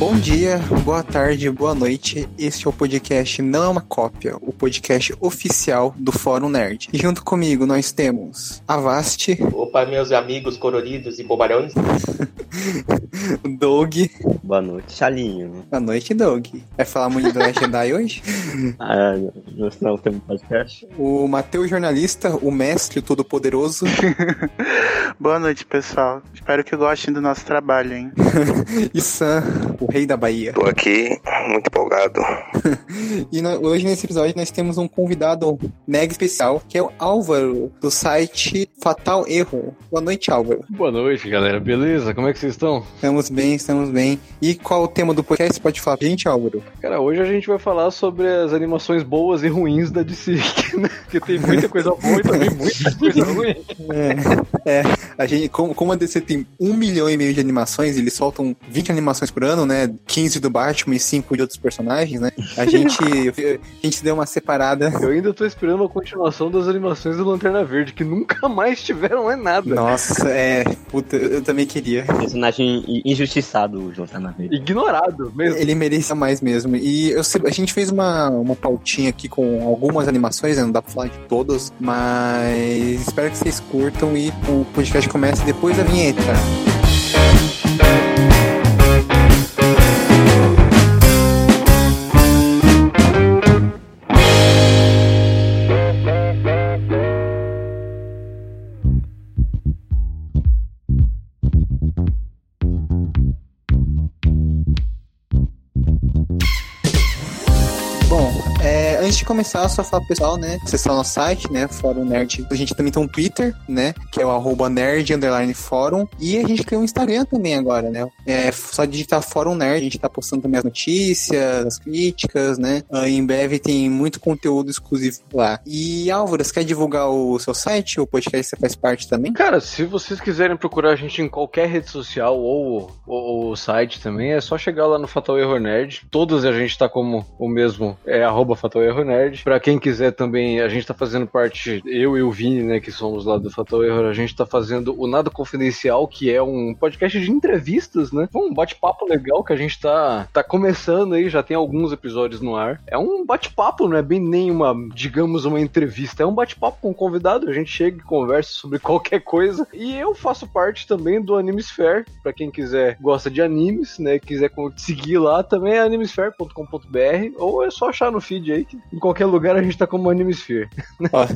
Bom dia, boa tarde, boa noite. Este é o podcast Não é uma Cópia, o podcast oficial do Fórum Nerd. E junto comigo nós temos Avast, meus amigos coloridos e bobalhões. Doug. Boa noite, Chalinho. Boa noite, Doug. Vai falar muito do Last Jedi hoje? Ah, nós não temos podcast. O Matheus Jornalista, o mestre todo-poderoso. Boa noite, pessoal. Espero que gostem do nosso trabalho, hein? e Sam, o rei da Bahia. Tô aqui muito empolgado. E no- hoje nesse episódio nós temos um convidado mega especial, que é o Álvaro, do site Fatal Erro. Boa noite, Álvaro. Boa noite, galera. Beleza? Como é que vocês estão? Estamos bem, estamos bem. E qual o tema do podcast? Você pode falar pra gente, Álvaro? Cara, hoje a gente vai falar sobre as animações boas e ruins da DC, né? Porque tem muita coisa boa e também muita coisa ruim. É, é a gente, como, como a DC tem um milhão e meio de animações, eles soltam 20 animações por ano, né? 15 do Batman e 5 de outros personagens, né? A gente, a gente deu uma separada. Eu ainda tô esperando a continuação das animações do Lanterna Verde, que nunca mais tiveram mais nada. Nossa, é. Puta, eu também queria. Personagem injustiçado, o João Verde. Ignorado mesmo. Ele merecia mais mesmo. E eu a gente fez uma, uma pautinha aqui com algumas animações, né? não dá pra falar de todas, mas espero que vocês curtam e o podcast comece depois da vinheta. Começar, só falar pro pessoal, né? Acessar o nosso site, né? Fórum Nerd. A gente também tem um Twitter, né? Que é o arroba nerd underline fórum. E a gente criou um Instagram também agora, né? É só digitar Fórum Nerd. A gente tá postando também as notícias, as críticas, né? Ah, em breve tem muito conteúdo exclusivo lá. E Álvaro, você quer divulgar o seu site? O podcast você faz parte também? Cara, se vocês quiserem procurar a gente em qualquer rede social ou, ou site também, é só chegar lá no Fatal Error Nerd. Todas a gente tá como o mesmo, é arroba Fatal Error Nerd. Pra quem quiser também, a gente tá fazendo parte, eu e o Vini, né, que somos lá do Fatal Error, a gente tá fazendo o Nada Confidencial, que é um podcast de entrevistas, né? Um bate-papo legal que a gente tá, tá começando aí, já tem alguns episódios no ar. É um bate-papo, não é bem nenhuma, digamos, uma entrevista, é um bate-papo com um convidado, a gente chega e conversa sobre qualquer coisa. E eu faço parte também do Animesphere, pra quem quiser, gosta de animes, né, quiser seguir lá, também é animesphere.com.br, ou é só achar no feed aí, que em qualquer lugar a gente tá como Animesphere. Ó,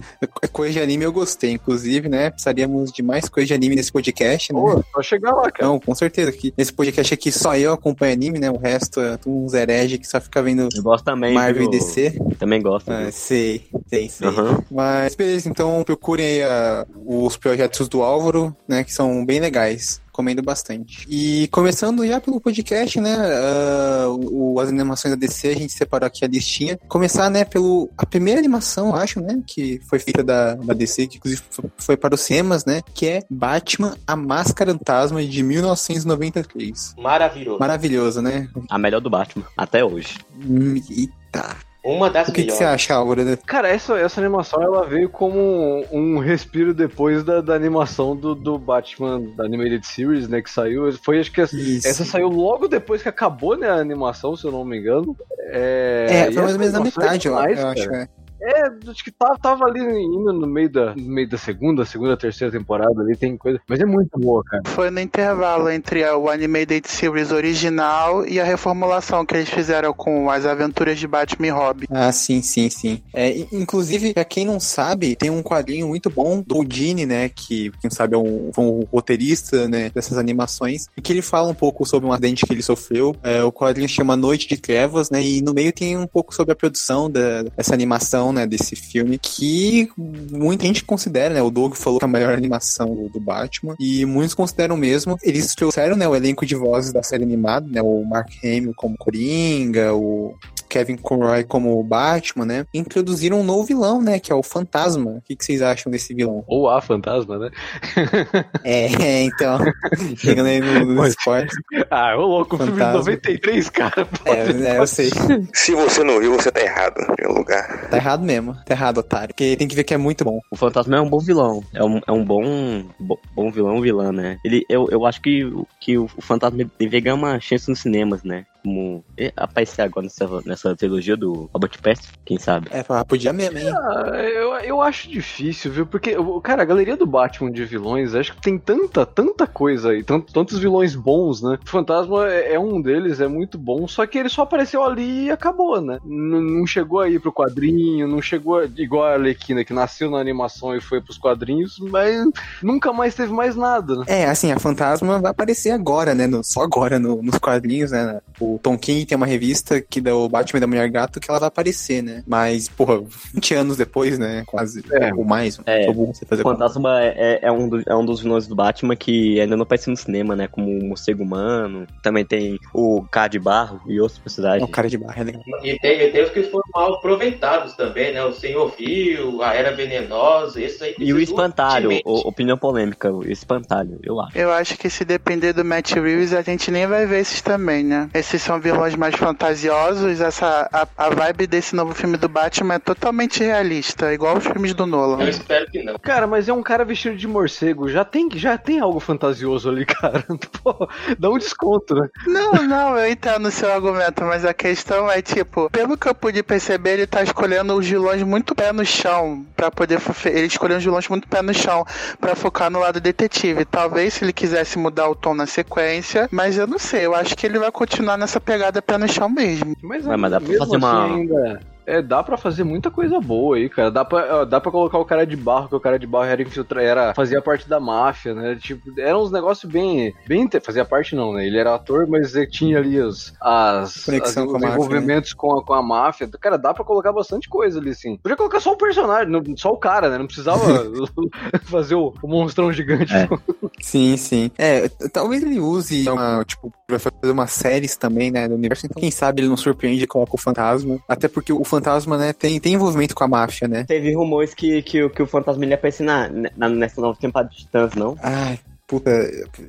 coisa de anime eu gostei, inclusive, né? Precisaríamos de mais coisa de anime nesse podcast, né? Pô, só chegar lá, cara. Não, com certeza. Que nesse podcast aqui só eu acompanho anime, né? O resto é tudo uns herege que só fica vendo Eu gosto também. Marvel viu? e DC. Também gosto. Ah, viu? sei, sei, sei. Aham. Mas beleza, então procurem aí ah, os projetos do Álvaro, né? Que são bem legais. Recomendo bastante. E começando já pelo podcast, né? ah, o, as animações da DC, a gente separou aqui a listinha. Começar, né, pelo. A primeira animação, acho, né? Que foi feita da, da DC, que inclusive foi, para os cinemas, né? Que é Batman, a Máscara Fantasma de 1993. Maravilhoso. Maravilhoso, né? A melhor do Batman, até hoje. Hum, Eita. Uma das O que, que melhores. você acha, Álvaro? Cara, essa, essa animação ela veio como um, um respiro depois da, da animação do, do Batman da Animated Series, né? Que saiu. Foi, acho que essa, essa saiu logo depois que acabou, né? A animação, se eu não me engano. É, É, foi mais ou menos na é metade, eu, eu acho. é. É, acho que tava, tava ali indo no meio, da, no meio da segunda, segunda, terceira temporada ali, tem coisa. Mas é muito boa, cara. Foi no intervalo entre a- o Animated Series original e a reformulação que eles fizeram com as aventuras de Batman e Robin. Ah, sim, sim, sim. É, inclusive, pra quem não sabe, tem um quadrinho muito bom do Dini, né? Que, quem sabe, é um, um roteirista, né? Dessas animações. E que ele fala um pouco sobre um acidente que ele sofreu. É, o quadrinho se chama Noite de Trevas, né? E no meio tem um pouco sobre a produção da, dessa animação, né? Desse filme. Que muita gente considera, né? O Doug falou que é a melhor animação do, Batman. E muitos consideram mesmo. Eles trouxeram, né? O elenco de vozes da série animada, né? O Mark Hamill como Coringa, o Kevin Conroy como Batman, né? Introduziram um novo vilão, né? Que é o Fantasma. O que, que vocês acham desse vilão? Ou a fantasma, né? É, então. Chegando aí no, no esporte. Ah, ô louco, o filme de Fantasma. 93, cara. É, é, eu sei. Se você não viu, você tá errado em um lugar. Tá errado mesmo. Tá errado, otário. Porque tem que ver que é muito bom. O Fantasma é um bom vilão. É um, é um bom, bo- bom vilão, vilã, né? Ele, eu, eu acho que, o- que o Fantasma deveria ganhar uma chance nos cinemas, né? Como eh, aparecer agora nessa, nessa trilogia do Robert Pattinson, quem sabe? É, falar, podia mesmo, hein? Ah, eu, eu acho difícil, viu? Porque, o- cara, a galeria do Batman de vilões, acho que tem tanta, tanta coisa aí, tant- tantos vilões bons, né? O Fantasma é, é um deles, é muito bom, só que ele só apareceu ali e acabou, né? N- não chegou aí pro quadrinho, não chegou a- igual a Arlequina, que nasceu na animação e foi pros quadrinhos, mas nunca mais teve mais nada, né? É, assim, a Fantasma vai aparecer agora, né? no- só agora no- nos quadrinhos, né? O Tom King tem uma revista que dá o Batman e da Mulher Gato que ela vai aparecer, né? Mas, porra, 20 anos depois, né? Quase. É. Ou mais. É. Sei fazer O Fantasma é, é um do- é um dos vilões do Batman que ainda não apareceu no cinema, né? Como o morcego humano. Também tem o cara de barro e outros personagens. É o cara de barra, é legal. E tem, e tem os que foram mal aproveitados também, né? O Senhor Viu, a Era Venenosa, esse aí. E o espantalho, o- opinião polêmica, o espantalho, eu acho. Eu acho que se depender do Matt Reeves, a gente nem vai ver esses também, né? Esses são vilões mais fantasiosos. Essa, a, a vibe desse novo filme do Batman é totalmente realista, igual os filmes do Eu Nolan. espero que não. Cara, mas é um cara vestido de morcego, já tem, já tem algo fantasioso ali, cara. Pô, dá um desconto, né? Não, não, eu entendo o seu argumento, mas a questão é, tipo, pelo que eu pude perceber, ele tá escolhendo os vilões muito pé no chão, pra poder. Ele escolheu os vilões muito pé no chão, pra focar no lado detetive. Talvez se ele quisesse mudar o tom na sequência, mas eu não sei, eu acho que ele vai continuar nessa pegada pé no chão mesmo. Mas, Vai, mas dá pra fazer assim uma- ainda. É, dá pra fazer muita coisa boa aí, cara. Dá pra, dá pra colocar o cara de barro, que o cara de barro era infiltra, era fazia parte da máfia, né? Tipo, eram uns negócios bem. bem fazia parte não, né? Ele era ator, mas ele tinha ali os, as, Conexão as- com a os máfia, envolvimentos com, a, com a máfia. Cara, dá pra colocar bastante coisa ali, assim. Podia colocar só o personagem, não- só o cara, né? Não precisava fazer o, o monstrão gigante. É. Sim, sim. É, talvez ele use uma, tipo, vai fazer umas séries também, né, do universo. Então, quem sabe ele não surpreende e coloca o fantasma. Até porque o fantasma, né, tem, tem envolvimento com a máfia, né? Teve rumores que, que, o- que o fantasma ia aparecer na, na, nessa nova temporada de Titãs, não? Ai, puta,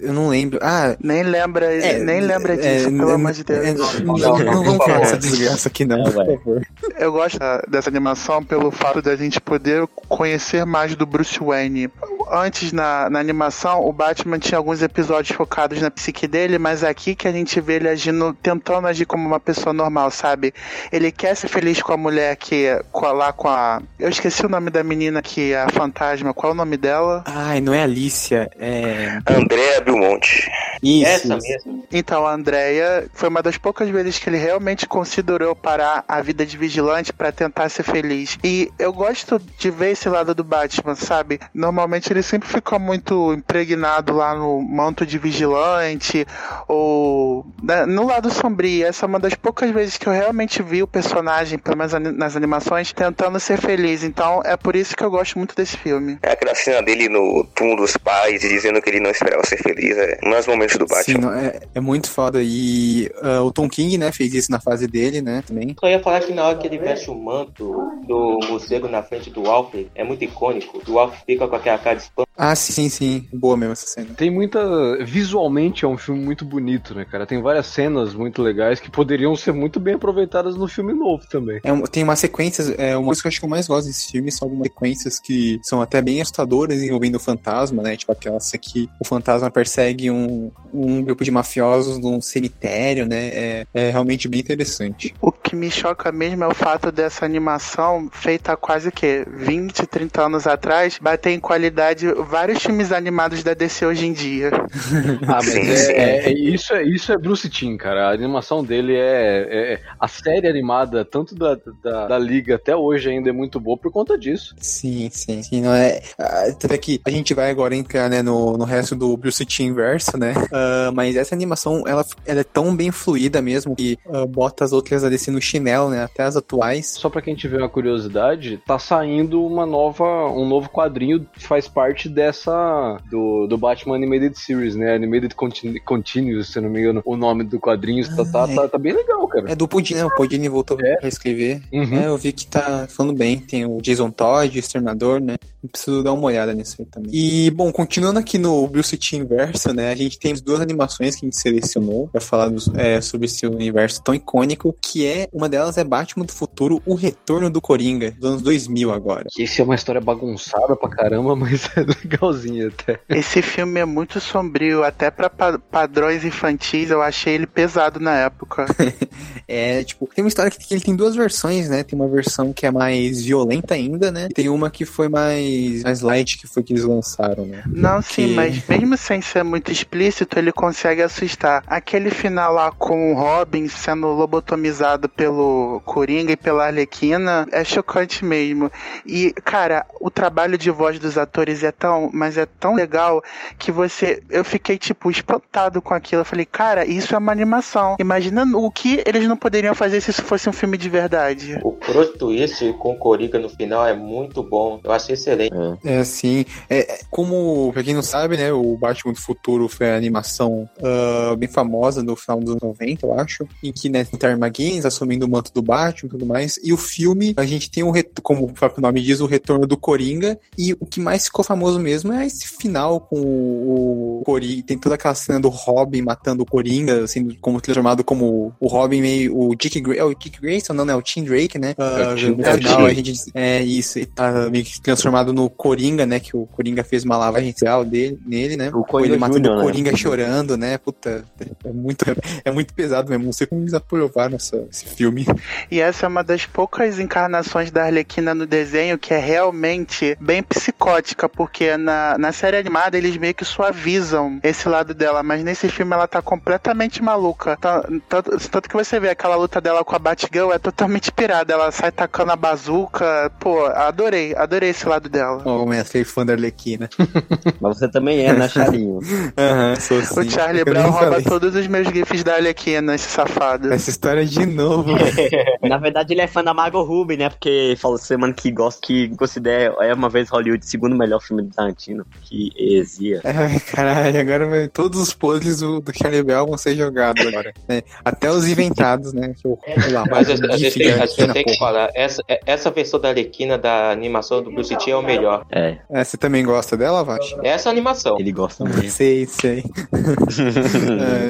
eu não lembro. Ah, Nem lembra, é, nem lembra disso, é, pelo é, amor de Deus. é, não, não vamos falar dessa desgraça aqui, não, Não, por vai. favor. Eu gosto dessa animação pelo fato da gente poder conhecer mais do Bruce Wayne. Antes, na, na animação, o Batman tinha alguns episódios focados na psique dele, mas aqui que a gente vê ele agindo, tentando agir como uma pessoa normal, sabe? Ele quer ser feliz com a mulher que, com a, lá com a... Eu esqueci o nome da menina que é a fantasma, qual é o nome dela? Ai, não é Alicia, é... Andréa Belmonte. Isso. Essa mesmo. Então, a Andrea foi uma das poucas vezes que ele realmente considerou parar a vida de vigilante pra tentar ser feliz. E eu gosto de ver esse lado do Batman, sabe? Normalmente ele sempre fica muito impregnado lá no manto de vigilante ou né, no lado sombrio. Essa é uma das poucas vezes que eu realmente vi o personagem, pelo menos nas animações, tentando ser feliz. Então, é por isso que eu gosto muito desse filme. É aquela cena dele no túmulo dos pais, dizendo que ele não esperava ser feliz. É um dos momentos do Sim, Batman. não, é, é muito foda. E ah, o Tom King, né, fez isso na fase dele, né, também. Só ia falar que na hora que ele veste o manto do morcego na frente do Alfred, é muito icônico. O Alfred fica com aquela cara de spam. Ah, sim, sim. Boa mesmo essa cena. Tem muita. Visualmente é um filme muito bonito, né, cara? Tem várias cenas muito legais que poderiam ser muito bem aproveitadas no filme novo também. É, tem umas sequências, é, uma coisa que eu acho que eu mais gosto desse filme são algumas sequências que são até bem assustadoras envolvendo o fantasma, né? Tipo aquela que o fantasma persegue um, um grupo de mafiosos num cemitério, né? É, é realmente bem interessante. O que me choca mesmo é o fato dessa animação feita há quase que 20, 30 anos atrás bater em qualidade vários filmes animados da DC hoje em dia. Ah, mas Sim, é, sim. é- é- isso, é, isso é Bruce Timm, cara. A animação dele é, é- A série animada, tanto da, da, da Liga até hoje, ainda é muito boa por conta disso. Sim, sim, sim. Não é, ah, até que a gente vai agora entrar né, no, no resto do Bruce Timm verso, né? Ah, mas essa animação, ela, ela é tão bem fluida mesmo que ah, bota as outras a descer no chinelo, né? Até as atuais. Só pra quem tiver uma curiosidade, tá saindo uma nova, um novo quadrinho que faz parte dessa do, do Batman Animated Series, né? Animated Continu- Continuous, se não me engano, o nome do quadrinho tá, tá, tá, tá bem legal, cara. É do Pudim, né? O Pudim voltou É. pra escrever. Uhum. É, eu vi que tá falando bem. Tem o Jason Todd, o Exterminador, né? Eu preciso dar uma olhada nisso aí também. E, bom, continuando aqui no Bruce Timm verso, né? A gente tem as duas animações que a gente selecionou pra falar dos- é, sobre esse universo tão icônico, que é, uma delas é Batman do Futuro, O Retorno do Coringa, dos anos 2000 agora. Que isso é uma história bagunçada pra caramba, mas é legalzinho até. Esse filme é muito sombrio, até pra pa- padrões infantis, eu achei ele pesado na época. É, tipo, tem uma história que, que ele tem duas versões, né? Tem uma versão que é mais violenta ainda, né? E tem uma que foi mais, mais light, que foi que eles lançaram, né? Não, sim, Que- mas mesmo sem ser muito explícito, ele consegue assustar. Aquele final lá com o Robin sendo lobotomizado pelo Coringa e pela Arlequina é chocante mesmo. E, cara, o trabalho de voz dos atores é tão, mas é tão legal que você. Eu fiquei, tipo, espantado com aquilo. Eu falei, cara, isso é uma animação. Imagina o que eles não poderiam fazer se isso fosse um filme de verdade. O plot twist com o Coringa no final é muito bom. Eu achei excelente. É assim, é, é, como, pra quem não sabe, né, o Batman do Futuro foi a animação ah, bem famosa no final dos anos 90, eu acho, em que, né, tem Terry McGuinness assumindo o manto do Batman e tudo mais, e o filme, a gente tem, um ret- como o próprio nome diz, o retorno do Coringa, e o que mais ficou famoso mesmo é esse final com o, o Coringa, tem toda aquela cena do Robin matando o Coringa, assim, como transformado como o Robin meio, o Dick, Gra é o Dick Grayson, não, né, o Tim Drake, né, É o no Drake. final a gente é isso, ele tá meio que transformado no Coringa, né? Que o Coringa fez uma lavagem real dele, nele, né? O ele Coringa matando Júnior, o né? Coringa chorando, né? Puta, é muito, é muito pesado mesmo. Não sei como eles aprovaram essa, esse filme. E essa é uma das poucas encarnações da Arlequina no desenho que é realmente bem psicótica, porque na, na série animada eles meio que suavizam esse lado dela, mas nesse filme ela tá completamente maluca. Tá- Tanto, tanto que você vê aquela luta dela com a Batgirl é totalmente pirada, ela sai tacando a bazuca. Pô, adorei, adorei esse lado dela. Ó, o mestre fã da Arlequina. Mas você também é, né, Charinho? Aham, sou sim. O Charlie Eu Brown rouba falei. todos os meus gifs da Arlequina, esse safado. Essa história de novo. Na verdade, ele é fã da Margot Ruby, né? Porque falou semana que gosta que considera é uma vez Hollywood o segundo melhor filme de Tarantino. Que heresia. Ai, caralho, agora vai, todos os podres do, do Charlie Brown vão ser jogados agora. né? Até os inventados, né? Que eu, lá, Mas a, gente tem, da a gente Arlequina, tem que falar, essa, essa versão da Arlequina da animação do Bruce Timm é o melhor. É, É, você também gosta dela, Vash? Essa animação. Ele gosta mesmo. Sei, sei.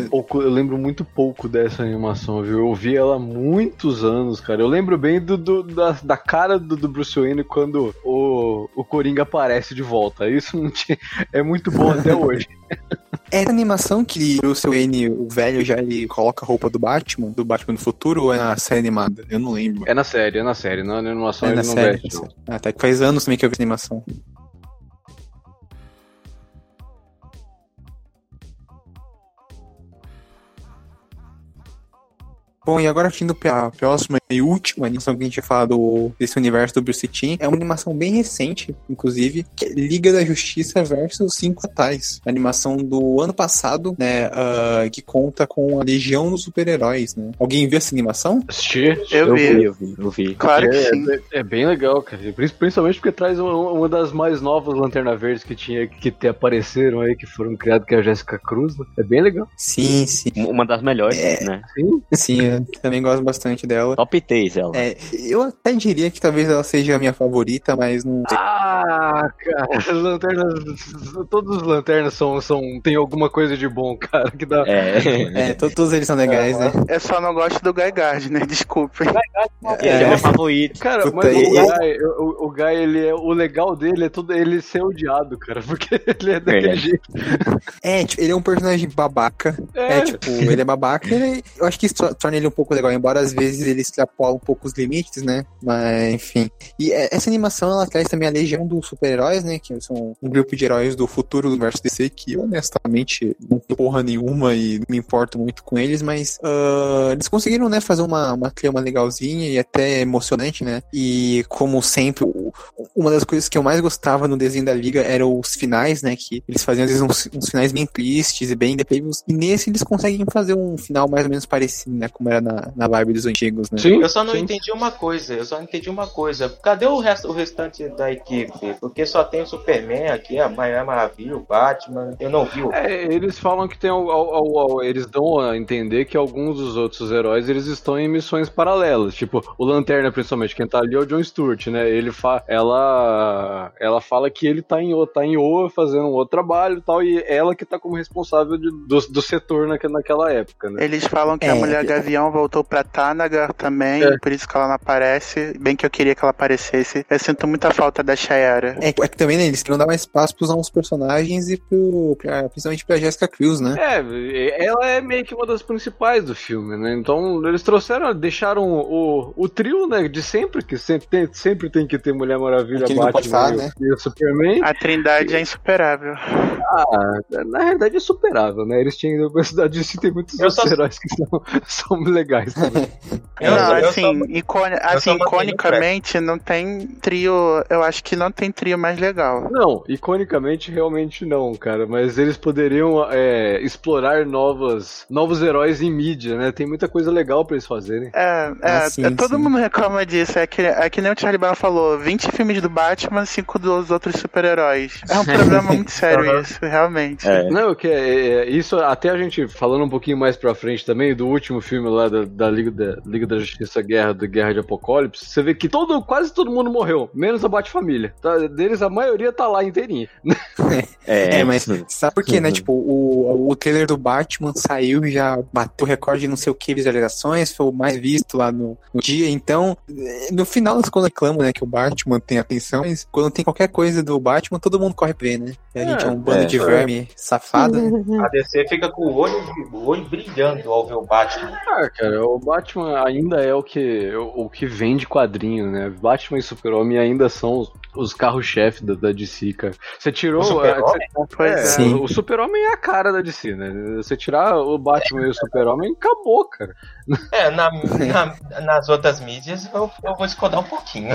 É, Pouco, eu lembro muito pouco dessa animação, viu? Eu vi ela há muitos anos, cara. Eu lembro bem do, do- da, da cara do, do Bruce Wayne quando o, o Coringa aparece de volta. Isso não tinha- é muito bom até hoje. É a animação que o Bruce Wayne, o velho, já ele coloca a roupa do Batman, do Batman do futuro, ou é na série animada? Eu não lembro. É na série, é na série. Na animação É ele na não série. veste. não. Ah, tá. Que faz anos também que eu vi animação. Bom, e agora indo pra próxima e última animação que a gente vai falar do, desse universo do Bruce Timm, é uma animação bem recente, inclusive, que é Liga da Justiça versus Cinco Fatais. Animação do ano passado, né, ah, que conta com a Legião dos Super-Heróis, né. Alguém viu essa animação? Assisti? Eu, Eu vi. vi, eu vi, eu vi. Claro que É, sim. é, é bem legal, cara. Prin- Principalmente porque traz uma, uma das mais novas Lanterna Verdes que tinha que te apareceram aí, que foram criadas, que é a Jéssica Cruz. né? É bem legal. Sim, sim. Uma das melhores, É. né? Sim, eu também gosto bastante dela. Top 3 ela. É, eu até diria que talvez ela seja a minha favorita, mas não. Ah, cara, as lanternas. Todos os lanternas são, são, tem alguma coisa de bom, cara, que dá. É. É, to- todos eles são legais, né? Eu só não gosto do Guy Gardner, desculpem. Ele é meu favorito. Cara, Puta, mas o e- Guy, o, o Guy, ele é, o legal dele é tudo ele ser odiado, cara, porque ele é daquele Verdade. jeito. É, tipo, ele é um personagem babaca. É, É. tipo, ele é babaca. Ele, eu acho que isso torna ele um pouco legal, embora às vezes ele extrapola um pouco os limites, né? Mas, enfim. E é- essa animação, ela traz também a Legião dos Super-Heróis, né? Que são um grupo de heróis do futuro do universo DC, que honestamente não tem porra nenhuma e não me importo muito com eles, mas ah, eles conseguiram, né, fazer uma, uma trama legalzinha e até emocionante, né? E como sempre, uma das coisas que eu mais gostava no desenho da Liga eram os finais, né? Que eles faziam às vezes uns, uns finais bem tristes e bem depressivos. E nesse eles conseguem fazer um final mais ou menos parecido, né? Como era na, na vibe dos antigos, né? Sim. Eu só não sim. entendi uma coisa, eu só entendi uma coisa. Cadê o, resto, o restante da equipe? Porque só tem o Superman aqui, a Mulher Maravilha, o Batman. Eu não vi o. É, eles falam que tem al- al- al- eles dão a entender que alguns dos outros heróis eles estão em missões paralelas. Tipo, o Lanterna, principalmente, quem tá ali é o John Stewart, né? Ele fa ela, ela fala que ele tá em, tá em Oa fazendo um outro trabalho e tal, e ela que tá como responsável de, do, do setor naque, naquela época, né? Eles falam que É. a mulher gavião voltou pra Tanagar também, É. por isso que ela não aparece. Bem que eu queria que ela aparecesse. Eu sinto muita falta da Shayara. É, é que também, né, eles queriam dar mais espaço pros novos personagens e pro, pra, principalmente pra Jessica Cruz, né? É, ela é meio que uma das principais do filme, né? Então eles trouxeram, deixaram o, o trio, né, de sempre, que sempre tem, sempre tem que ter Mulher Maravilha, Aquele não Batman e, né? e o Superman. A trindade é insuperável. Ah, na realidade é superável, né? Eles tinham a cidade de tem muitos só- heróis que são, são legais também. Eu, não, eu assim, icone- assim iconicamente não tem trio. Eu acho que não tem trio mais legal. Não, iconicamente realmente não, cara. Mas eles poderiam é, explorar novas, novos heróis em mídia, né? Tem muita coisa legal pra eles fazerem. É, é, Ah, sim, é, todo sim. mundo reclama disso. É que, é que nem o Charlie Brown falou: 20 filmes do Batman, 5 dos outros super-heróis. É um problema muito sério isso, realmente. É. Não, que é, é, isso até a gente falando um pouquinho mais pra frente também do último filme lá da, da Liga da Liga da Justiça Guerra do Guerra de Apocalipse, você vê que todo quase todo mundo morreu, menos a Bat-família. Tá, deles a maioria tá lá inteirinha. É, mas sabe por quê, né? Uhum. Tipo, o, o trailer do Batman saiu e já bateu recorde de não sei o que visualizações, foi o mais visto lá no, no dia. Então, no final, quando reclamam, né, que o Batman tem atenção, mas quando tem qualquer coisa do Batman, todo mundo corre pra ver, né? E a gente é um bando é. de verme safado. né? A DC fica com o olho, o olho brilhando ao ver o Batman. Ah, cara, o Batman ainda é o que o, o que vende quadrinho, né? Batman e Super-Homem ainda são os, os carros-chefe da, da DC, cara. Você tirou. O Super-Homem? Pois É, é. O Superman é a cara da DC, né? Você tirar o Batman e o Super-Homem, acabou, cara. É, na, na- nas outras mídias eu, eu vou discordar um pouquinho.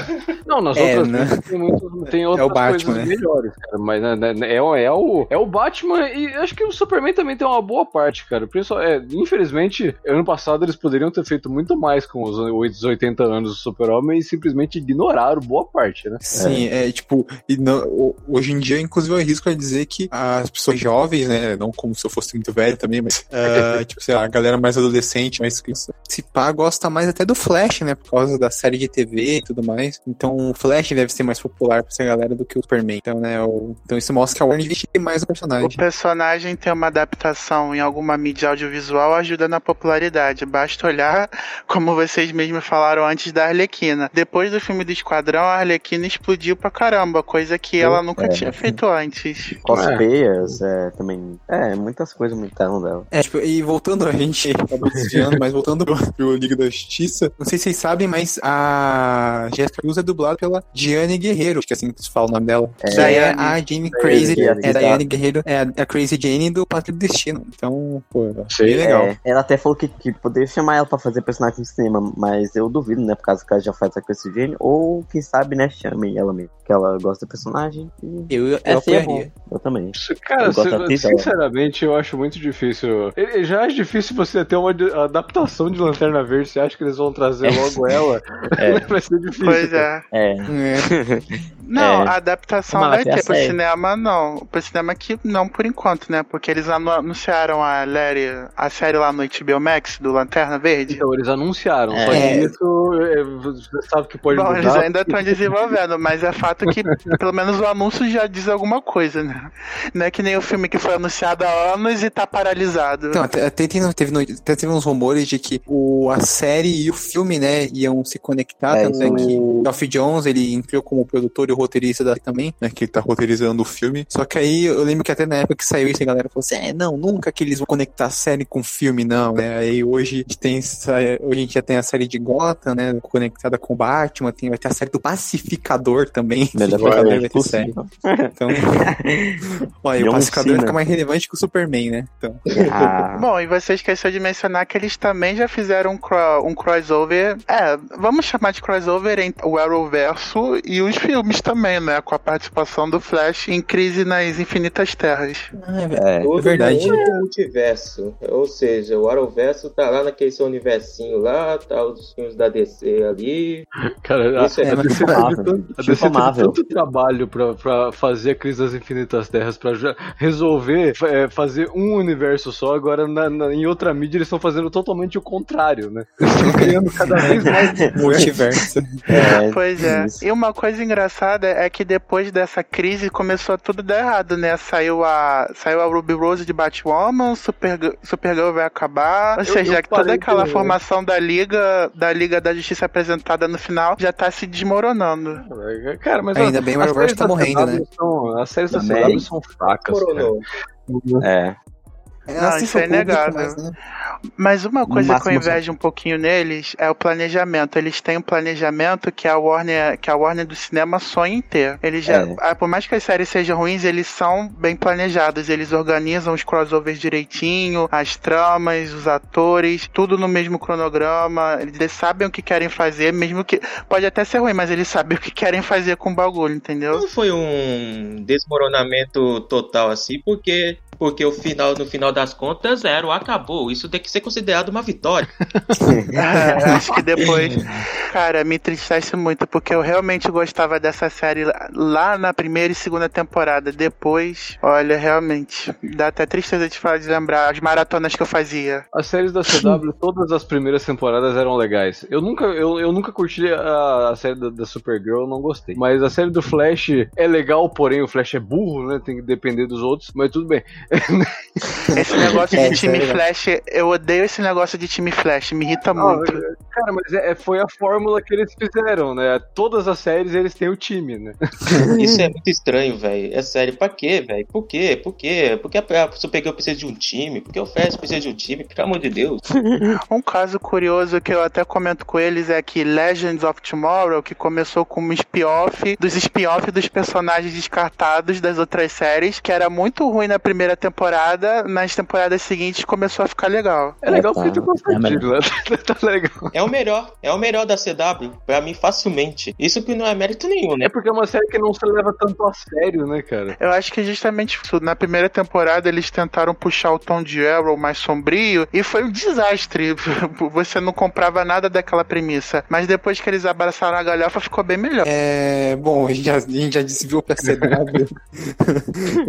Não, nas É, outras né? mídias tem, muito, tem outras Batman, coisas né? melhores, cara. Mas né, né, é, o- é, o, é o Batman e acho que o Superman também tem uma boa parte, cara. Principal- é, infelizmente, ano passado eles poderiam ter feito muito mais com os, os 80 anos do Super-Homem e simplesmente ignoraram boa parte, né? Sim, é, tipo, e não- hoje em dia, inclusive, eu arrisco a dizer que as pessoas jovens, né, não como se eu fosse muito velho também, mas, ah, tipo, sei lá, a galera mais adolescente, mais criança, se pá, gosta mais até do Flash, né, por causa da série de TV e tudo mais. Então, o Flash deve ser mais popular pra essa galera do que o Superman. Então, né, o- então isso mostra que a Warner investiu mais no O personagem. personagem ter uma adaptação em alguma mídia audiovisual ajuda na popularidade. Basta olhar, como vocês mesmos falaram antes, da Arlequina. Depois do filme do Esquadrão, a Arlequina explodiu pra caramba, coisa que ela nunca É. tinha feito antes. Cosplayers, é, também. É, muitas coisas aumentaram dela. É, tipo, e voltando, a gente acabou desviando, mas voltando pro, pro Liga da Justiça, não sei se vocês sabem, mas a Jessica Cruz é dublada pela Diane Guerreiro, acho que é assim que se fala o nome dela. É. é a Jane Crazy, Crazy, é a exato. Diane Guerreiro, é a, a Crazy Jane do Pátrio do Destino. Então, pô, eu achei Sim, legal. É, ela até falou que, que poderia chamar ela pra fazer personagem no cinema, mas eu duvido, né? Por causa que ela já faz a Chrissy Jane, ou quem sabe, né, chame ela mesmo. Que ela gosta do personagem e Eu, é, bom. Eu também. Cara, Eu gosto sin- da atriz, ela. sinceramente, eu acho muito difícil. Já é difícil você ter uma adaptação de Lanterna Verde. Você acha que eles vão trazer logo ela? É. Vai ser difícil. Pois é. É. É. Não, É. a adaptação vai ter pro cinema, não. Pro cinema aqui, não, por enquanto, né? Porque eles anu- anunciaram a, Larry, a série lá no HBO Max, do Lanterna Verde. Então, eles anunciaram. Só É. que isso, é, você sabe que pode Bom, mudar. eles ainda estão desenvolvendo, mas é fato que pelo menos o anúncio já diz alguma coisa, né? Não é que nem o filme que foi anunciado há anos e tá paralisado. Então, até, até teve, até teve uns rumores de que o, a série e o filme, né, iam se conectar, É, tanto é que o Geoff Jones, ele entrou como produtor e roteirista da também, né, que tá roteirizando o filme. Só que aí, eu lembro que até na época que saiu isso, a galera falou assim, é, não, nunca que eles vão conectar a série com o filme, não, né, aí hoje a gente tem, hoje a gente já tem a série de Gotham, né, conectada com o Batman, tem, vai ter a série do Pacificador também. Melhor vai ter série. possível. Então, olha, o Pacificador Cena. fica mais relevante que o Superman, né, então. Ah, Bom, e você esqueceu de mencionar que eles também já fizeram um, cro- um crossover. É, vamos chamar de crossover entre o Arrowverso e os filmes também, né? Com a participação do Flash em Crise nas Infinitas Terras. É, Tudo verdade. no único multiverso. Ou seja, o Arrowverso tá lá naquele seu universinho lá, tá os filmes da DC ali. Cara, a, Isso é a mas DC tipo Marvel. teve- a Tipo DC teve Marvel. tanto trabalho pra, pra fazer a Crise das Infinitas Terras, pra resolver é, fazer um universo só, agora na- na- em outra mídia eles estão fazendo totalmente o contrário, né? Eles estão criando cada vez mais Multiverso. É, Pois é. isso. E uma coisa engraçada é que depois dessa crise começou a tudo dar errado, né? Saiu a, saiu a Ruby Rose de Batwoman, Super, Supergirl vai acabar. Ou Eu- seja, eu que toda aquela de- formação da Liga, da Liga da Justiça apresentada no final já tá se desmoronando. Cara, mas Ainda ó, bem o as Arrowverse séries tá morrendo, né? são- as séries da. CW são fracas. cara. Coronou. É. Não, isso é inegável. né? Mas uma coisa que eu invejo um pouquinho neles é o planejamento. Eles têm um planejamento que a Warner, que a Warner do cinema sonha em ter. Eles já, É. ah, por mais que as séries sejam ruins, eles são bem planejados. Eles organizam os crossovers direitinho, as tramas, os atores, tudo no mesmo cronograma. Eles sabem o que querem fazer, mesmo que pode até ser ruim, mas eles sabem o que querem fazer com o bagulho, entendeu? Não foi um desmoronamento total assim, porque porque o final no final das contas zero acabou. Isso tem que ser considerado uma vitória. Ah, acho que depois. Cara, me entristece muito, porque eu realmente gostava dessa série lá- na primeira e segunda temporada. Depois, olha, realmente. Dá até tristeza de, falar, de lembrar as maratonas que eu fazia. As séries da CW, todas as primeiras temporadas eram legais. Eu nunca, eu, eu nunca curti a, a série da, da Supergirl, eu não gostei. Mas a série do Flash é legal, porém o Flash é burro, né? Tem que depender dos outros, mas tudo bem. Esse negócio É, de é time legal. Flash, eu odeio esse negócio de time Flash, me irrita muito. Cara, mas é, é- foi a fórmula que eles fizeram, né? Todas as séries eles têm o time, né? Isso é muito estranho, velho. É sério, pra quê, velho? Por quê? Por quê? Por que a Supergirl precisa de um time? Por que o Flash precisa de um time? Pelo amor de Deus. Um caso curioso que eu até comento com eles é que Legends of Tomorrow, que começou como um spin-off dos spin-off dos personagens descartados das outras séries, que era muito ruim na primeira temporada, nas temporadas seguintes começou a ficar legal. É legal porque tu gosta É né? tá legal. É o melhor. É o melhor da CW. Pra mim, facilmente. Isso que não é mérito nenhum, né? É porque é uma série que não se leva tanto a sério, né, cara? Eu acho que justamente isso. Na primeira temporada eles tentaram puxar o tom de Arrow mais sombrio e foi um desastre. Você não comprava nada daquela premissa. Mas depois que eles abraçaram a galhofa ficou bem melhor. É, bom, a gente já, a gente já desviou pra CW.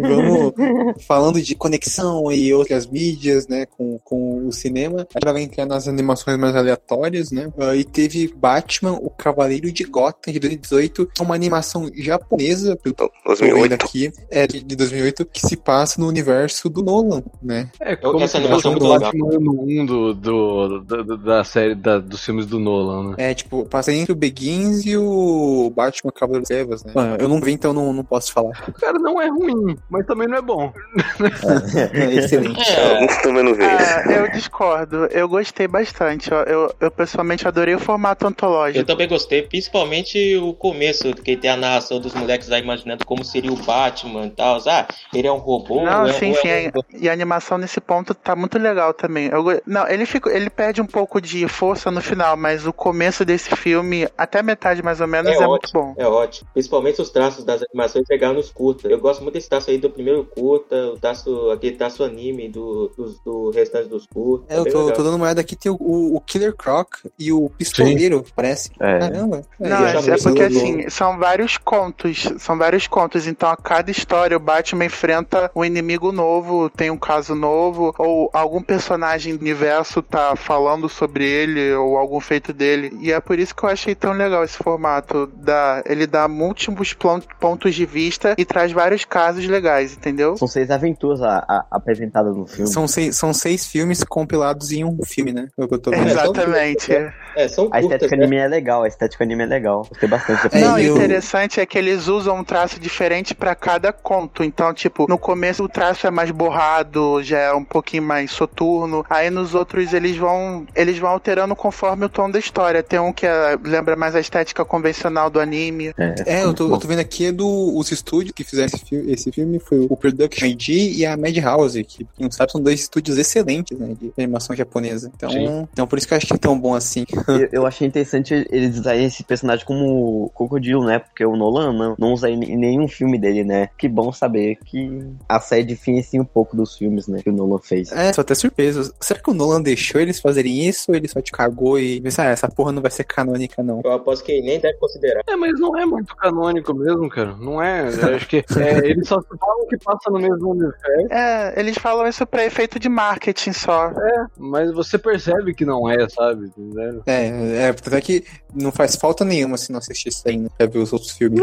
Vamos falando de conexão e outras mídias, né, com, com o cinema. A gente vai entrar nas animações mais aleatórias, né? Ah, e teve Batman, o Cavaleiro de Gotham, de 2018, que é uma animação japonesa, pelo que eu tô vendo 2008. aqui, é de de 2008, que se passa no universo do Nolan, né? É, como essa animação fosse é muito Batman ano 1 do, do, da, da série, da, dos filmes do Nolan, né? É, tipo, passa entre o Begins e o Batman Cavaleiro das Trevas, né? Ah, eu não vi, então não, não posso falar. Cara, não é ruim, mas também não é bom. É excelente. É, Alguns também não veem. Ah, eu discordo. Eu gostei bastante. ó. Eu, eu pessoalmente adorei o formato Eu antológico. também gostei, principalmente o começo, que tem a narração dos moleques lá imaginando como seria o Batman e tal. Ah, ele é um robô. Não, é, sim, sim. é um é-. E a animação nesse ponto tá muito legal também. Eu não, ele, fica, ele perde um pouco de força no final, mas o começo desse filme, até a metade mais ou menos, É é, muito ótimo. bom. É ótimo. Principalmente os traços das animações pegaram nos curta. Eu gosto muito desse traço aí do primeiro curta, o traço, aquele traço anime do, dos- do restante dos curta. É, eu tô, tô dando uma olhada aqui, tem o, o- Killer Croc e o Pistoleiro, parece. É. Caramba. Não, É, é, é porque do- assim, são vários contos. São vários contos. Então, a cada história, o Batman enfrenta um inimigo novo, tem um caso novo, ou algum personagem do universo tá falando sobre ele, ou algum feito dele. E é por isso que eu achei tão legal esse formato. Dá, ele dá múltiplos pontos de vista e traz vários casos legais, entendeu? São seis aventuras a- a- apresentadas no filme. São seis, são seis filmes compilados em um filme, né? É o que eu tô vendo. Exatamente. É, são A curtas, estética né? anime é legal, a estética anime é legal. Gostei bastante. É, Não, o eu- interessante é que eles usam um traço diferente pra cada conto. Então, tipo, no começo o traço é mais borrado, já é um pouquinho mais soturno. Aí nos outros eles vão eles vão alterando conforme o tom da história. Tem um que é- lembra mais a estética convencional do anime. É, eu tô, eu tô vendo aqui é do, os estúdios que fizeram esse filme, esse filme foi o Production ID e a Madhouse, que quem não sabe são dois estúdios excelentes, né, de animação japonesa. Então, Sim. então por isso que eu acho que é tão bom assim. Eu, eu achei interessante eles usarem esse personagem como crocodilo, né? Porque o Nolan não, não usa em nenhum filme dele, né? Que bom saber que a série diferencia um pouco dos filmes, né? Que o Nolan fez. É, tô até surpreso. Será que o Nolan deixou eles fazerem isso ou ele só te cagou e disse, ah, essa porra não vai ser canônica, não? Eu aposto que ele nem deve considerar. É, mas não é muito canônico mesmo, cara. Não é. Eu acho que é, eles só falam que passa no mesmo universo, É, eles falam isso pra efeito de marketing só. mas você percebe que não é, sabe? Entendeu? É, é, tanto é que não faz falta nenhuma se não assistir isso ainda pra ver os outros filmes.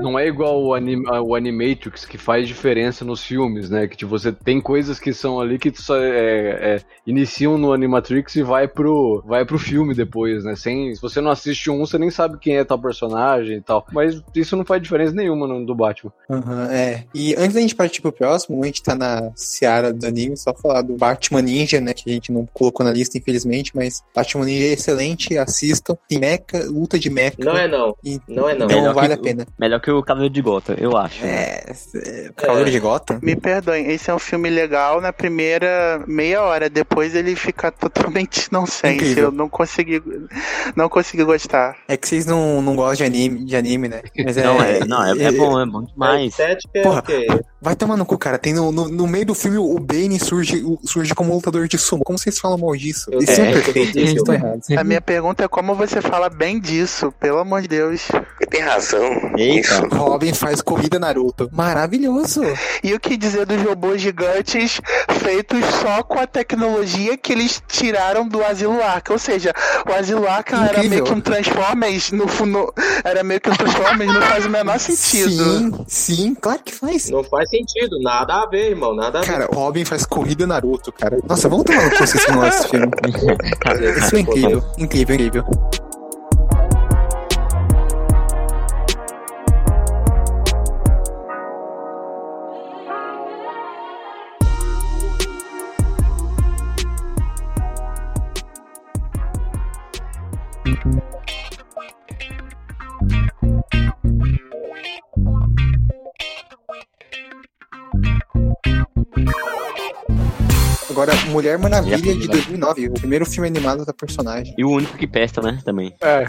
Não é igual o, anim, o Animatrix que faz diferença nos filmes, né? Que tipo, você tem coisas que são ali que só é, é, iniciam no Animatrix e vai pro, vai pro filme depois, né? Sem, se você não assiste um, você nem sabe quem é tal personagem e tal. Mas isso não faz diferença nenhuma no, do Batman. Aham, é. E antes da gente partir pro próximo, a gente tá na seara do anime, só falar do Batman Ninja, né? Que a gente não colocou na lista, infelizmente, mas Batman Ninja é excelente, assistam. Tem mecha, luta de mecha. Não é não. E Não é não. Então Melhor vale que- a pena. Melhor que o Cavaleiro de Gota, eu acho. É, é Cavaleiro de Gotham? Me perdoem, esse é um filme legal na primeira meia hora, depois ele fica totalmente nonsense. Incrível. Eu não consegui, não consegui gostar. É que vocês não, não gostam de anime, de anime, né? Mas Não, é, não, é, é bom, é bom Mas demais. estética é Porra. o quê? Vai tomar no cu, cara. Tem no, no, no meio do filme o Bane surge, surge como lutador de sumo. Como vocês falam mal disso? Eu é, eu estão errados. A minha pergunta é como você fala bem disso, pelo amor de Deus. Ele tem razão. Isso. Robin faz corrida Naruto. Maravilhoso. E o que dizer dos robôs gigantes feitos só com a tecnologia que eles tiraram do Asilo Arca? Ou seja, o Asilo Arca era meio que um Transformers, no, no, era meio que um Transformers, não faz o menor sentido. Sim, sim, claro que faz. Não faz sentido, nada a ver, irmão, nada a ver. Cara, o Robin faz corrida Naruto, cara. Nossa, vamos tomar no cu se não esse filme. Isso é incrível, incrível, incrível. Agora, Mulher Maravilha de 2009, o primeiro filme animado da personagem. E o único que presta, né? Também. É.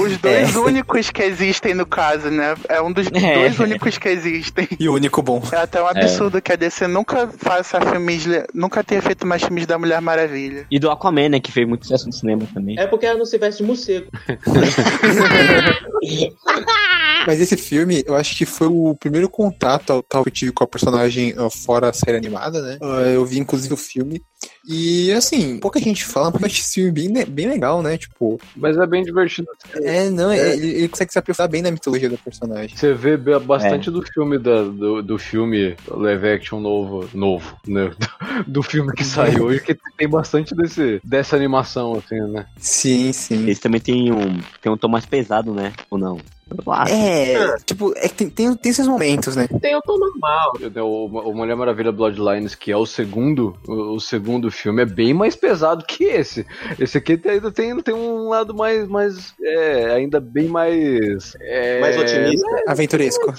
Os dois É. únicos que existem no caso, né? É um dos É. dois únicos que existem. E o único bom. É até um absurdo que a DC nunca faça filmes, nunca tenha feito mais filmes da Mulher Maravilha. E do Aquaman, né? Que fez muito sucesso no cinema também. É porque ela não se veste de morcego. Mas esse filme, eu acho que foi o primeiro contato ao- tal que eu tive com a personagem ah, fora a série animada, né? Ah, eu vi, inclusive, o filme. E, assim, pouca gente fala, mas esse filme é bem, bem legal, né? Tipo, Mas é bem divertido. é, não, é- ele, ele consegue se aprofundar bem na mitologia do personagem. Você vê bastante do filme da, do, do filme live action novo, novo, né? Do, do filme que saiu hoje, que tem bastante desse, dessa animação, assim, né? Sim, sim. Eles também tem um, tem um tom mais pesado, né? Ou não? Eu acho. É, tipo, é que tem, tem, tem esses momentos, né? Tem o tom normal. O, o Mulher Maravilha Bloodlines, que é o segundo, o, o segundo filme, é bem mais pesado que esse. Esse aqui ainda tem, tem um lado mais, mais é, ainda bem mais... é, Mais otimista. Aventuresco.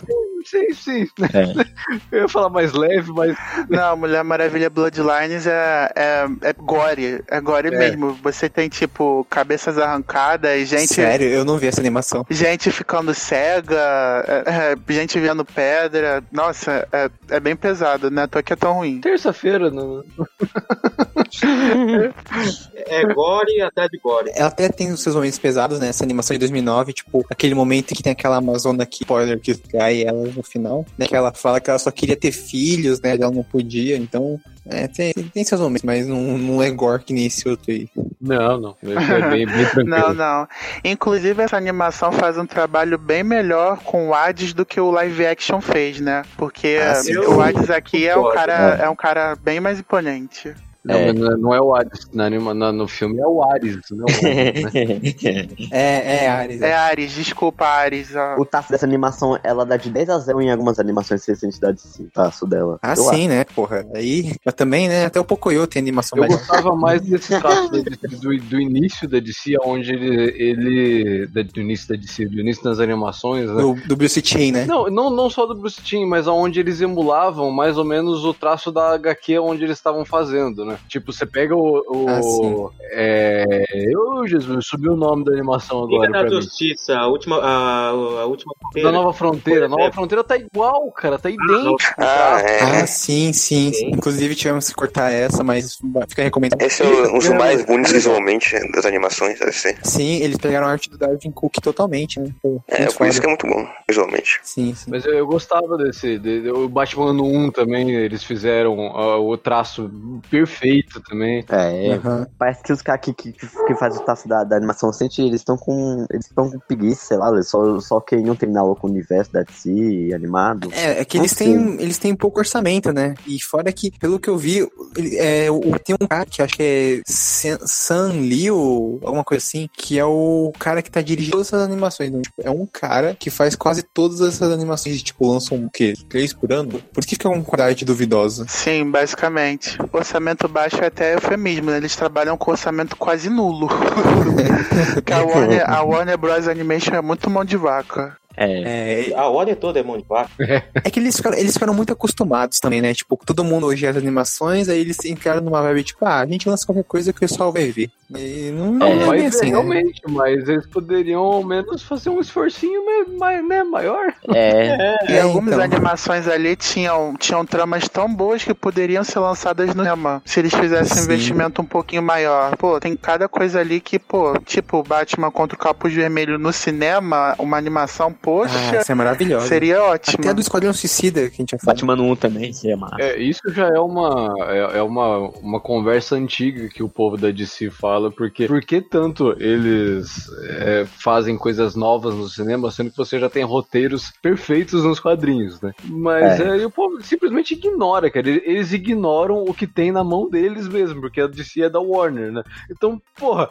Sim, sim. É. Eu ia falar mais leve, mas Não, Mulher Maravilha Bloodlines é, é, é gore. É gore É. mesmo. Você tem, tipo, cabeças arrancadas, gente. Sério, eu não vi essa animação. Gente ficando cega, é, é, gente vendo pedra. Nossa, é, é bem pesado, né? Tô aqui é tão ruim. terça-feira, não, É gore até de gore. Ela até tem os seus momentos pesados, né? Essa animação de 2009, tipo, aquele momento que tem aquela Amazona que, spoiler, que trai ela no final, né? Que ela fala que ela só queria ter filhos, né? Ela não podia, então... É, tem, tem, seus momentos, mas não, não é gore que nem esse outro aí. não, não. É bem, bem tranquilo. Não, não. Inclusive, essa animação faz um trabalho bem melhor com o Hades do que o live action fez, né? Porque Ah, sim. o Hades aqui é um cara, é um cara bem mais imponente. Não, É. não é, não é o Ares. Na anima, na- no filme é o Ares, não é o Ares, né? É, é, Ares. É Ares, desculpa, Ares. ó. o traço dessa animação, ela dá de 10 a 0 em algumas animações recentes da DC, o traço dela. Ah, Eu sim, né, porra. Aí, mas também, né, até o Pocoyo tem animação Eu mais... gostava mais desse DC, do, do início da DC, onde ele. ele da- do início da DC, do início das animações, né? Do, do Bruce Timm, né? Não, não, não só do Bruce Timm, mas aonde eles emulavam mais ou menos o traço da HQ onde eles estavam fazendo, né? Tipo, você pega o. o Ah, é. Eu, Jesus, subiu o nome da animação Liga agora da pra mim. Justiça, a última. A, a última Da Nova Fronteira. A Nova É. Fronteira tá igual, cara, tá idêntico. Ah, é. Ah, sim, sim, Sim. Inclusive tivemos que cortar essa, mas fica recomendado. Esse é um dos mais bonitos visualmente das animações, deve ser. Sim, eles pegaram a arte do Darwin Cook totalmente, né? Pô, É, por isso que é muito bom, visualmente. Sim, sim. Mas eu, eu gostava desse. de- de- o Batman no 1 também, eles fizeram ah, o traço perfeito também. É, Aham. parece que os caras que, que, que fazem o traço da, da animação recente, eles estão com. Eles estão com preguiça, sei lá, eles só, só queriam terminar logo com o universo da DC animado. É, é que eles têm, eles têm pouco orçamento, né? E fora que, pelo que eu vi, ele- é, o- tem um cara que acho que é San- San Liu, alguma coisa assim, que é o cara que tá dirigindo todas essas animações. Então, tipo, é um cara que faz quase todas essas animações, tipo, lançam o quê? Três por ano? Por que fica com qualidade duvidosa? Sim, basicamente. Orçamento baixo é até eufemismo, né? Eles trabalham com orçamento quase nulo. A Warner, a Warner Bros. Animation é muito mão de vaca. É. É, A ordem toda é mão de vaca. é que eles ficaram, eles ficaram muito acostumados também, né? Tipo, todo mundo hoje as animações, aí eles entraram numa vibe, tipo, ah, a gente lança qualquer coisa que o pessoal vai ver. E não, não É, é, ver, assim, né? realmente, mas eles poderiam ao menos fazer um esforcinho mais, né, maior. É. E É, algumas então. animações ali tinham, tinham tramas tão boas que poderiam ser lançadas no cinema. Se eles fizessem um Sim. investimento um pouquinho maior. Pô, tem cada coisa ali que, pô, tipo Batman contra o Capuz Vermelho no cinema, uma animação, Ah, poxa, essa é maravilhosa. seria ótimo. Até do Esquadrão Suicida, que a gente já falou. Batman no 1 também, que é massa. É, isso já é uma, é, é uma, uma conversa antiga que o povo da DC fala, porque por que tanto eles é, fazem coisas novas no cinema, sendo que você já tem roteiros perfeitos nos quadrinhos, né? Mas É. é, e o povo simplesmente ignora, cara. Eles- ignoram o que tem na mão deles mesmo, porque a DC é da Warner, né? Então, porra,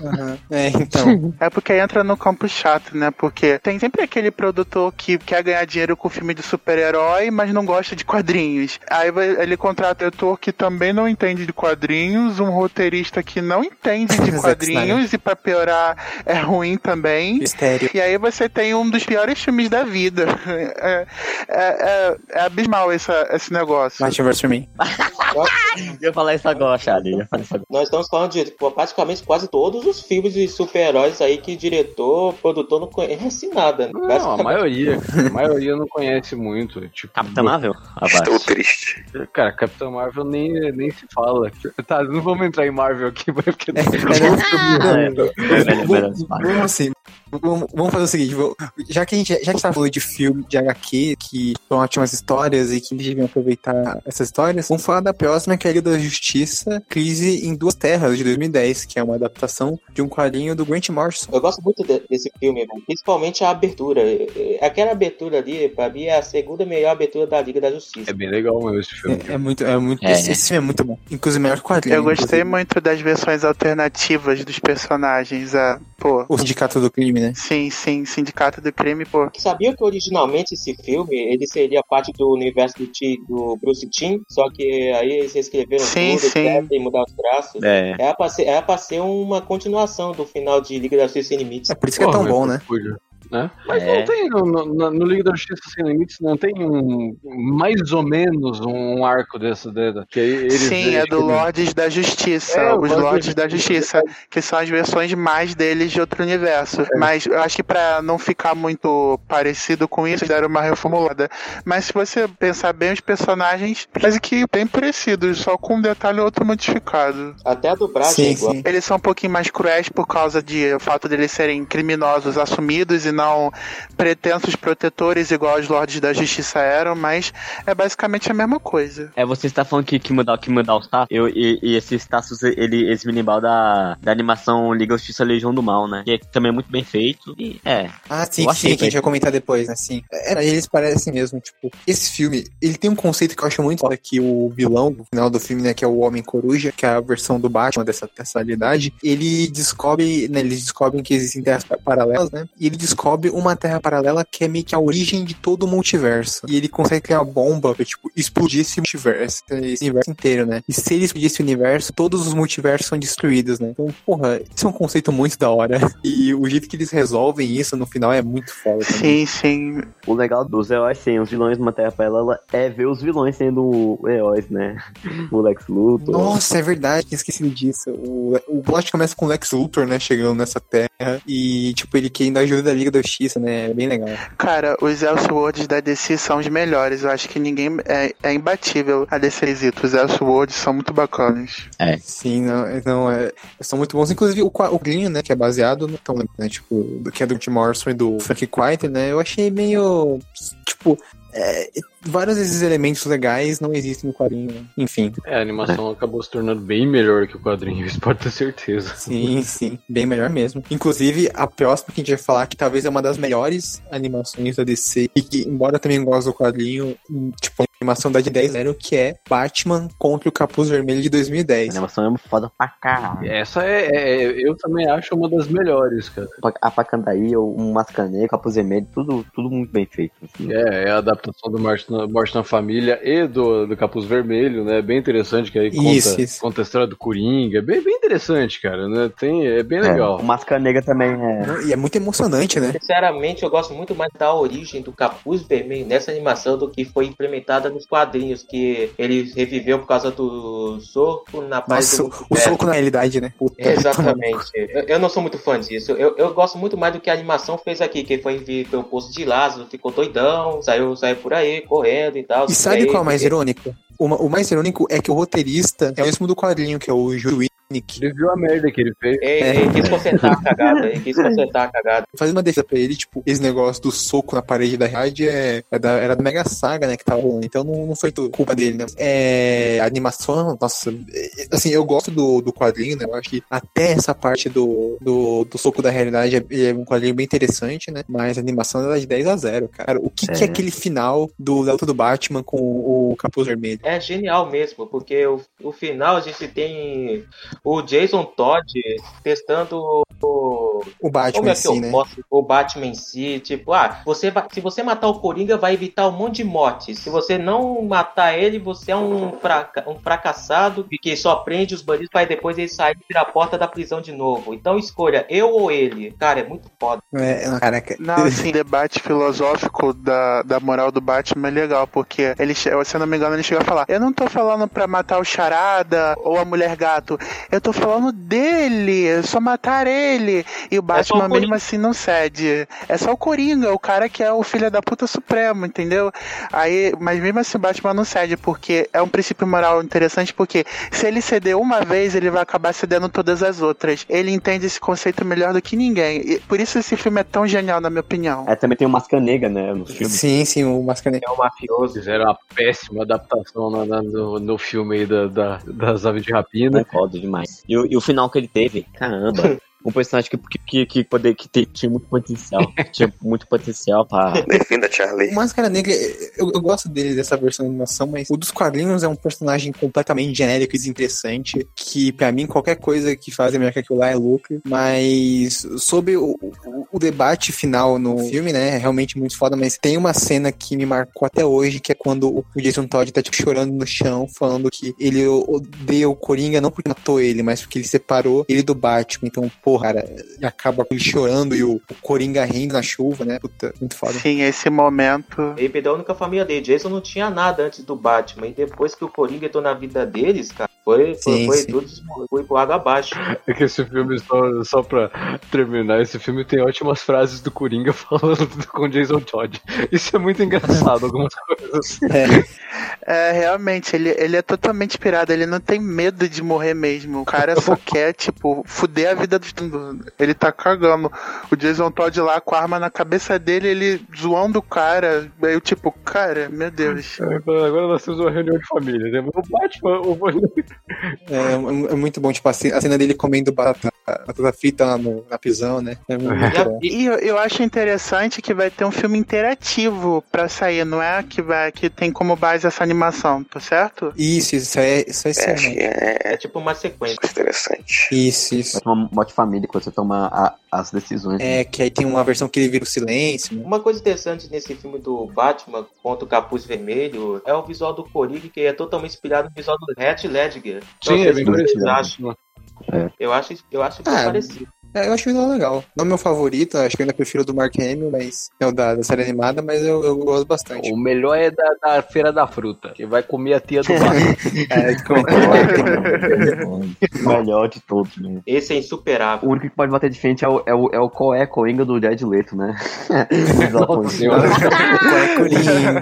Aham. É, então. É porque entra no campo chato, né? Porque tem sempre aquele produtor que quer ganhar dinheiro com filme de super-herói, mas não gosta de quadrinhos. Aí ele contrata um ator que também não entende de quadrinhos, um roteirista que não entende de quadrinhos, e pra piorar é ruim também. Mistério. E aí você tem um dos piores filmes da vida. É, é- é- é abismal essa, esse negócio. Batman vs Superman. Eu ia falar isso agora, Charlie. Eu ia falar isso agora. Nós estamos falando de praticamente quase todos os filmes de super-heróis aí que diretor, produtor não conhece nada. Né? não, a maioria, a maioria não conhece muito. Tipo, Capitã Marvel? Estou Abaixo. triste. Cara, Capitão Marvel nem, nem se fala. Tá, não vamos entrar em Marvel aqui, porque É, Ah, é, assim. Vamos fazer o seguinte, vou- já que a gente já que tá falando de filme, de HQ, que são ótimas histórias e que eles deviam aproveitar essas histórias, vamos falar da próxima, que é a Liga da Justiça, Crise em Duas Terras, de 2010, que é uma adaptação de um quadrinho do Grant Morrison. Eu gosto muito de- desse filme, mano, principalmente a abertura. É, Aquela abertura ali, pra mim, é a segunda melhor abertura da Liga da Justiça. é bem legal mesmo esse filme. É, é muito, é muito, É. esse, esse filme é muito bom. Inclusive, o melhor quadrinho. Eu gostei inclusive. muito das versões alternativas dos personagens. Ah, pô, O Sindicato do Crime, né? sim, sim, Sindicato do Crime, pô. Sabia que originalmente esse filme ele seria parte do universo do, Ti- do Bruce Timm, só que aí eles reescreveram Sim, tudo, sim. etc, e mudar os traços. É. Era pra, ser, era pra ser uma continuação do final de Liga da Justiça Sem Limites. É por isso que é tão bom, né? Né? Mas É. não tem, no, no, no Liga da Justiça Sem Limites, não tem um, mais ou menos um arco dessa, dessa que eles... Sim, é do eles- Lordes da Justiça. É, os Lordes da Justiça, que são as versões mais deles de outro universo. Mas eu acho que pra não ficar muito parecido com isso, deram uma reformulada. Mas se você pensar bem, os personagens parece que bem parecidos, só com um detalhe ou outro modificado. Até a dublagem é igual. sim. Eles são um pouquinho mais cruéis por causa de o fato deles serem criminosos assumidos e não pretensos protetores igual os Lordes da Justiça eram, mas é basicamente a mesma coisa. É, você está falando que, que mudar, que mudar o status. Eu, e, e esses status, ele, me lembram da, da animação Liga da Justiça Legião do Mal, né? Que é também é muito bem feito. E, é. Ah, sim, sim, achei que a gente vai comentar depois, né? Sim. É, eles parecem mesmo, tipo, esse filme, ele tem um conceito que eu acho muito foda, que o vilão, no final do filme, né, que é o Homem Coruja, que é a versão do Batman dessa, dessa realidade, ele descobre, né, eles descobrem que existem terras pa- paralelas, né, e ele descobre uma terra paralela que é meio que a origem de todo o multiverso. E ele consegue criar uma bomba pra, tipo, explodir esse multiverso, esse universo inteiro, né. E se ele explodir esse universo, todos os multiversos são destruídos, né. Então, porra, isso é um conceito muito da hora. E o jeito que eles resolvem isso no final é muito foda também. Sim, sim. O legal dos heróis sem os vilões numa Terra paralela é ver os vilões sendo heróis, né? O Lex Luthor. Nossa, é verdade, tinha esquecido disso. O, o plot começa com o Lex Luthor, né, chegando nessa terra e, tipo, ele querendo a ajuda da Liga da Justiça, né, é bem legal. Cara, os Elseworlds da DC são os melhores. Eu acho que ninguém é, é imbatível a desse quesito. Os Elseworlds são muito bacanas. Sim, não, não é, são muito bons. Inclusive, o, o Grinho, né, que é baseado no, então, né, tipo, do, que é do Tim Morrison e do Frank Quite, né, eu achei meio, tipo, é, vários desses elementos legais não existem no quadrinho, né? enfim. É, a animação acabou se tornando bem melhor que o quadrinho, isso pode ter certeza. Sim, sim, bem melhor mesmo. Inclusive, a próxima que a gente vai falar, que talvez é uma das melhores animações da DC, e que, embora eu também goste do quadrinho, hum, tipo, a animação da de 10 0 que é Batman contra o Capuz Vermelho de A 2010. animação é foda pra caralho. Essa é, é- eu também acho uma das melhores, cara. A Pacandaí, o Mascaneiro, Capuz Vermelho, tudo, tudo muito bem feito. assim. É, é a adaptação do Morte na, Morte na Família e do, do Capuz Vermelho, né? Bem interessante, que aí conta, Isso, isso. conta a história do Coringa. Bem, bem interessante, cara, né? Tem, é bem legal. É, o Máscara Negra também é. E é muito emocionante, né? Sinceramente, eu gosto muito mais da origem do Capuz Vermelho nessa animação do que foi implementada nos quadrinhos, que ele reviveu por causa do soco na paz Nossa, do o multiverso. soco na realidade, né? Puta, Exatamente. Eu, eu não sou muito fã disso. Eu, eu gosto muito mais do que a animação fez aqui, que foi vir pelo posto de Lázaro, ficou doidão, saiu, saiu por aí, correndo e tal. E sabe aí, qual é o mais irônico? O, o mais irônico é que o roteirista é o mesmo do quadrinho, que é o Júlio Winnick. Ele viu a merda que ele fez. Ele, É. ele quis consertar a cagada, ele quis consertar a cagada. Fazer uma defesa pra ele, tipo, esse negócio do soco na parede da rádio é, é da, era da Mega Saga, né, que tava rolando. Então não, não foi culpa dele, né? É, a animação, nossa, é, assim, eu gosto do, do quadrinho, né? Eu acho que até essa parte do, do, do soco da realidade é, é um quadrinho bem interessante, né? Mas a animação era de 10 a 0, cara. O que, que é É. aquele final do Luta do Batman com o Capuz Vermelho? É genial mesmo, porque o, o final a gente tem o Jason Todd testando o, O como Batman é em que si, eu né? posso, o Batman em si, tipo, ah, você vai, se você matar o Coringa vai evitar um monte de mortes. Se você não matar ele, você é um, fraca, um fracassado que só prende os bandidos para depois ele sair pela porta da prisão de novo. Então escolha, eu ou ele. Cara, é muito foda. É, caraca. Não, assim, debate filosófico da, da moral do Batman é legal, porque ele, se eu não me engano, ele chega a falar: Eu não tô falando pra matar o Charada ou a mulher gato, eu tô falando dele, é só matar ele. E o o Batman mesmo Coringa. assim não cede. É só o Coringa, o cara que é o filho da puta supremo, entendeu? Aí, mas mesmo assim o Batman não cede, porque é um princípio moral interessante, porque se ele ceder uma vez, ele vai acabar cedendo todas as outras. Ele entende esse conceito melhor do que ninguém. E por isso esse filme é tão genial, na minha opinião. É, também tem o Máscara Negra, né? No filme. Sim, sim, o Mascarenhas. É um mafioso. Fizeram uma péssima adaptação na- no, no filme aí da, da- das aves de rapina. Concordo demais. E, o- e o final que ele teve, caramba. Um personagem que, que, que, que, poder, que te- tinha muito potencial. que tinha muito potencial pra. Defenda Charlie. O Máscara Negra, eu, eu gosto dele dessa versão de animação, mas o dos quadrinhos é um personagem completamente genérico e desinteressante, que pra mim qualquer coisa que faz melhor que aquilo lá é lucro, mas sobre o, o, o debate final no filme, né, é realmente muito foda, mas tem uma cena que me marcou até hoje, que é quando o Jason Todd tá tipo chorando no chão, falando que ele odeia o Coringa não porque matou ele, mas porque ele separou ele do Batman, então, porra, cara, acaba com ele chorando e o, o Coringa rindo na chuva, né, puta, muito foda. Sim, esse momento. Ele perdeu a única família dele. Jason não tinha nada antes do Batman. E depois que o Coringa entrou na vida deles, cara, Foi, foi, Sim, foi sim. tudo foi pro água abaixo. É que esse filme, só, só pra terminar, esse filme tem ótimas frases do Coringa falando com Jason Todd. Isso é muito engraçado, algumas coisas. É, realmente, ele, ele é totalmente inspirado, ele não tem medo de morrer mesmo. O cara só quer, tipo, fuder a vida dos. Ele tá cagando. O Jason Todd lá com a arma na cabeça dele, ele zoando o cara. Aí eu, tipo, cara, meu Deus. Agora nós temos uma reunião de família, né? O Batman, o É, é muito bom, tipo, a ce- a cena dele comendo batata, batata frita lá no- na prisão, né? É muito bom. E, eu, eu acho interessante que vai ter um filme interativo pra sair, não é que vai que tem como base essa animação, tá certo? Isso, isso é, isso é É, é é tipo uma sequência. interessante. Isso, isso. Uma mote família quando você toma a- as decisões. né? É, que aí tem uma versão que ele vira o silêncio. né? Uma coisa interessante nesse filme do Batman contra o Capuz Vermelho é o visual do Coringa, que é totalmente inspirado no visual do Heath Ledger. Sim, é bem parecido. acham. Eu acho, eu acho que é Ah, parecido. É, eu acho o legal. Não é meu favorito, acho que eu ainda prefiro o do Mark Hamill, mas é o da, da série animada, mas eu, eu gosto bastante. O melhor é da, da Feira da Fruta, que vai comer a tia do Batman. É, melhor de todos, né? Esse é insuperável. O único que pode bater de frente é o, é o, é o Coé Coringa do Jared Leto, né? Nossa é Coringa?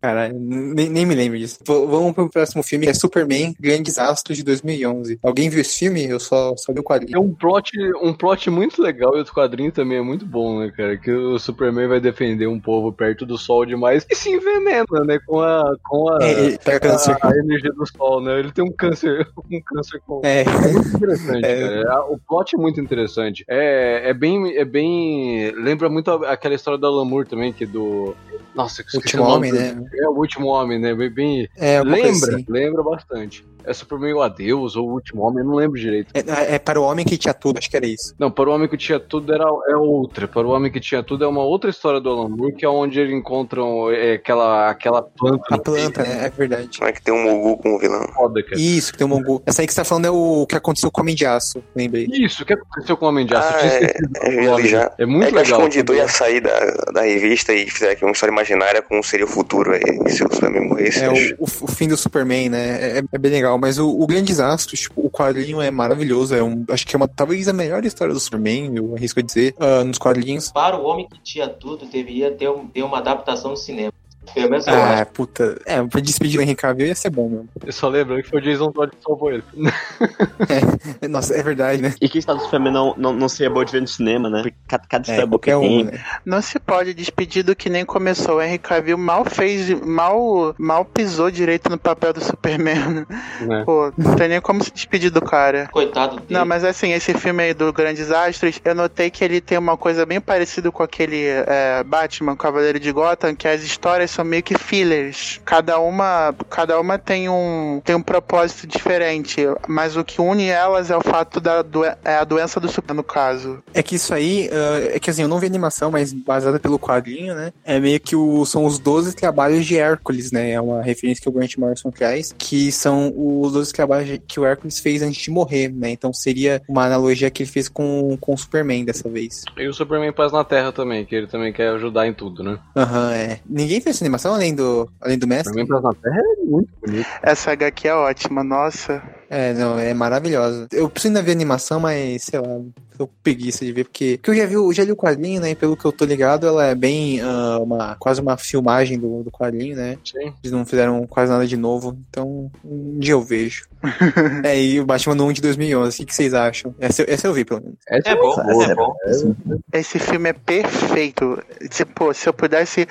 Caralho, nem, nem me lembro disso. V- vamos pro próximo filme, que é Superman Grandes Astros de 2011. Alguém viu esse filme? Eu só, só vi o É quadrinho. um plot, um plot muito legal e o quadrinho também é muito bom, né, cara? Que o Superman vai defender um povo perto do sol demais e se envenena, né? Com a, com a, É, câncer. a, a energia do sol, né? Ele tem um câncer, um câncer com. É, muito interessante, É. cara. O plot é muito interessante. É, é bem. É bem. Lembra muito aquela história da Lamour também, que do. Nossa, que Último Homem, né? É o último homem, né? Bem. é lembra, assim. lembra bastante. É Superman o Adeus ou o último homem, eu não lembro direito. É, é para o homem que tinha tudo, acho que era isso. Não, para o homem que tinha tudo era é outra. Para o homem que tinha tudo é uma outra história do Alan Moore, que é onde eles encontram é, aquela, aquela planta. A planta, né? É verdade. Não é que tem um Mugu como vilão. Foda, cara. Isso, que tem o Mongu. Essa aí que você tá falando é o que aconteceu com o Homem de Aço, lembrei. Isso, o que aconteceu com o Homem de Aço? Ah, é, é, o li já. É muito é legal. um editor ia sair da, da revista e fizer aqui uma história imaginária como seria o futuro aí, se o Superman morresse. É o, o, o fim do Superman, né? É, é bem legal. Mas o, o Grandes Astros, tipo, o quadrinho é maravilhoso. É um, acho que é uma, talvez a melhor história do Superman, eu arrisco a dizer, ah, nos quadrinhos. Para o Homem que Tinha Tudo, deveria ter, um- ter uma adaptação no cinema. Pelo menos eu Ah, acho. puta. É, pra despedir o Henry Cavill ia ser bom mesmo. Eu só lembro que foi o Jason Todd que salvou ele. Nossa, é verdade, né? E que história do Superman não, não, não seria boa de ver no cinema, né? Porque cada, cada É, que qualquer um, tem. né? Não se pode despedir do que nem começou. O Henry Cavill mal fez, mal, mal pisou direito no papel do Superman. Né? Pô, não tem nem como se despedir do cara. Coitado dele. Não, mas assim, esse filme aí do Grandes Astros, eu notei que ele tem uma coisa bem parecida com aquele é, Batman, Cavaleiro de Gotham, que as histórias são meio que fillers. Cada uma, cada uma tem um, tem um propósito diferente, mas o que une elas é o fato da é a doença do Superman, no caso. É que isso aí, ah, é que assim, eu não vi animação, mas baseada pelo quadrinho, né? É meio que o, são os 12 trabalhos de Hércules, né? É uma referência que o Grant Morrison traz, que são os 12 trabalhos que o Hércules fez antes de morrer, né? Então seria uma analogia que ele fez com, com o Superman dessa vez. E o Superman Paz na Terra também, que ele também quer ajudar em tudo, né? Aham, é. Ninguém fez animação além do, além do mestre? Paz na Terra é muito bonito. Essa HQ é ótima, nossa. É, não, é maravilhosa. Eu preciso ainda ver a animação, mas sei lá, tô com preguiça de ver, porque, porque eu já vi, eu já li o quadrinho, né? E pelo que eu tô ligado, ela é bem ah, uma quase uma filmagem do, do quadrinho, né? Sim. Eles não fizeram quase nada de novo, então um dia eu vejo. é, e o Batman no 1 de 2011, o que, que vocês acham? Essa, eu- essa eu vi, pelo menos. Essa É bom, Essa é bom. Esse filme é perfeito. Se, pô, se eu pudesse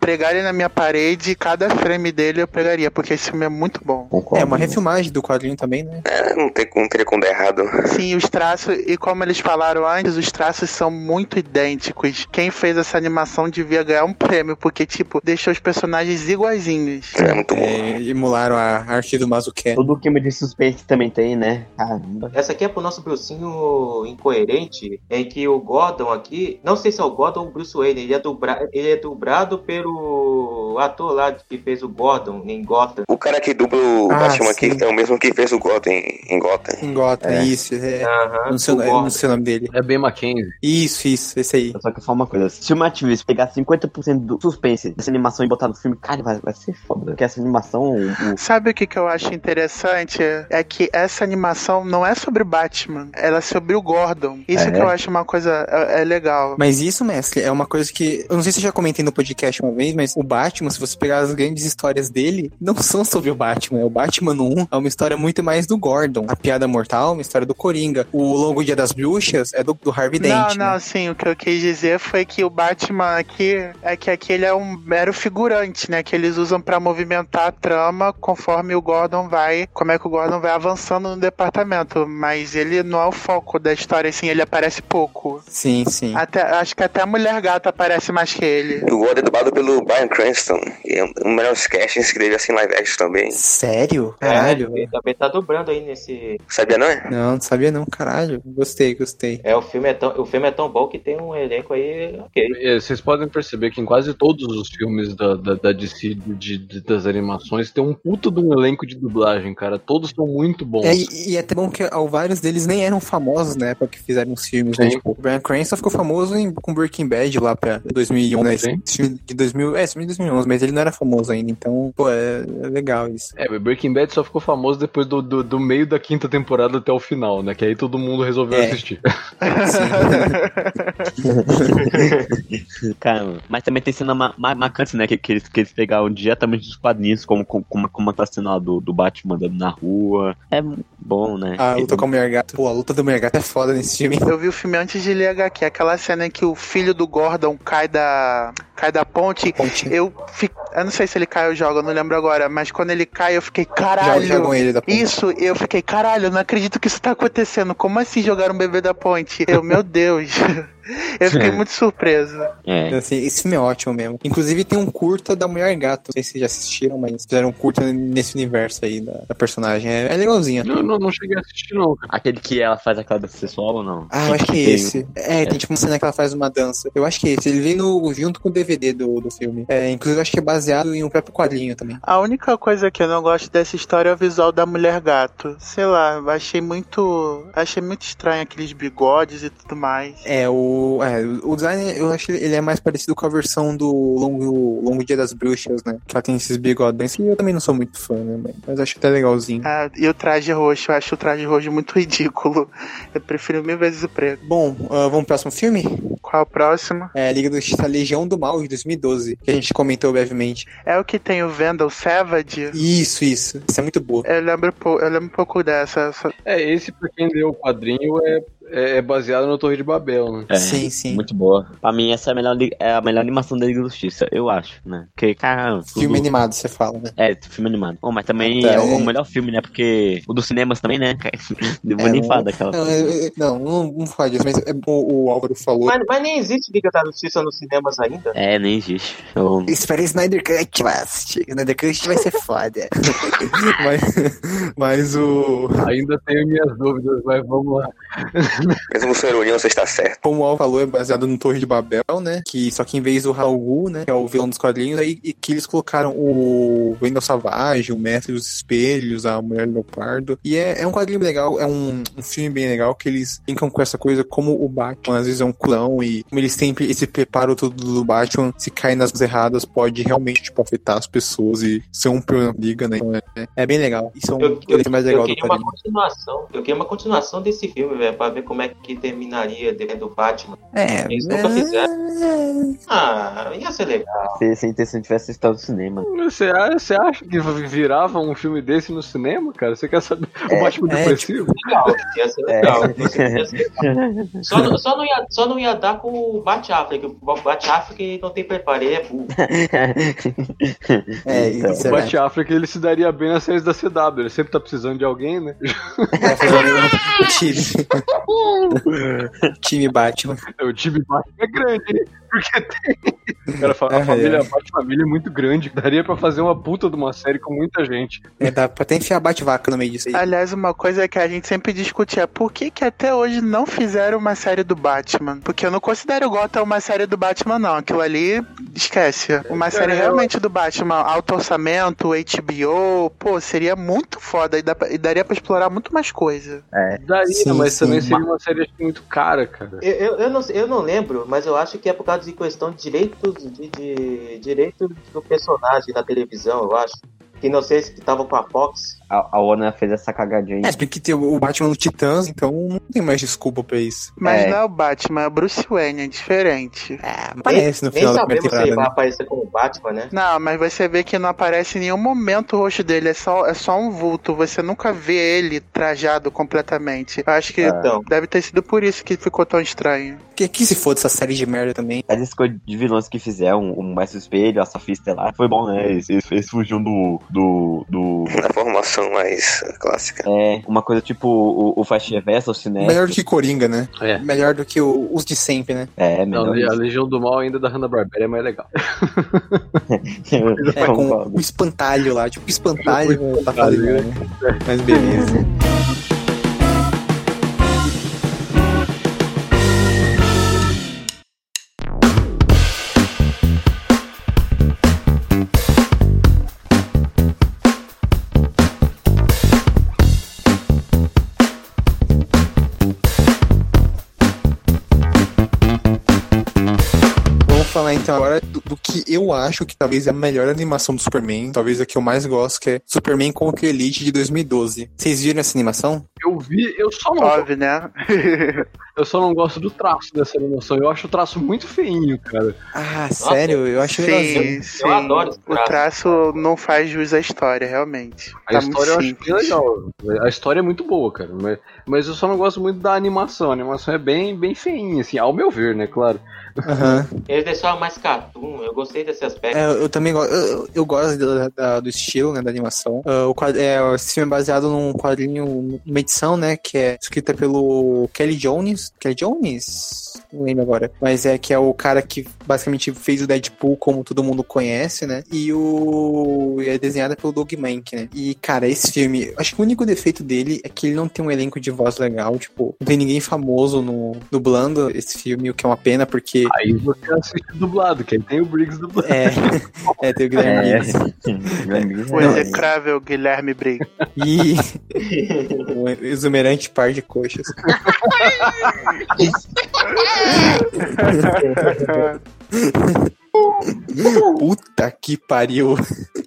pregar ele na minha parede, cada frame dele eu pregaria, porque esse filme é muito bom. Concordo. É uma refilmagem do quadrinho também, né? É, não, tem, não teria como dar errado. Sim, os traços, e como eles falaram antes, os traços são muito idênticos. Quem fez essa animação devia ganhar um prêmio, porque, tipo, deixou os personagens iguaizinhos. É muito bom. É, emularam a arte do Mazuké. Todo o clima de suspense também tem, né? Caramba. Essa aqui é pro nosso Brucinho incoerente, em que o Gordon aqui, não sei se é o Gordon ou o Bruce Wayne, ele é, dubra, ele é dublado pelo ator lá que fez o Gordon em Gotham. O cara que dubla o Ah, Batman sim. aqui é o mesmo que fez o Gotham em, Gotham. Em Gotham, É. isso. É, Aham, não, sei, não sei o nome dele. É bem Mackenzie. Isso, isso, esse aí. Só que eu falo uma coisa, se o Matt Reeves pegar 50% do suspense dessa animação e botar no filme, cara, vai, vai ser foda. Porque essa animação, o, Sabe o que, que eu acho interessante? É que essa animação não é sobre o Batman, ela é sobre o Gordon. Isso É. que eu acho uma coisa é, é legal. Mas isso, mestre, é uma coisa que. Eu não sei se eu já comentei no podcast uma vez, mas o Batman, se você pegar as grandes histórias dele, não são sobre o Batman. O Batman no 1 é uma história muito mais do Gordon. A Piada Mortal é uma história do Coringa. O Longo Dia das Bruxas é do, do Harvey Não, Dent. não, né? sim, o que eu quis dizer foi que o Batman aqui é que aqui ele é um mero figurante, né? Que eles usam pra movimentar a trama conforme o Gordon vai, como é que o Gordon vai avançando no departamento. Mas ele não é o foco da história, assim, ele aparece pouco. Sim, sim. Até, acho que até a mulher gata aparece mais que ele. O Gordon é dublado pelo Brian Cranston. é um dos melhores castings que teve assim live action também. Sério? Caralho. É, ele também tá dobrando aí nesse. Sabia não é? Não, não sabia não, caralho. Gostei, gostei. É, o filme é tão, o filme é tão bom que tem um elenco aí, ok. É, Vocês podem perceber que em quase todos os filmes da, da, da DC de, de- das animações tem um puta de um elenco de dublagem, cara. Todos são muito bons. É, e, e é até bom que ó, vários deles nem eram famosos na época que fizeram os filmes, né? Sim. Tipo, o Brian Cranston ficou famoso em, com Breaking Bad lá pra 2001, né? Filme de 2000, é, filme de 2011, mas ele não era famoso ainda, então, pô, é, é legal isso. É, mas Breaking Bad só ficou famoso depois do, do, do meio da quinta temporada até o final, né? Que aí todo mundo resolveu É. assistir. cara, mas também tem cena ma ma marcante, né? Que, que, eles, que eles pegaram diretamente dos quadrinhos, como, como, como, como aquela cena lá do, do Batman andando na rua. É bom, né? A luta com a Mulher pô, a luta da Mulher Gato é foda nesse filme. Eu vi o filme antes de ler HQ, aquela cena em que o filho do Gordon cai da, cai da ponte. Ponte. Eu, fi- eu não sei se ele cai ou joga, eu não lembro agora, mas quando ele cai eu fiquei, Já caralho. jogam ele da ponte. Isso, eu fiquei, caralho, eu não acredito que isso tá acontecendo. Como assim jogar um bebê da ponte? Eu, meu Deus. Eu fiquei muito surpreso. É. Assim, esse filme é ótimo mesmo. Inclusive tem um curta da Mulher Gato. Não sei se vocês já assistiram, mas fizeram um curta nesse universo aí da, da personagem. É, é legalzinho. Eu não, não cheguei a assistir, não. Aquele que ela faz aquela dança sexual ou não? Ah, eu acho que é tem- esse. É, tem tipo uma cena que ela faz uma dança. Eu acho que é esse. Ele vem no, junto com o DVD do, do filme. É, inclusive, eu acho que é baseado em um próprio quadrinho também. A única coisa que eu não gosto dessa história é o visual da mulher gato. Sei lá, eu achei muito. Achei muito estranho aqueles bigodes e tudo mais. É, o, é, o design, eu acho que ele é mais parecido com a versão do Longo, Longo Dia das Bruxas, né? Que ela tem esses bigodões. E eu também não sou muito fã, né? Mas, mas acho até legalzinho. Ah, e o traje roxo, eu acho o traje roxo muito ridículo. Eu prefiro mil vezes o preto. Bom, ah, vamos pro próximo filme? Qual o próximo? É Liga da Justiça Legião do Mal, de 2012. Que a gente comentou brevemente. É o que tem o Vandal Savage? Isso, isso. Isso é muito boa. Eu lembro, eu lembro um pouco dessa. só- É, esse, pra quem leu o quadrinho, é, é, é baseado no Torre de Babel, né? É, Sim, sim. Muito boa. Pra mim, essa é a melhor, é a melhor animação da Liga da Justiça, eu acho, né? Porque, cara. tudo- Filme animado, você fala, né? É, filme animado. Bom, mas também Tá, é o é. melhor filme, né? Porque o dos cinemas também, né? Não vou É, nem não- falar daquela. Não, é- é- não, não, não fala disso, mas é bom, o Álvaro falou. Mas, mas nem existe Liga da Justiça nos cinemas ainda. É, nem existe. Eu- Espera Snyder Cut, mas Snyder Cut vai ser foda. mas, mas o. Ainda tenho minhas dúvidas, mas vamos lá. Mesmo sendo união, você está certo. Como o Al falou, é baseado no Torre de Babel, né? Que só que em vez do Raul Gu, né? Que é o vilão dos quadrinhos, aí e que eles colocaram o Wendel Savage, o Mestre dos Espelhos, a Mulher Leopardo. E é, é um quadrinho legal, é um, um filme bem legal que eles brincam com essa coisa como o Batman às vezes é um culão e como eles sempre esse preparo todo do Batman, se cair nas coisas erradas, pode realmente tipo, afetar as pessoas e ser um problema liga, né? Então é, é bem legal. Isso é um Eu, eu, mais eu legal do queria uma quadrinho. continuação. Eu queria uma continuação desse filme, velho, pra ver como é que terminaria dentro do Batman. É, Eles nunca Ah, ia ser legal. Se, se a intenção tivesse estado no cinema. Você, você acha que virava um filme desse no cinema, cara? Você quer saber? O Batman é, depressivo? Legal, ia ser É. legal. Ia ser legal. Só, não- só, não ia, só não ia dar com o Bat Affleck. O Bat Affleck não tem preparo, ele é burro. É, Então, isso é O Bat Affleck ele se daria bem nas séries da CW. Ele sempre tá precisando de alguém, né? O time. Batman. O time Batman é grande, hein? Porque tem, O cara fala, a É, família, é. a Bate-Família é muito grande. Daria pra fazer uma puta de uma série com muita gente. É, dá pra até enfiar bate-vaca no meio disso aí. Aliás, uma coisa que a gente sempre discute é por que, que até hoje não fizeram uma série do Batman? Porque eu não considero Gotham uma série do Batman, não. Aquilo ali, esquece. Uma série eu- realmente do Batman, alto orçamento, HBO, pô, seria muito foda e, dá e daria pra explorar muito mais coisa. Daria, Sim, mas sim. também seria uma série muito cara, cara. Eu, eu, eu não, eu não lembro, mas eu acho que é por causa de questão de direitos de, de direito do personagem na televisão, eu acho. Que não sei se tava com a Fox. A, a Warner fez essa cagadinha aí. É, tem que ter o Batman no Titãs, então não tem mais desculpa pra isso. Mas É. não é o Batman, é o Bruce Wayne, é diferente. É, parece no Nem final da primeira sabemos se ele temporada. vai Né? aparecer como Batman, né? Não, mas você vê que não aparece em nenhum momento o rosto dele, é só, é só um vulto. Você nunca vê ele trajado completamente. Eu acho que Então. deve ter sido por isso que ficou tão estranho. Que, que se for dessa série de merda também. As escolhas de vilões que fizeram, o Mestre Espelho, a Sofia Estelar, foi bom, né? Eles, eles, eles fugiam do, do, do... Na formação mais clássica. É, uma coisa tipo o, o Flash Reverso, o Cinema. Melhor do que Coringa, né? É. Melhor do que o- os de sempre, né? É, Não, melhor. a Legião do Mal ainda da Hanna-Barbera é mais legal. É, com o espantalho lá. Tipo, espantalho tá espantalho, fazendo. né? Mas beleza. Então agora do, do que eu acho que talvez é a melhor animação do Superman, talvez a que eu mais gosto, que é Superman contra o Elite de 2012. Vocês viram essa animação? Eu vi, eu só não, Óbvio, né? eu só não gosto do traço dessa animação. Eu acho o traço muito feinho, cara. Ah, sério? Eu acho sim, sim. adoro esse O traço. traço não faz jus à história, realmente. A Tá história eu muito acho bem legal. A história é muito boa, cara. Mas, mas eu só não gosto muito da animação. A animação é bem, bem feinha, assim, ao meu ver, né? Claro. Aham. Eles deixaram mais cartoon, eu gostei desse aspecto. É, eu também gosto. Eu, eu gosto da- da- do estilo, né, da animação. Ah, o quad- é, esse filme é baseado num quadrinho, numa edição, né, que é escrita pelo Kelly Jones. Kelly Jones? Não lembro agora. Mas é que é o cara que basicamente fez o Deadpool, como todo mundo conhece, né? E o. é desenhada pelo Doug Mank, né? E, cara, esse filme, acho que o único defeito dele é que ele não tem um elenco de voz legal. Tipo, não tem ninguém famoso no, dublando esse filme, o que é uma pena, porque. Aí você assiste dublado, que aí tem o Briggs dublado. É, é tem o Guilherme É. Briggs. O execrável Guilherme Briggs. E o exuberante par de coxas. Puta que pariu.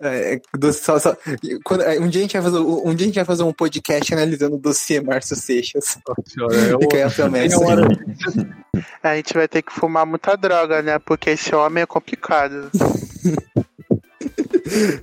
É, do- só- só- quando- é, um, dia a gente vai fazer, um dia a gente vai fazer um podcast analisando o dossiê Márcio Seixas. É A gente vai ter que fumar muita droga, né? Porque esse homem é complicado.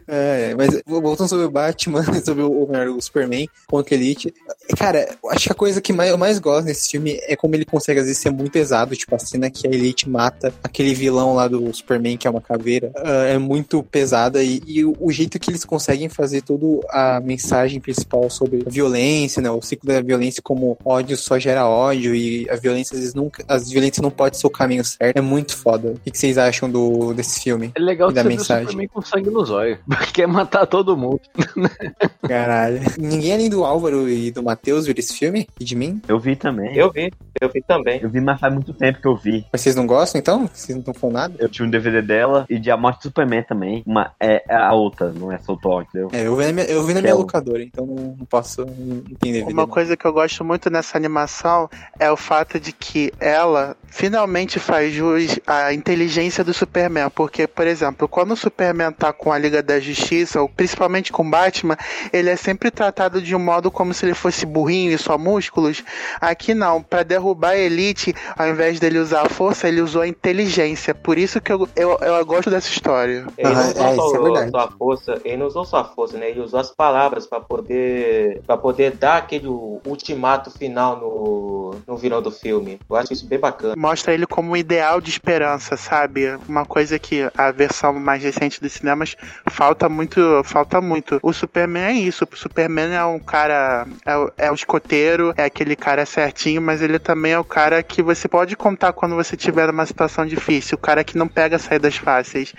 É, mas voltando sobre o Batman, sobre o, o, o Superman contra o Elite. Cara, acho que a coisa que mais, eu mais gosto nesse filme é como ele consegue, às vezes, ser muito pesado. Tipo, a cena que a Elite mata aquele vilão lá do Superman, que é uma caveira, ah, é muito pesada. E, e o, o jeito que eles conseguem fazer toda a mensagem principal sobre violência, né? O ciclo da violência, como ódio só gera ódio e a violência, às vezes, nunca. As violências não pode ser o caminho certo. É muito foda. O que, que vocês acham do, desse filme? É legal E da mensagem. Superman com sangue no zóio. Quer matar todo mundo. Caralho. Ninguém além do Álvaro e do Matheus viu esse filme? E de mim? Eu vi também. Eu vi, eu vi também. Eu vi, mas faz muito tempo que eu vi. Mas vocês não gostam, então? Vocês não estão falando nada? Eu tinha um DVD dela e de A Morte do Superman também. Uma, é, é a outra, não é Soltor, entendeu? É, eu vi na minha, eu vi na minha é locadora, então não, não posso entender. Uma coisa que eu gosto muito nessa animação é o fato de que ela finalmente faz jus à inteligência do Superman. Porque, por exemplo, quando o Superman tá com a Liga da Justiça, ou principalmente com o Batman, ele é sempre tratado de um modo como se ele fosse burrinho e só músculos. Aqui não, pra derrubar a Elite, ao invés dele usar a força, ele usou a inteligência. Por isso que eu, eu, eu gosto dessa história. Ele Ah, não é, usou é só, verdade. só a força, ele não usou só a força, né? Ele usou as palavras pra poder para poder dar aquele ultimato final no, no vilão do filme. Eu acho isso bem bacana. Mostra ele como um ideal de esperança, sabe? Uma coisa que a versão mais recente dos cinemas falta muito, falta muito. O Superman é isso. O Superman é um cara, é, é o escoteiro, é aquele cara certinho, mas ele também é o cara que você pode contar quando você tiver numa situação difícil, o cara que não pega saídas fáceis.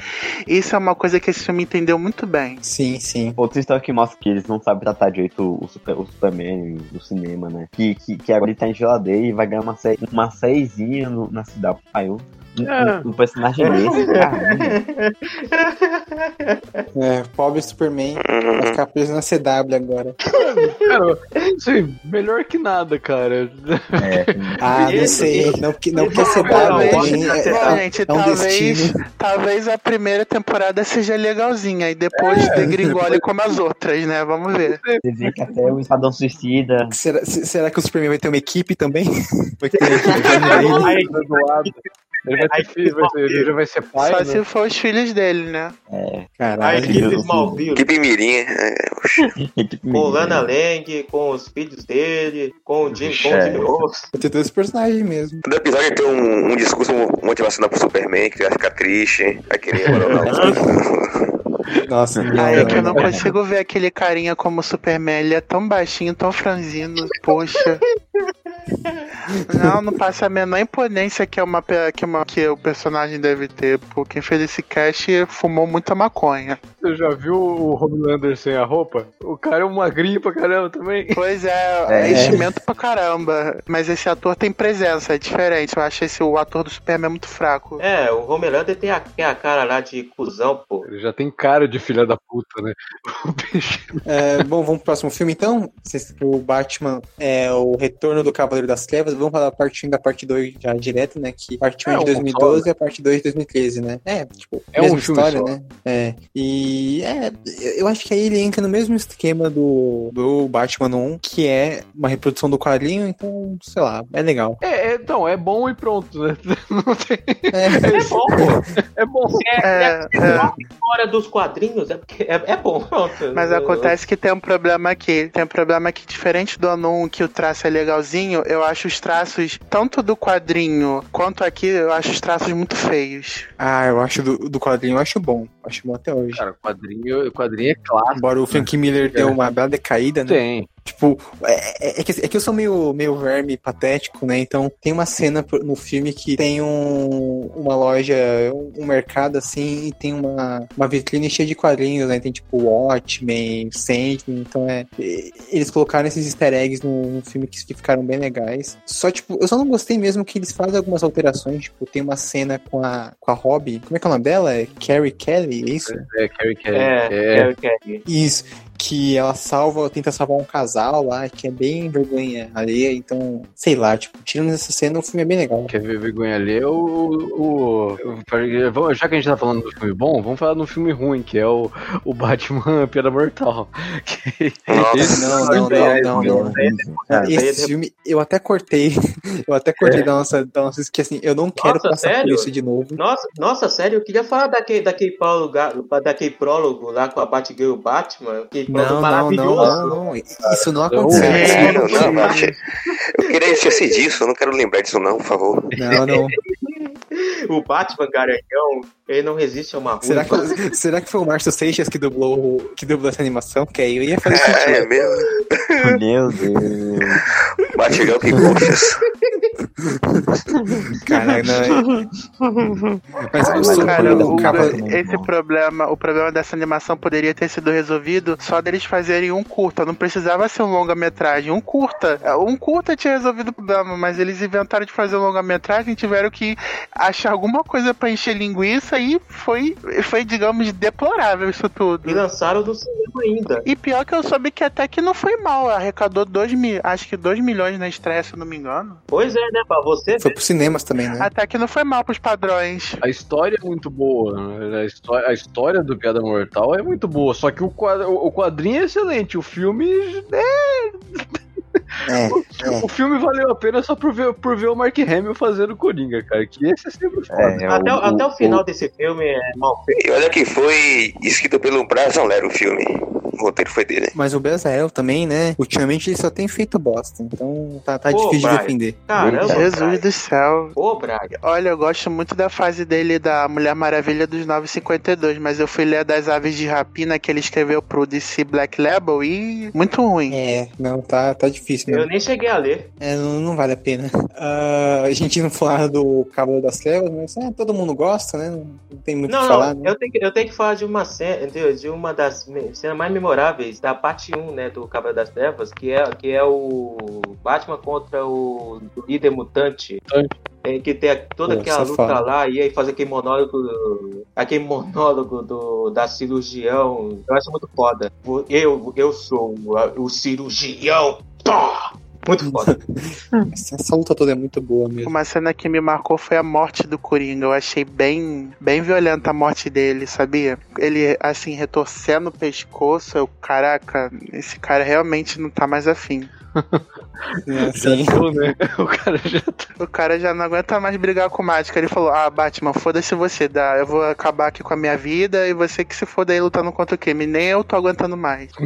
Isso é uma coisa que esse filme entendeu muito bem. Sim, sim. Outra história que mostra que eles não sabem tratar direito o, super, o Superman no cinema, né? Que, que, que agora ele tá em geladeira e vai ganhar uma, uma sériezinha no- na cidade. Aí eu. Um, É. um- personagem desse. É, pobre Superman vai ficar preso na CW agora. Cara, assim, melhor que nada, cara. É, Ah, não sei. Não, que- não que a é CW também é, é, gente, é um talvez, destino. talvez a primeira temporada seja legalzinha e depois degringole como as outras, né? Vamos ver. você vê que até o Esquadrão Suicida. Será, se- será que o Superman vai ter uma equipe também? Vai ter uma equipe ele? Vai ter filho, vai ser, ele vai ser pai, Só né? se for os filhos dele, né? Caralho. equipe. Equipe Mirinha. é, oxe. Equipe Com o. Lana Lang, com os filhos dele, com o Jim, com o É. Jimmy Olsen. Vai ter dois personagens mesmo. Todo episódio tem um, um discurso motivacional pro Superman, que vai ficar triste, vai querer Nossa, não, Aí é que eu não não. consigo ver aquele carinha como Superman. Ele é tão baixinho, tão franzino. Poxa. Não, não passa a menor imponência que, é uma, que, uma, que o personagem deve ter. Pô, quem fez esse cast fumou muita maconha. Você já viu o Homelander sem a roupa? O cara é um magrinho pra caramba também. Pois é, é, É. enchimento pra caramba. Mas esse ator tem presença, é diferente. Eu acho esse, o ator do Superman muito fraco. É, o Homelander tem a, tem a cara lá de cuzão, pô. Ele já tem cara de filha da puta, né? O bicho. É, bom, vamos pro próximo filme então. O Batman é o Retorno do Cavaleiro das Trevas. Vamos falar partindo da parte 2 já direto, né? Que parte 1 É é de um 2012 e a parte 2 de 2013, né? É, tipo, É mesma um filme história, só. né? É. E é, eu- acho que aí ele entra no mesmo esquema do, do Batman 1, que é uma reprodução do quadrinho, então, sei lá, é legal. É, é, então, é bom e pronto, né? Não tem... É, É bom, pô. É bom. É, é. Fora dos quadrinhos, é, porque é, é bom, pronto. Mas acontece que tem um problema aqui. Tem um problema que, diferente do ano 1, que o traço é legalzinho, eu acho os traços, tanto do quadrinho quanto aqui, eu acho os traços muito feios. Ah, eu acho do, do quadrinho, eu acho bom. Acho bom até hoje. Cara, o quadrinho, o quadrinho é clássico. Embora o Frank Miller deu uma bela decaída, né? Tem. Tipo, é, é- é que, é que eu sou meio, meio verme patético, né? Então tem uma cena no filme que tem um, uma loja, um, mercado assim, e tem uma, uma vitrine cheia de quadrinhos, né? Tem tipo Watchmen, Sandman, então é. Eles colocaram esses easter eggs no, no filme que, que ficaram bem legais. Só, tipo, eu só não gostei mesmo que eles fazem algumas alterações, tipo, tem uma cena com a, com a Robin, como é que é o nome dela? É Carrie Kelly, é isso? É, Carrie Kelly. É, é, é. Isso, que ela salva, tenta salvar um casal lá, que é bem vergonha alheia, então, sei lá, tipo, tirando essa cena, o filme é bem legal. Quer ver vergonha ali? O, o, Já que a gente tá falando do filme bom, vamos falar do filme ruim, que é o, o Batman Piada Mortal. Que- Nossa. Não, não, não, não, não. Cara, Esse filme, eu até cortei, eu até cortei da nossa, da nossa, que assim, eu não quero passar por isso de novo. Nossa, nossa, sério, eu queria falar daquele, daquele, prólogo, daquele prólogo lá com a Batgirl e o Batman. Prólogo Não, não, não, não, não, isso não aconteceu. É, isso Não, não não, não, eu queria esquecer disso, eu não quero lembrar disso não, por favor. Não, não. O Batman Garanhão, ele não resiste a uma rua. Será que, será que foi o Márcio Seixas que dublou, que dublou essa animação? Que aí eu ia fazer É, é sentido. mesmo. Meu Deus. Batigão que puxas. Caralho, não. Mas Mas, o sobre Cara, o o- Cavaleiro. esse problema, o problema dessa animação poderia ter sido resolvido só deles fazerem um curta. Não precisava ser um longa-metragem, um curta. Um curta tinha resolvido o problema, mas eles inventaram de fazer um longa-metragem, tiveram que achar alguma coisa pra encher linguiça e foi, foi digamos, deplorável isso E tudo. lançaram no cinema ainda. E pior que eu soube que até que não foi mal, arrecadou 2 mil, acho que 2 milhões na estreia, se eu não me engano. Pois é, né? Pra você Foi pros cinemas também, né? Até que não foi mal pros padrões. A história é muito boa. né? A história, a história do Piada Mortal é muito boa. Só que o quadro- o quadrinho é excelente. O filme. É, é. O filme valeu a pena só por ver, por ver o Mark Hamill fazendo Coringa, cara. Que esse é sempre foda. É, Até, o, o- até o o- final desse filme é mal feito. E olha que foi escrito pelo Brazon Lero o filme. O roteiro foi dele. Mas o Bezael também, né? Ultimamente ele só tem feito bosta. Então tá, tá Pô, difícil Brian. de defender. Caramba, Jesus Brian. do céu. Ô, Braga. Olha, eu gosto muito da fase dele da Mulher Maravilha dos 952, mas eu fui ler das Aves de Rapina que ele escreveu pro DC Black Label e muito ruim. É, não, tá, tá difícil, Eu né? nem cheguei a ler. É, não, não vale a pena. Ah, a gente não falar do Cavaleiro das Trevas, mas é, todo mundo gosta, né? Não, tem muito o Não, que falar, não, né? eu tenho, que, eu tenho que falar de uma cena, entendeu? de uma das cenas mais memoráveis da parte 1, né, do Cavaleiro das Trevas, que é, que é o Batman contra o líder mutante. É, que tem toda aquela é luta lá, e aí faz aquele monólogo, aquele monólogo do, da cirurgião. Eu acho muito foda. Eu, eu sou o, o cirurgião. Pá! Muito foda. Essa, essa luta toda é muito boa mesmo. Uma cena que me marcou foi a morte do Coringa. Eu achei bem, bem violenta a morte dele, sabia? Ele, assim, retorcendo o pescoço. Eu, caraca, esse cara realmente não tá mais afim. É, Já tô, né? O cara já tá. O cara já não aguenta mais brigar com o Mágica. Ele falou: Ah, Batman, foda-se você, dá. Eu vou acabar aqui com a minha vida e você que se foda aí lutando contra o crime. Nem eu tô aguentando mais.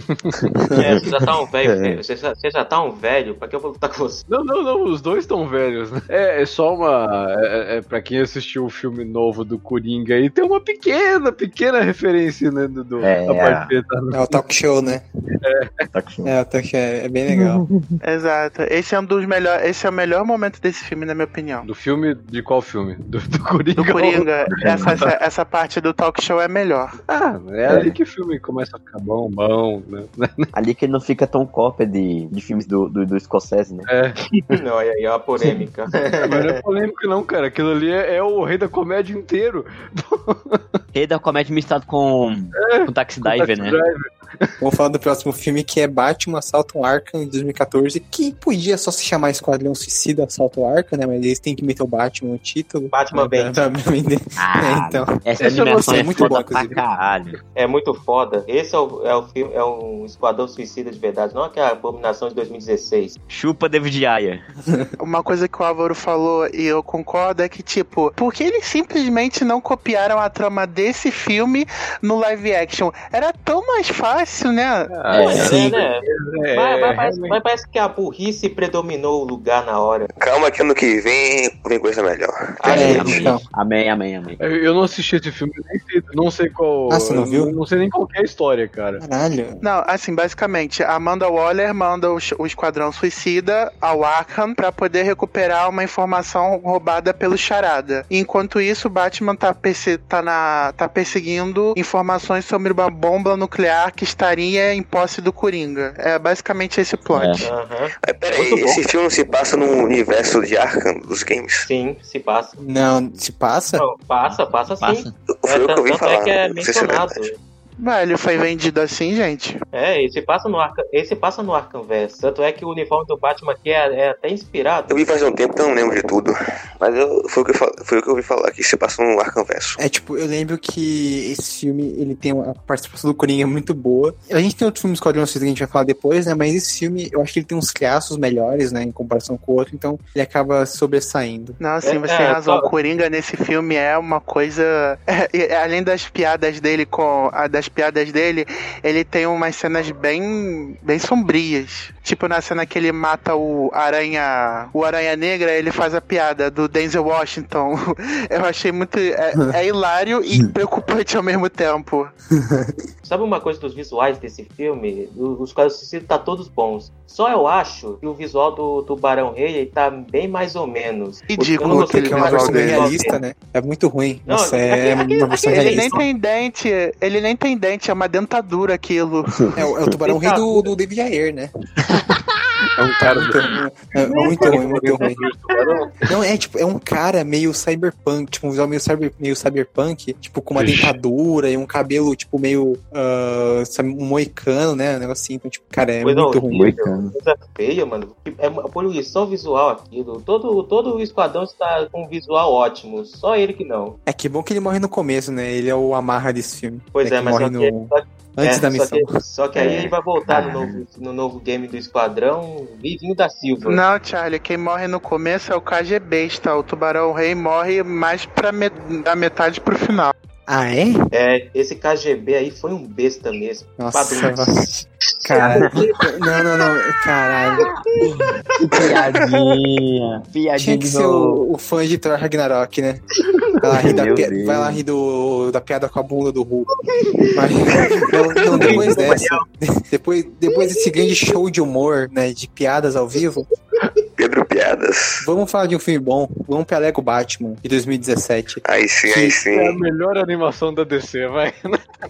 É, você já tá um velho, É. Você, já, você já tá um velho, pra que eu vou lutar com você? Não, não, não, os dois estão velhos, né? É, é só uma. É, é, pra quem assistiu o filme novo do Coringa aí, tem uma pequena, pequena referência, né? Do, do, É, parte tá no- é o talk show, né? Com- É, o talk show é, é bem legal. Exato. Esse é um dos melhores. Esse é o melhor momento desse filme, na minha opinião. Do filme. De qual filme? Do, do Coringa. Do Coringa, essa, essa, essa parte do talk show é melhor. Ah, é ali que o filme começa a ficar bom, bom, né? Ali que ele não fica tão cópia de, de filmes do, do, do Scorsese, né? É, Não, aí é uma polêmica. mas não é polêmico, não, cara. Aquilo ali é, é o rei da comédia inteiro. Rei da comédia misturado com, com Taxi Diver, né? Vamos falar do próximo filme que é Batman Assalto Arkham de 2014, que podia só se chamar Esquadrão Suicida Assalto Arkham, né? Mas eles têm que meter o Batman no título. Batman pra vender. Ah, É, então. essa eu animação é muito boa, pra caralho. É muito foda. Esse é o, é o filme, é um Esquadrão Suicida de verdade, não aquela abominação de 2016. Chupa David Ayer. Uma coisa que o Álvaro falou e eu concordo é que, tipo, por que eles simplesmente não copiaram a trama desse filme no live action? Era tão mais fácil, né? Ah, É, sim. né? é, Mas, mas parece, realmente. Parece que a burrice predominou o lugar na hora. Calma que ano que vem vem coisa melhor. Ah, É, então. Amém, amém, amém. Eu eu não assisti esse filme, nem sei, não sei qual. Ah, você não viu? Não sei nem qual que é a história, cara. Caralho. Não, assim, basicamente, a Amanda Waller manda o, o Esquadrão Suicida ao Arkham pra poder recuperar uma informação roubada pelo Charada. Enquanto isso, o Batman tá, perse tá, na, tá perseguindo informações sobre uma bomba nuclear que estaria em posse do Coringa. É basicamente esse plot. Aham. Mas peraí, esse filme se passa no universo de Arkham dos games. Sim, se passa. Não, se passa? Não, passa, passa sim. Passa. Foi o que eu ouvi tanto falar. é que é se é mencionado. verdade. Velho, foi vendido assim, gente. É, esse passa no Arkham, esse passa no Arkham Verso. Tanto é que o uniforme do Batman aqui é, é até inspirado. Eu vi faz um tempo, então não lembro de tudo. Mas eu, foi, o que eu, foi o que eu ouvi falar, que se passa no Arkham Verso. É tipo, eu lembro que esse filme, ele tem uma a participação do Coringa muito boa. A gente tem outro filme Esquadrão Suicida que a gente vai falar depois, né? Mas esse filme, eu acho que ele tem uns traços melhores, né? Em comparação com o outro, então ele acaba sobressaindo. Não, assim, É, você é, tem razão. só- O Coringa nesse filme é uma coisa. é, é, além das piadas dele com. a- das piadas dele, ele tem umas cenas bem. bem sombrias. Tipo, na cena que ele mata o Aranha. O Aranha Negra, ele faz a piada do Denzel Washington. Eu achei muito. É, é hilário e preocupante ao mesmo tempo. Sabe uma coisa dos visuais desse filme? Os quadros suicidas tá todos bons. Só eu acho que o visual do, do Barão Rei ele tá bem mais ou menos. Ridículo Porque gostei que é uma versão realista, né? É muito ruim. Não, Nossa, aqui- é aqui- uma versão aqui- Ele nem realista. tem dente, ele nem tem dente, é uma dentadura aquilo. É, o- é o tubarão rei do, do David Ayer, né? É um cara Muito, é, muito ruim, muito ruim. Não, é tipo, é um cara meio cyberpunk, tipo, um visual meio, cyber, meio cyberpunk, tipo, com uma Ixi. dentadura e um cabelo, tipo, meio, ah, sabe, um moicano, né? Um negócio assim, então, tipo, cara, é Coisa muito ruim. horrível, Moicano. coisa feia, mano. É uma poluição visual aquilo. Todo, todo o esquadrão está com um visual ótimo. Só ele que não. É que bom que ele morre no começo, né? Ele é o amarra desse filme. Pois é, que mas morre só que, no... só- antes é, da só missão. que- Só que, aí É. ele vai voltar no novo, no novo game do esquadrão, Vivinho da Silva. Não, Charlie, quem morre no começo é o KGB, tá? O Tubarão Rei morre mais pra met da metade pro final. Ah, é? É, esse KGB aí foi um besta mesmo. Nossa, cara. Não, não, não. Caralho. Que piadinha. Piadinha Tinha que ser o, o fã de Thor Ragnarok, né? Vai lá rir, da, Deus. vai lá rir do, da piada com a bunda do Hulk. Mas, não, não, depois dessa, depois, depois desse grande show de humor, né, de piadas ao vivo, Piadas. vamos falar de um filme bom. Vamos pra Lego Batman, de 2017. Aí sim, aí É a sim. melhor animação da DC, vai.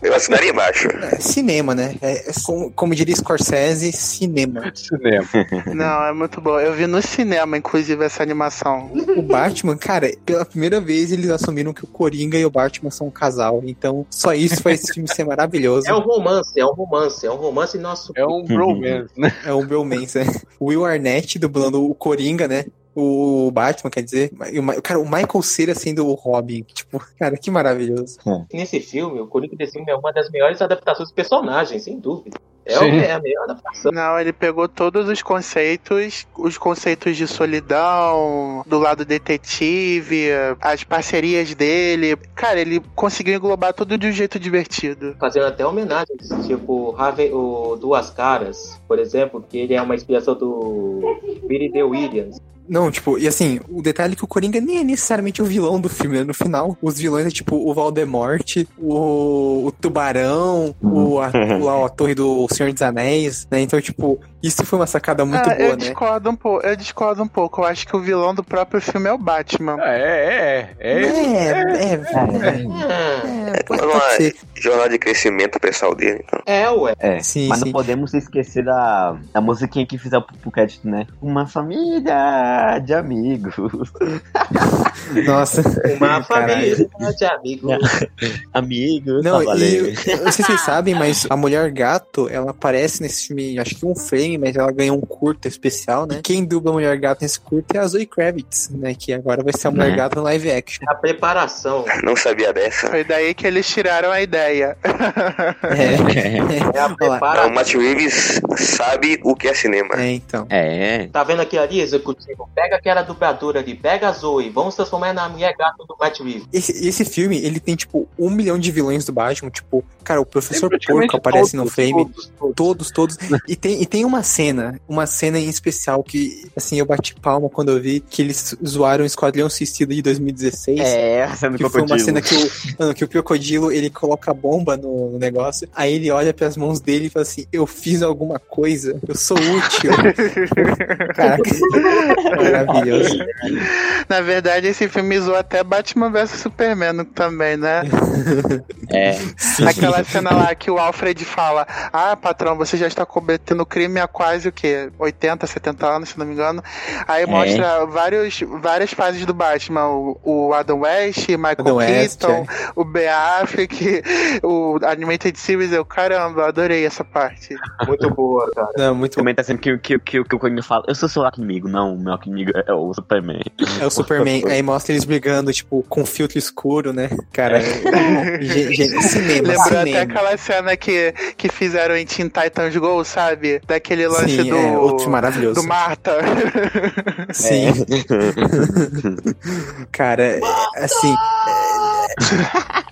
Eu assinaria embaixo. É, cinema, né? É, é como, como diria Scorsese, cinema. Cinema. Não, é muito bom. Eu vi no cinema, inclusive, essa animação. O Batman, cara, pela primeira vez eles assumiram que o Coringa e o Batman são um casal. Então, só isso faz esse filme ser maravilhoso. É um romance, é um romance, é um romance nosso. É um bromance, né? É um bromance, né? O Will Arnett dublando o Coringa, né? O Batman, quer dizer. E o, cara, o Michael Cera sendo o Robin. Tipo, cara, que maravilhoso. Nesse filme, o Coringa desse filme é uma das melhores adaptações dos personagens, sem dúvida. É, o- Sim. é a melhor adaptação. Não, ele pegou todos os conceitos, os conceitos de solidão, do lado detetive, as parcerias dele. Cara, ele conseguiu englobar tudo de um jeito divertido. Fazendo até homenagens, tipo Harvey, o Duas Caras, por exemplo, que ele é uma inspiração do Billy D. Williams. Não, tipo, e assim, o detalhe é que o Coringa nem é necessariamente o vilão do filme, né? No final, os vilões é tipo o Voldemort, o, o Tubarão, o, a, lá, a Torre do Senhor dos Anéis, né? Então, tipo, isso foi uma sacada muito Ah, boa, eu né? discordo um pouco, eu discordo um pouco. Eu acho que o vilão do próprio filme é o Batman. Ah, É, é, é. É, é. é, é, Ah, é, pode ser. Jornal de crescimento pessoal dele. Então. é, ué. É, Sim, mas sim. não podemos esquecer da, da musiquinha que fizeram pro, pro crédito, né? Uma família de amigos. Nossa. Uma Caralho. família de amigos. amigos, Não, tá e eu não sei se vocês sabem, mas a Mulher Gato, ela aparece nesse filme, acho que um frame, mas ela ganhou um curta especial, né? Quem dubla a Mulher Gato nesse curta é a Zoe Kravitz, né? Que agora vai ser a Mulher Né. Gato no live action. A preparação. Não sabia dessa. Foi daí que eles tiraram a ideia. É, É a lá. Então, o preparação. Matt Reeves sabe o que é cinema. é, então. É, Tá vendo aqui ali, executivo? Pega aquela dubladora ali, pega a Zoe, vamos transformar na mulher gato do Matt Reeves. Esse, esse filme, ele tem, tipo, um milhão de vilões do Batman. Tipo, cara, o Professor Porco aparece no todos, frame. todos, todos. Todos, todos. E tem, e tem uma cena, uma cena em especial que, assim, eu bati palma quando eu vi que eles zoaram o Esquadrão Suicida de 2016. é, sendo Que foi uma cena que o, mano, que o Crocodilo ele coloca a bomba no, no negócio, aí ele olha pras mãos dele e fala assim: Eu fiz alguma coisa, eu sou útil. Caraca, maravilhoso. Na verdade, esse filme zoou até Batman vs Superman também, né? É, Aquela cena lá que o Alfred fala: Ah, patrão, você já está cometendo crime há quase o quê? 80, 70 anos, se não me engano. Aí É. mostra vários, várias fases do Batman: o, o Adam West, Michael Adam West, Keaton, o Ben Affleck, o Animated Series. Eu, caramba, adorei essa parte. Muito boa, cara. Não, muito também tá sempre que, que, que, que o Coringa fala, eu sou seu inimigo. Não, o meu inimigo é o Superman. É o Superman. Aí mostra eles brigando, tipo, com filtro escuro, né? Cara, ge- ge- cinema, Lembrou até cinema. aquela cena que, que fizeram em Teen Titans Go, sabe? Daquele lance Sim, do. é, outro maravilhoso. do Marta. Sim. Cara, é, assim.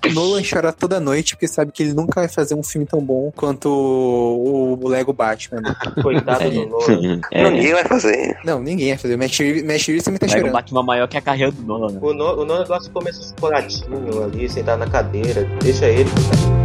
é, Nolan chora toda noite porque sabe que ele nunca vai fazer um filme tão bom quanto o, o Lego Batman. Coitado do Nolan. É, Ninguém vai fazer. Não, ninguém vai fazer. O Matt Reeves, também tá o chorando. Batman maior que a carreira do Nolan, né? O, no, o Nolan gosta de comer esses chocolatinhos ali, sentar na cadeira. Deixa ele. Vamos-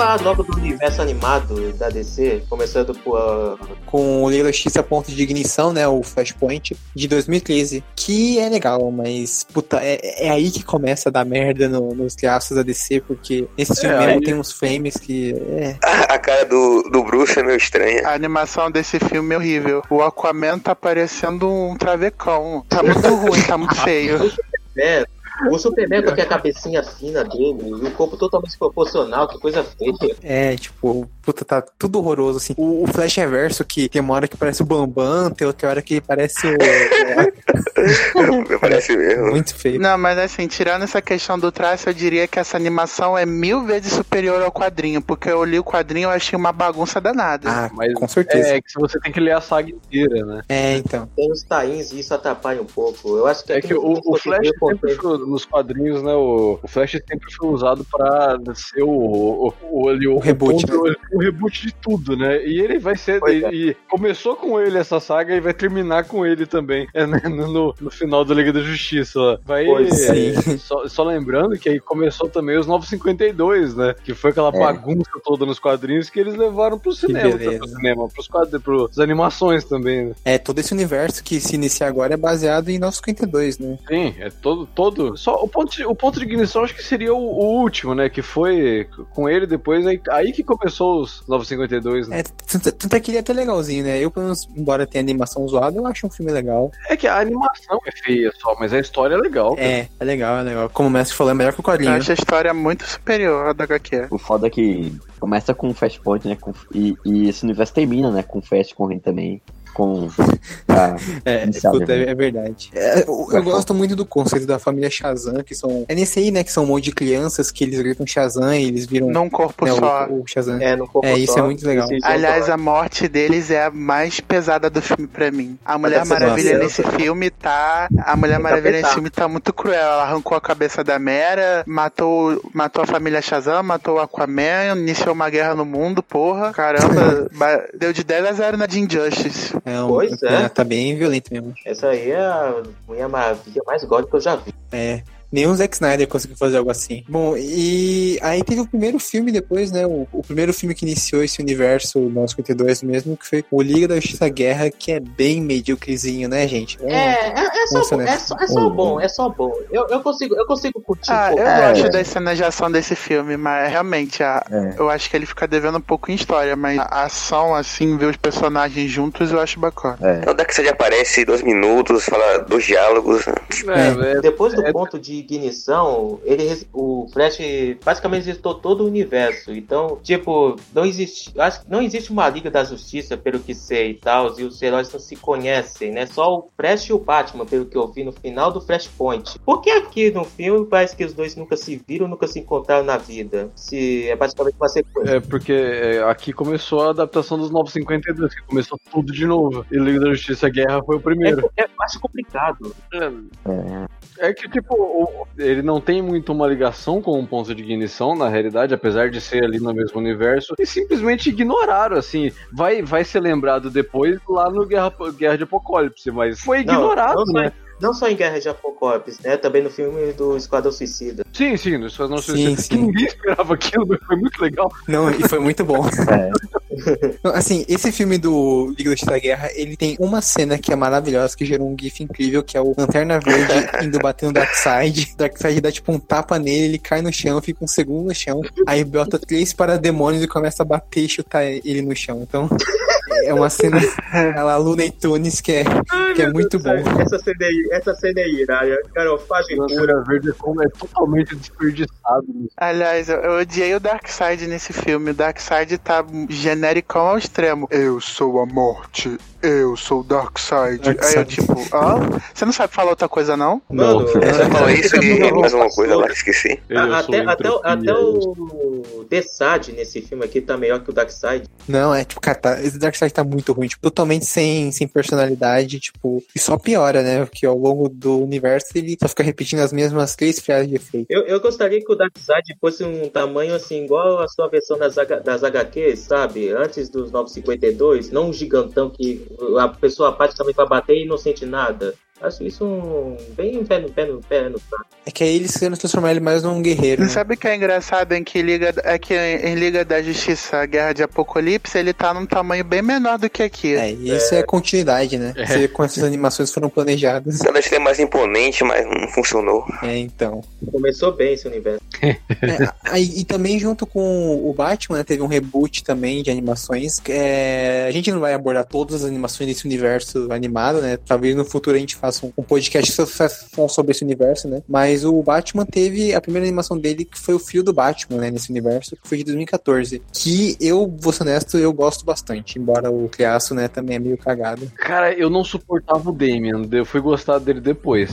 falar logo do universo animado da DC, começando por. ah, Com o Leila X a ponto de ignição, né? O Flashpoint de 2013. Que é legal, mas, puta, é, é aí que começa a dar merda no- nos traços da DC, porque esse filme É, mesmo aí- tem uns frames que. É, A, a cara do, do Bruce é meio estranha. A animação desse filme é horrível. O Aquaman tá parecendo um travecão. Tá muito ruim, tá muito feio. É, o Superman com aquela cabecinha fina dele, e o corpo totalmente desproporcional, que coisa feia. é, tipo, puta, tá tudo horroroso, assim. O, o Flash Reverso, que tem uma hora que parece o Bambam, tem outra hora que parece o. Parece mesmo. Muito feio. Não, mas assim, tirando essa questão do traço, eu diria que essa animação é mil vezes superior ao quadrinho, porque eu li o quadrinho e eu achei uma bagunça danada. Ah, Mas com certeza. É que você tem que ler a saga inteira, né? É, então. Tem os tains e isso atrapalha um pouco. Eu acho que É que o, o Flash sempre nos quadrinhos, né? O, o Flash sempre foi usado pra ser o, o, o, o, O reboot, ponto- o, o reboot de tudo, né? E ele vai ser. E, é. e começou com ele essa saga e vai terminar com ele também. é, né, no, no final da Liga da Justiça. Vai. É. Só, só lembrando que aí começou também os 952, né? Que foi aquela É. bagunça toda nos quadrinhos que eles levaram pro cinema. beleza. Pro cinema, pros quadrinhos, pros animações também, né? É, todo esse universo que se inicia agora é baseado em 952, né? Sim, é todo. todo só o ponto, de, o ponto de ignição acho que seria o, o último, né? Que foi com ele depois, aí, aí que começou os 952, né? É, tanto, é que ele é até legalzinho, né? Eu, pelo menos, embora tenha animação zoada, eu acho um filme legal. É, que a animação é feia só, mas a história é legal. cara. É, é legal, é legal. Como o mestre falou, é melhor que o Eu quadrinho. acho a história muito superior à da HQ. O foda é que começa com Flashpoint, né? com- e, e esse universo termina, né? Com Flash correndo também. Com. a- É, puta, é, é verdade. É, eu, eu gosto muito do conceito da família Shazam, que são. É nesse aí, né? Que são um monte de crianças que eles gritam Shazam e eles viram Num corpo né, só. o, o Shazam. É, no corpo É, isso só, é muito legal. Aliás, a morte deles é a mais pesada do filme pra mim. A Mulher ser Maravilha nossa. nesse filme tá. A Mulher Maravilha nesse filme tá muito cruel. Ela arrancou a cabeça da Mera, matou, matou a família Shazam, matou o Aquaman, iniciou uma guerra no mundo, porra. Caramba, ba- deu de 10 a 0 na de Injustice. É, um- Pois é. Tá bem violento mesmo. Essa aí é a Mulher Maravilha mais gótica que eu já vi. É. Nem o Zack Snyder conseguiu fazer algo assim. Bom, e aí teve o primeiro filme depois, né? O, o primeiro filme que iniciou esse universo 952 mesmo, que foi o Liga da Justiça Guerra, que é bem medíocrezinho, né, gente? É, é, é só, Nossa, bom, é só, é só bom, é só bom. Eu, eu, consigo, eu consigo curtir Ah, um pouco. eu É. gosto da cena de ação desse filme, mas realmente a, É. eu acho que ele fica devendo um pouco em história, mas a ação, assim, ver os personagens juntos, eu acho bacana. É. Então, Darkseid aparece dois minutos, fala dois diálogos. É, é, Depois do É- ponto de ignição, ele, o Flash basicamente resistou todo o universo. Então, tipo, não existe, acho que não existe uma Liga da Justiça, pelo que sei e tal, e os heróis não se conhecem, né? Só o Flash e o Batman, pelo que eu vi no final do Flashpoint. Por que aqui no filme parece que os dois nunca se viram, nunca se encontraram na vida? Se é basicamente uma sequência. É porque é, aqui começou a adaptação dos 952, que começou tudo de novo. E Liga da Justiça Guerra foi o primeiro. É, é, acho complicado. É que, tipo, o- ele não tem muito uma ligação com o ponto de ignição, na realidade, apesar de ser ali no mesmo universo, e simplesmente ignoraram, assim. Vai, vai ser lembrado depois lá no Guerra, Guerra de Apocalipse, mas foi Não, ignorado, não, só, né? não só em Guerra de Apocalipse, né? Também no filme do Esquadrão Suicida. Sim, sim, no Esquadrão Sim, Suicida, sim. que ninguém esperava aquilo, mas foi muito legal. Não, e foi muito bom. É. Assim, esse filme do Liga da Guerra, ele tem uma cena que é maravilhosa, que gerou um gif incrível, que é o Lanterna Verde indo bater no Darkseid. Darkseid dá tipo um tapa nele, ele cai no chão, fica um segundo no chão. Aí bota três parademônios e começa a bater e chutar ele no chão. Então, é uma cena, ela Looney Tunes, que é, que é muito bom. Essa cena aí, essa cena aí, né? Garofagem pura. Verde é como- é totalmente desperdiçado. Aliás, eu, eu odiei o Darkseid nesse filme. O Darkseid tá genericão ao extremo. Eu sou a morte. Eu sou o Darkseid. Aí eu, tipo, ah, você não sabe falar outra coisa, não? Mano, Não. É, você falou isso e Não, mais uma coisa lá que esqueci. Eu até, até, o- até o Desad nesse filme aqui tá melhor que o Darkseid. Não, é tipo, cara, tá, esse Darkseid tá muito ruim, tipo, totalmente sem, sem personalidade, tipo, e só piora, né? Porque ao longo do universo ele só fica repetindo as mesmas três frases de efeito. Eu, eu gostaria que o Darkseid fosse um tamanho assim, igual a sua versão das, H- das HQs, sabe? Antes dos 952, não um gigantão que a pessoa praticamente vai bater e não sente nada. Acho isso um, bem pé no pé no pé no. É que aí eles querem transformar ele mais num guerreiro. Né? sabe o que é engraçado em que Liga, é que em Liga da Justiça, a Guerra de Apocalipse, ele tá num tamanho bem menor do que aqui. É, e isso é, continuidade, né? É. Você vê como essas animações foram planejadas. Cada vez é mais imponente, mas não funcionou. É, então. Começou bem esse universo. É, aí, e também junto com o Batman, né, teve um reboot também de animações. É, a gente não vai abordar todas as animações desse universo animado, né? Talvez no futuro a gente faça um, um podcast sobre esse universo, né? Mas o Batman teve a primeira animação dele, que foi o Filho do Batman, né? Nesse universo, que foi de 2014. Que eu, vou ser honesto, eu gosto bastante. Embora o criaço, né, também é meio cagado. Cara, eu não suportava o Damian, eu fui gostar dele depois.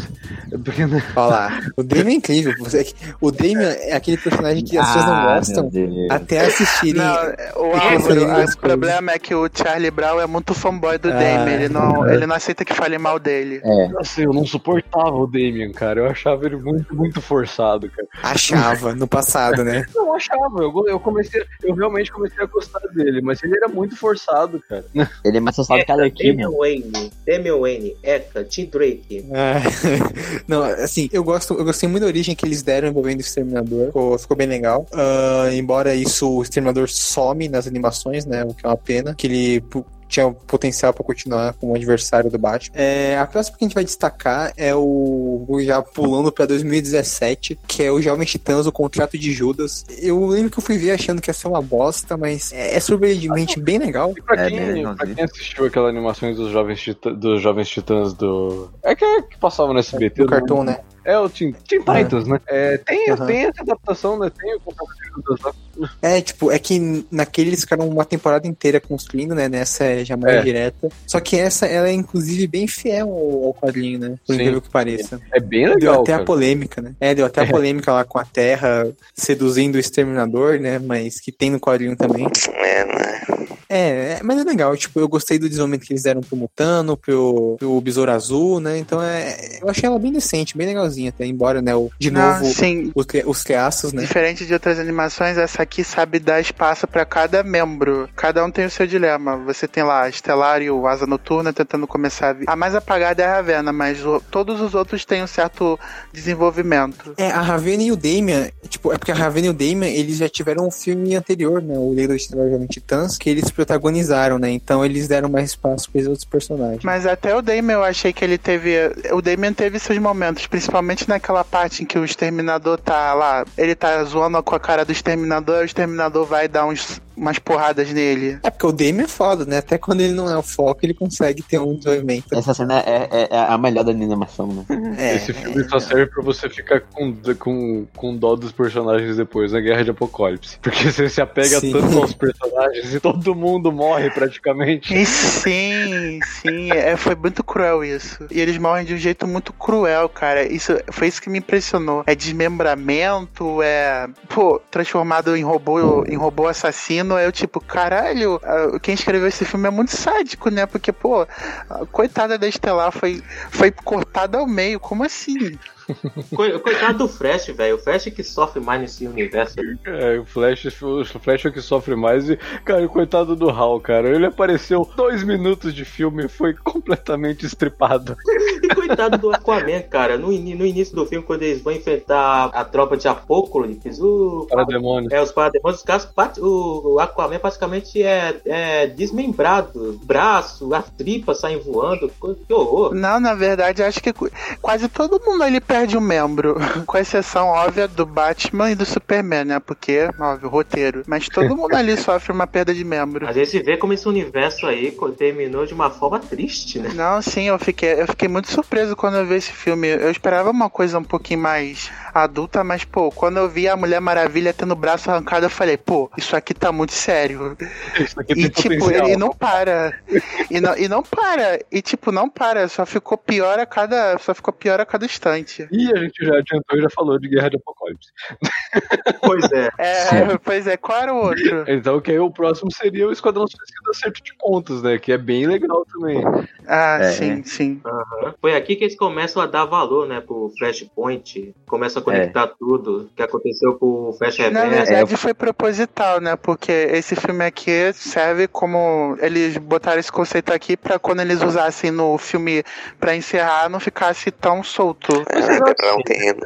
Porque, né, Olha lá. O Damian é incrível. Você- O Damian é aquele personagem que as pessoas não Ah, gostam até assistirem. Não, o Álvaro, o problema é que o Charlie Brown é muito fanboy do Ah. Damien. Ele não, ele não aceita que fale mal dele. É, Nossa, eu não suportava o Damian, cara. Eu achava ele muito, muito forçado, cara. Achava no passado, né? Não achava, eu, eu comecei, eu realmente comecei a gostar dele, mas ele era muito forçado, cara. ele é mais assustado que a Arlequina. Damian Wayne, Damian Wayne, Eka, Tim Drake. É. Não, assim, eu gosto, eu gostei muito da origem que eles deram envolvendo o Exterminador. Ficou, ficou bem legal. Ah, embora isso, o Exterminador some nas animações, né? O que é uma pena. Que ele tinha o potencial pra continuar como adversário do Batman. É, a próxima que a gente vai destacar é o, o já pulando pra 2017, que é o Jovens Titãs, o Contrato de Judas. Eu lembro que eu fui ver achando que ia ser uma bosta, mas é, é surpreendentemente bem legal. E pra, É, quem, bem pra quem assistiu aquelas animações dos Jovens, Titã- dos Jovens Titãs do. É que, é que passava no SBT. Do cartão, né? É o Teen, Teen Titans, né? É, tem, Aham. tem essa adaptação, né? Tem o lá. É, tipo, é que naquele eles ficaram uma temporada inteira construindo, né? Nessa é já mais É. direta. Só que essa, ela é inclusive bem fiel ao, ao quadrinho, né? Por Sim. incrível que pareça. É bem Deu legal, até cara. a polêmica, né? É, deu até a É. polêmica lá com a Terra seduzindo o Exterminador, né? Mas que tem no quadrinho também. É, né? É, é, mas é legal, tipo, eu gostei do desenvolvimento que eles deram pro Mutano, pro, pro Besouro Azul, né? Então é. Eu achei ela bem decente, bem legalzinha até, embora, né? O, de Não, novo, sim. os, os criaços, né? Diferente de outras animações, essa aqui sabe dar espaço pra cada membro. Cada um tem o seu dilema. Você tem lá a Estelar e o Asa Noturna tentando começar a A mais apagada é a Ravena, mas o- todos os outros têm um certo desenvolvimento. É, a Ravena e o Damian, tipo, é porque a Ravena e o Damian, eles já tiveram um filme anterior, né? O Lei do Estrela Jovem Titãs, que eles protagonizaram, né? Então eles deram mais espaço para os outros personagens. Mas até o Damien eu achei que ele teve. O Damien teve seus momentos, principalmente naquela parte em que o exterminador tá lá. Ele tá zoando com a cara do exterminador, o exterminador vai dar uns, umas porradas nele. É porque o Damian é foda, né? Até quando ele não é o foco, ele consegue ter um desenvolvimento. Essa cena é, é- é a melhor da animação, né? É, Esse filme só serve pra você ficar com, com, com dó dos personagens depois na Guerra de Apocalipse. Porque você se apega Sim. tanto aos personagens e todo mundo morre praticamente. E sim, sim, é, foi muito cruel isso. E eles morrem de um jeito muito cruel, cara. Isso foi isso que me impressionou. É desmembramento, é pô, transformado em robô, em robô assassino. Eu tipo, caralho, quem escreveu esse filme é muito sádico, né? Porque pô, coitada da Estelar foi foi cortada ao meio. Como assim? Co- Coitado do Flash, velho. O Flash que sofre mais nesse universo. É, o Flash, o Flash é o que sofre mais. E, cara, o coitado do Hal, cara. Ele apareceu dois minutos de filme e foi completamente estripado. E coitado do Aquaman, cara. No, ini- no início do filme, quando eles vão enfrentar a tropa de Apocalipse, o. Para demônio. É, os parademônios, os caras, o, Aquaman praticamente é, é desmembrado. Braço, as tripas saem voando. Que horror. Não, na verdade, acho que qu- quase todo mundo ali perde um membro. Com exceção óbvia do Batman e do Superman, né? Porque, óbvio, roteiro. Mas todo mundo ali sofre uma perda de membro. A gente vê como esse universo aí terminou de uma forma triste, né? Não, sim, eu fiquei, eu fiquei muito surpreso quando eu vi esse filme. Eu esperava uma coisa um pouquinho mais adulta, mas, pô, quando eu vi a Mulher Maravilha tendo o braço arrancado, eu falei, pô, isso aqui tá muito sério. Isso aqui E, tem tipo, potencial. ele não para. E não, e não para. E, tipo, não para. Só ficou pior a cada. Só ficou pior a cada instante. E a gente já adiantou e já falou de Guerra de Apocalipse. Pois é. É, pois é, qual era o outro? Então, que aí o próximo seria o Esquadrão Suicida Acerto de Contas, né? Que é bem legal também. Ah, É. sim, sim. Foi aqui que eles começam a dar valor, né, pro Flashpoint. Começam a conectar tudo que aconteceu com o Flash Na verdade foi proposital, né? Porque esse filme aqui serve como eles botaram esse conceito aqui pra quando eles usassem no filme pra encerrar não ficasse tão solto. É, preparar um terreno.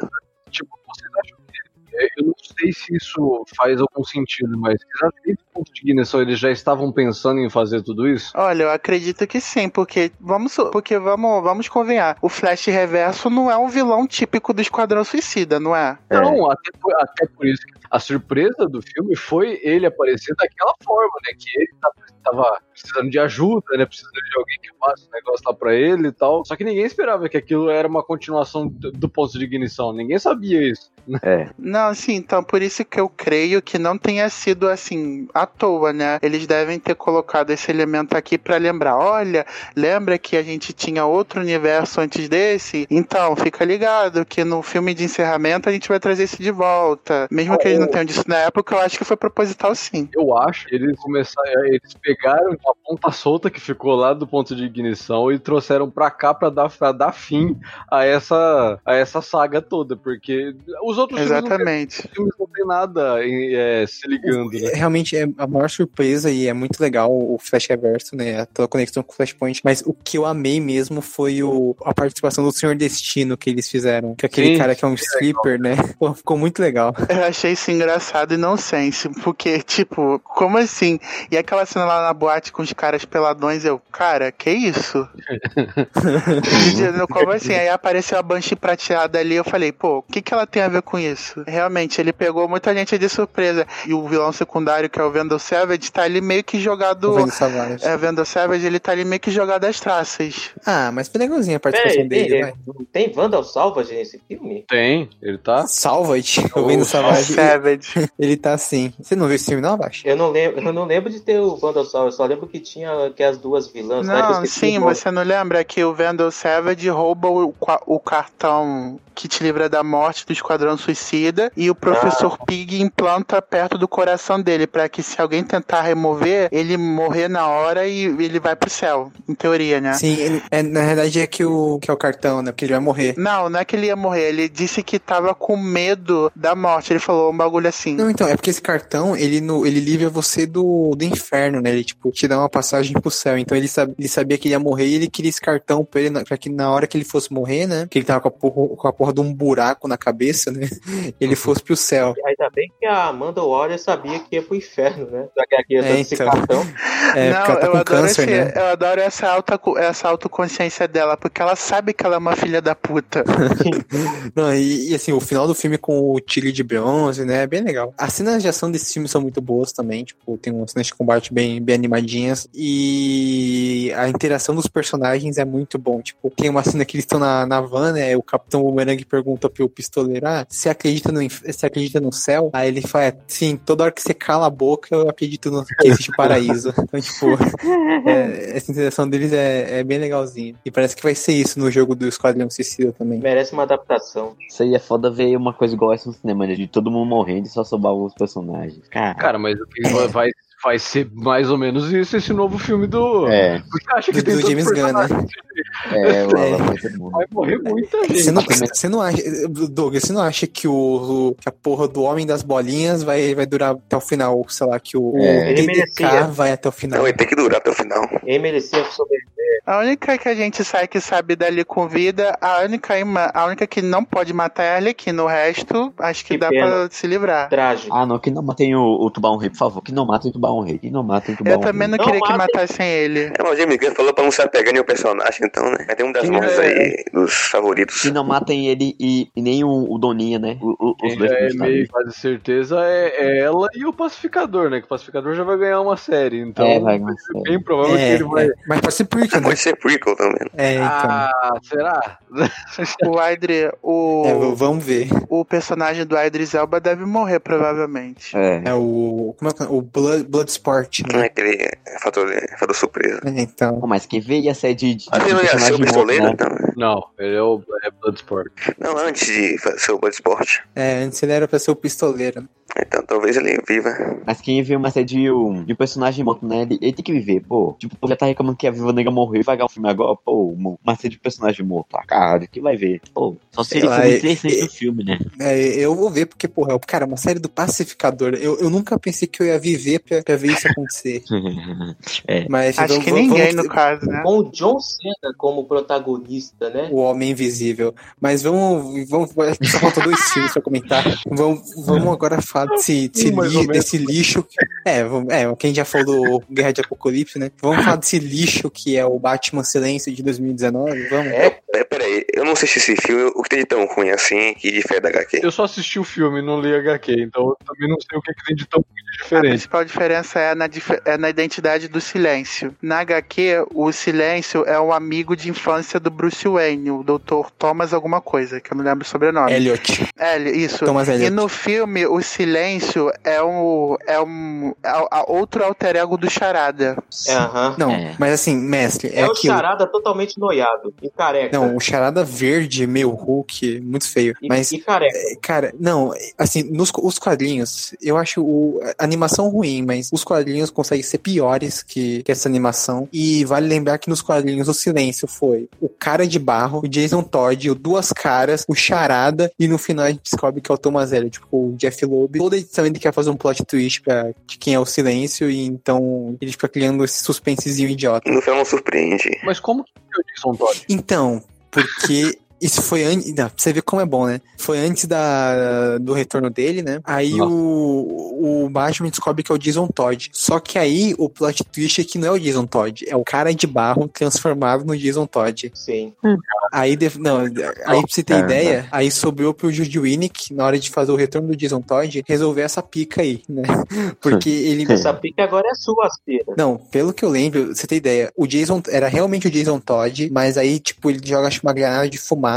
Tipo, vocês acham que é, eu não sei se isso faz algum sentido, mas será que desde o ponto de ignição eles já estavam pensando em fazer tudo isso? Olha, eu acredito que sim, porque vamos, porque vamos, vamos convenhar. O Flash Reverso não é um vilão típico do Esquadrão Suicida, não é? Não, até, por- até por isso que a surpresa do filme foi ele aparecer daquela forma, né? Que ele tava, tava precisando de ajuda, né? Precisando de alguém que passe o negócio lá pra ele e tal. Só que ninguém esperava que aquilo era uma continuação do, ponto de ignição. Ninguém sabia isso. É. Não, sim, então por isso que eu creio que não tenha sido assim à toa, né? Eles devem ter colocado esse elemento aqui pra lembrar. Olha, lembra que a gente tinha outro universo antes desse? Então, fica ligado que no filme de encerramento a gente vai trazer isso de volta. Mesmo que eles não tenham disso na época, eu acho que foi proposital sim. Eu acho que eles começaram. Eles pegaram a ponta solta que ficou lá do ponto de ignição e trouxeram pra cá pra dar, pra dar fim a essa, a essa saga toda. Porque os outros filmes não tem- Exatamente. filmes não tem nada em- é, se ligando, né? Realmente é a maior surpresa e é muito legal o Flash Reverso, né? A tua conexão com o Flashpoint. Mas o que eu amei mesmo foi o, a participação do Senhor Destino que eles fizeram. Que é aquele Sim, cara que é um stripper, né? Pô, ficou muito legal. Eu achei engraçado e não sense, porque, tipo, como assim? E aquela cena lá na boate com os caras peladões, eu, cara, que isso? Como assim? Aí apareceu a Banshee prateada ali, eu falei, pô, o que, que ela tem a ver com isso? Realmente, ele pegou muita gente de surpresa. E o vilão secundário, que é o Vendel Savage, tá ali meio que jogado. O Vendo Savage. É, Vendel Savage, ele tá ali meio que jogado às traças. Ah, mas foi legalzinha a participação Peraí, dele, tem, vai. tem Vandal Salvage nesse filme? Tem, ele tá. Salvage, o Vendo Savage, Savage. ele tá assim. Você não viu esse filme, não, Abaixo? Eu não lembro, eu não lembro de ter o Vandal Salvage, eu só lembro que tinha que as duas vilãs. né, Não, esqueci sim, você não lembra que o Vendel Savage rouba o, o cartão que te livra da morte do Esquadrão Suicida e o professor Pig implanta perto do coração dele pra que se alguém tentar remover, ele morrer na hora e ele vai pro céu, em teoria, né? Sim, ele- é, na verdade é que o, que é o cartão, né? Porque ele vai morrer. Não, não é que ele ia morrer, ele disse que tava com medo da morte, ele falou um bagulho assim. Não, então, é porque esse cartão, ele, no, ele livra você do, do inferno, né? Ele, tipo, te dá uma passagem pro céu. Então ele, sab, ele sabia que ele ia morrer e ele queria esse cartão pra, ele, pra que na hora que ele fosse morrer, né? Que ele tava com a porra, com a porra de um buraco na cabeça, né? Ele fosse pro céu. Ainda bem que a Amanda Waller sabia que ia pro inferno, né? Já que aqui ia É, esse então. cartão. É, não, porque ela tá eu com adoro, câncer, esse- né? eu adoro essa, alta, essa autoconsciência dela, porque ela sabe que ela é uma filha da puta. Não, e, e, assim, o final do filme com o tigre de bronze, né? É bem legal. As cenas de ação desse filme são muito boas também. Tipo, tem umas cenas de combate bem, bem animadinhas. E a interação dos personagens é muito bom. Tipo, tem uma cena que eles estão na, na van, né? O Capitão Boomerang pergunta pro pistoleiro: Ah, você acredita no, você acredita no céu? Aí ele fala: "É, Sim, toda hora que você cala a boca, eu acredito no, que existe o paraíso. Então, tipo, é, essa interação deles é, é bem legalzinha. E parece que vai ser isso no jogo do Esquadrão Suicida também. Merece uma adaptação. Isso aí é foda ver uma coisa igual essa no cinema, né? De todo mundo morrendo e só sobrar os personagens. Cara, Cara, mas vai, vai, ser mais ou menos isso, esse novo filme do. é, Você acha que Do, tem do James Gunn, né? é, É. Vai morrer muita gente. Você não, você não acha, Douglas, você não acha que o, o- que a porra do Homem das Bolinhas vai, vai durar até o final? Sei lá, que o, É. o vai até o final. Não, ele tem que durar até o final. Ele merecia sobreviver. A única que a gente sai que sabe dali com vida, a única, a única que não pode matar é a Arlequina. O resto, acho que, Que dá pena. pra se livrar. Trágico. Ah, não, que não matem o, o Tubarão Rei, por favor. Que não matem o Tubarão Rei. Que não matem o Tubarão Eu também não, Não queria que matem. matassem ele. É, mas o James Gunn falou pra não se apegar em um personagem, então, né? Mas tem um das Quem mãos é- aí dos favoritos. Que não matem ele e, e nem o, o Doninha, né? O- o- os Quem dois já é meio quase certeza é, é ela e o Pacificador, né? Que o Pacificador já vai ganhar uma série. Então, É, vai, mas, é bem provável que É, ele vai. é, mas pode ser prequel, né? Pode ser prequel também. É, então. Ah, será? O Aydri, o, É, vamos ver. o personagem do Idris Elba deve morrer, provavelmente. É. É o. Como é que é? O Blood, Bloodsport, Não né? é aquele fator, é, fator surpresa. É, então. Pô, mas quem vê ia ser de, de, ele não ia ser o pistoleiro, né? então. né? Não, ele é o é Bloodsport. Não, antes de ser o Bloodsport. É, antes ele era pra ser o pistoleiro. Então talvez ele viva. Mas quem vê uma série de um, de um personagem morto, né? Ele, ele tem que viver, pô. Tipo, já tá reclamando que a Viva Negra morreu e vai ganhar o filme agora, pô. Uma série de personagem morto. Ah, cara, que vai ver? Pô, só se ele for é- interessante no filme, né? É, eu vou ver, porque, porra, cara, uma série do Pacificador. Eu, eu nunca pensei que eu ia viver pra, pra ver isso acontecer. é. Mas Acho vamos- que vamos- ninguém, vamos- no caso, né? Com o John Cena como protagonista, né? O Homem Invisível. Mas vamos. vamos só faltam dois filmes pra comentar. Vamos, vamos agora falar desse, desse, mais li- desse lixo. É, vamos, é, quem já falou do Guerra de Apocalipse, né? Vamos falar desse lixo que é o Batman Silêncio de 2019. Vamos. É, É, peraí, eu não assisti esse filme, o que tem de tão ruim assim que difere da HQ? Eu só assisti o filme, não li HQ, então eu também não sei o que, que tem de tão A diferente. principal diferença é na, dif- é na identidade do silêncio. Na HQ, o silêncio é um amigo de infância do Bruce Wayne, o Dr. Thomas alguma coisa, que eu não lembro o sobrenome. Elliot. É, isso. Thomas E Elliot. no filme, o silêncio é um, é um é a- a outro alter ego do Charada. é, aham. Não, É. mas assim, mestre, é, É, o aquilo. charada totalmente noiado e careca. Não, o charada verde, meio Hulk, muito feio. e, Mas e careca. Cara, não, assim, nos os quadrinhos, eu acho o, a animação ruim, mas os quadrinhos conseguem ser piores que, que essa animação. E vale lembrar que nos quadrinhos o silêncio foi o cara de barro, o Jason Todd, o Duas Caras, o Charada, e no final a gente descobre que é o Thomas Elliot, tipo, o Jeff Loeb. Toda edição ele quer fazer um plot twist pra de quem é o silêncio, e então ele fica criando esse suspensezinho idiota. No final não surpreende. Mas como que é o Jason Todd? Então, porque isso foi antes. Pra você ver como é bom, né? Foi antes da, do retorno dele, né? Aí Nossa. o, o Batman descobre que é o Jason Todd. Só que aí o plot twist é que não é o Jason Todd, é o cara de barro transformado no Jason Todd. Sim. Aí, def- não, aí pra você ter Caramba. ideia, aí sobrou pro Judy Winnick, na hora de fazer o retorno do Jason Todd, resolver essa pica aí, né? Porque ele. Essa pica agora é sua, aspira. Não, pelo que eu lembro, você tem ideia, o Jason era realmente o Jason Todd, mas aí, tipo, ele joga acho, uma granada de fumaça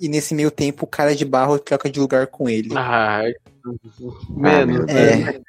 e nesse meio tempo o cara de barro troca de lugar com ele. Ai, menos, É.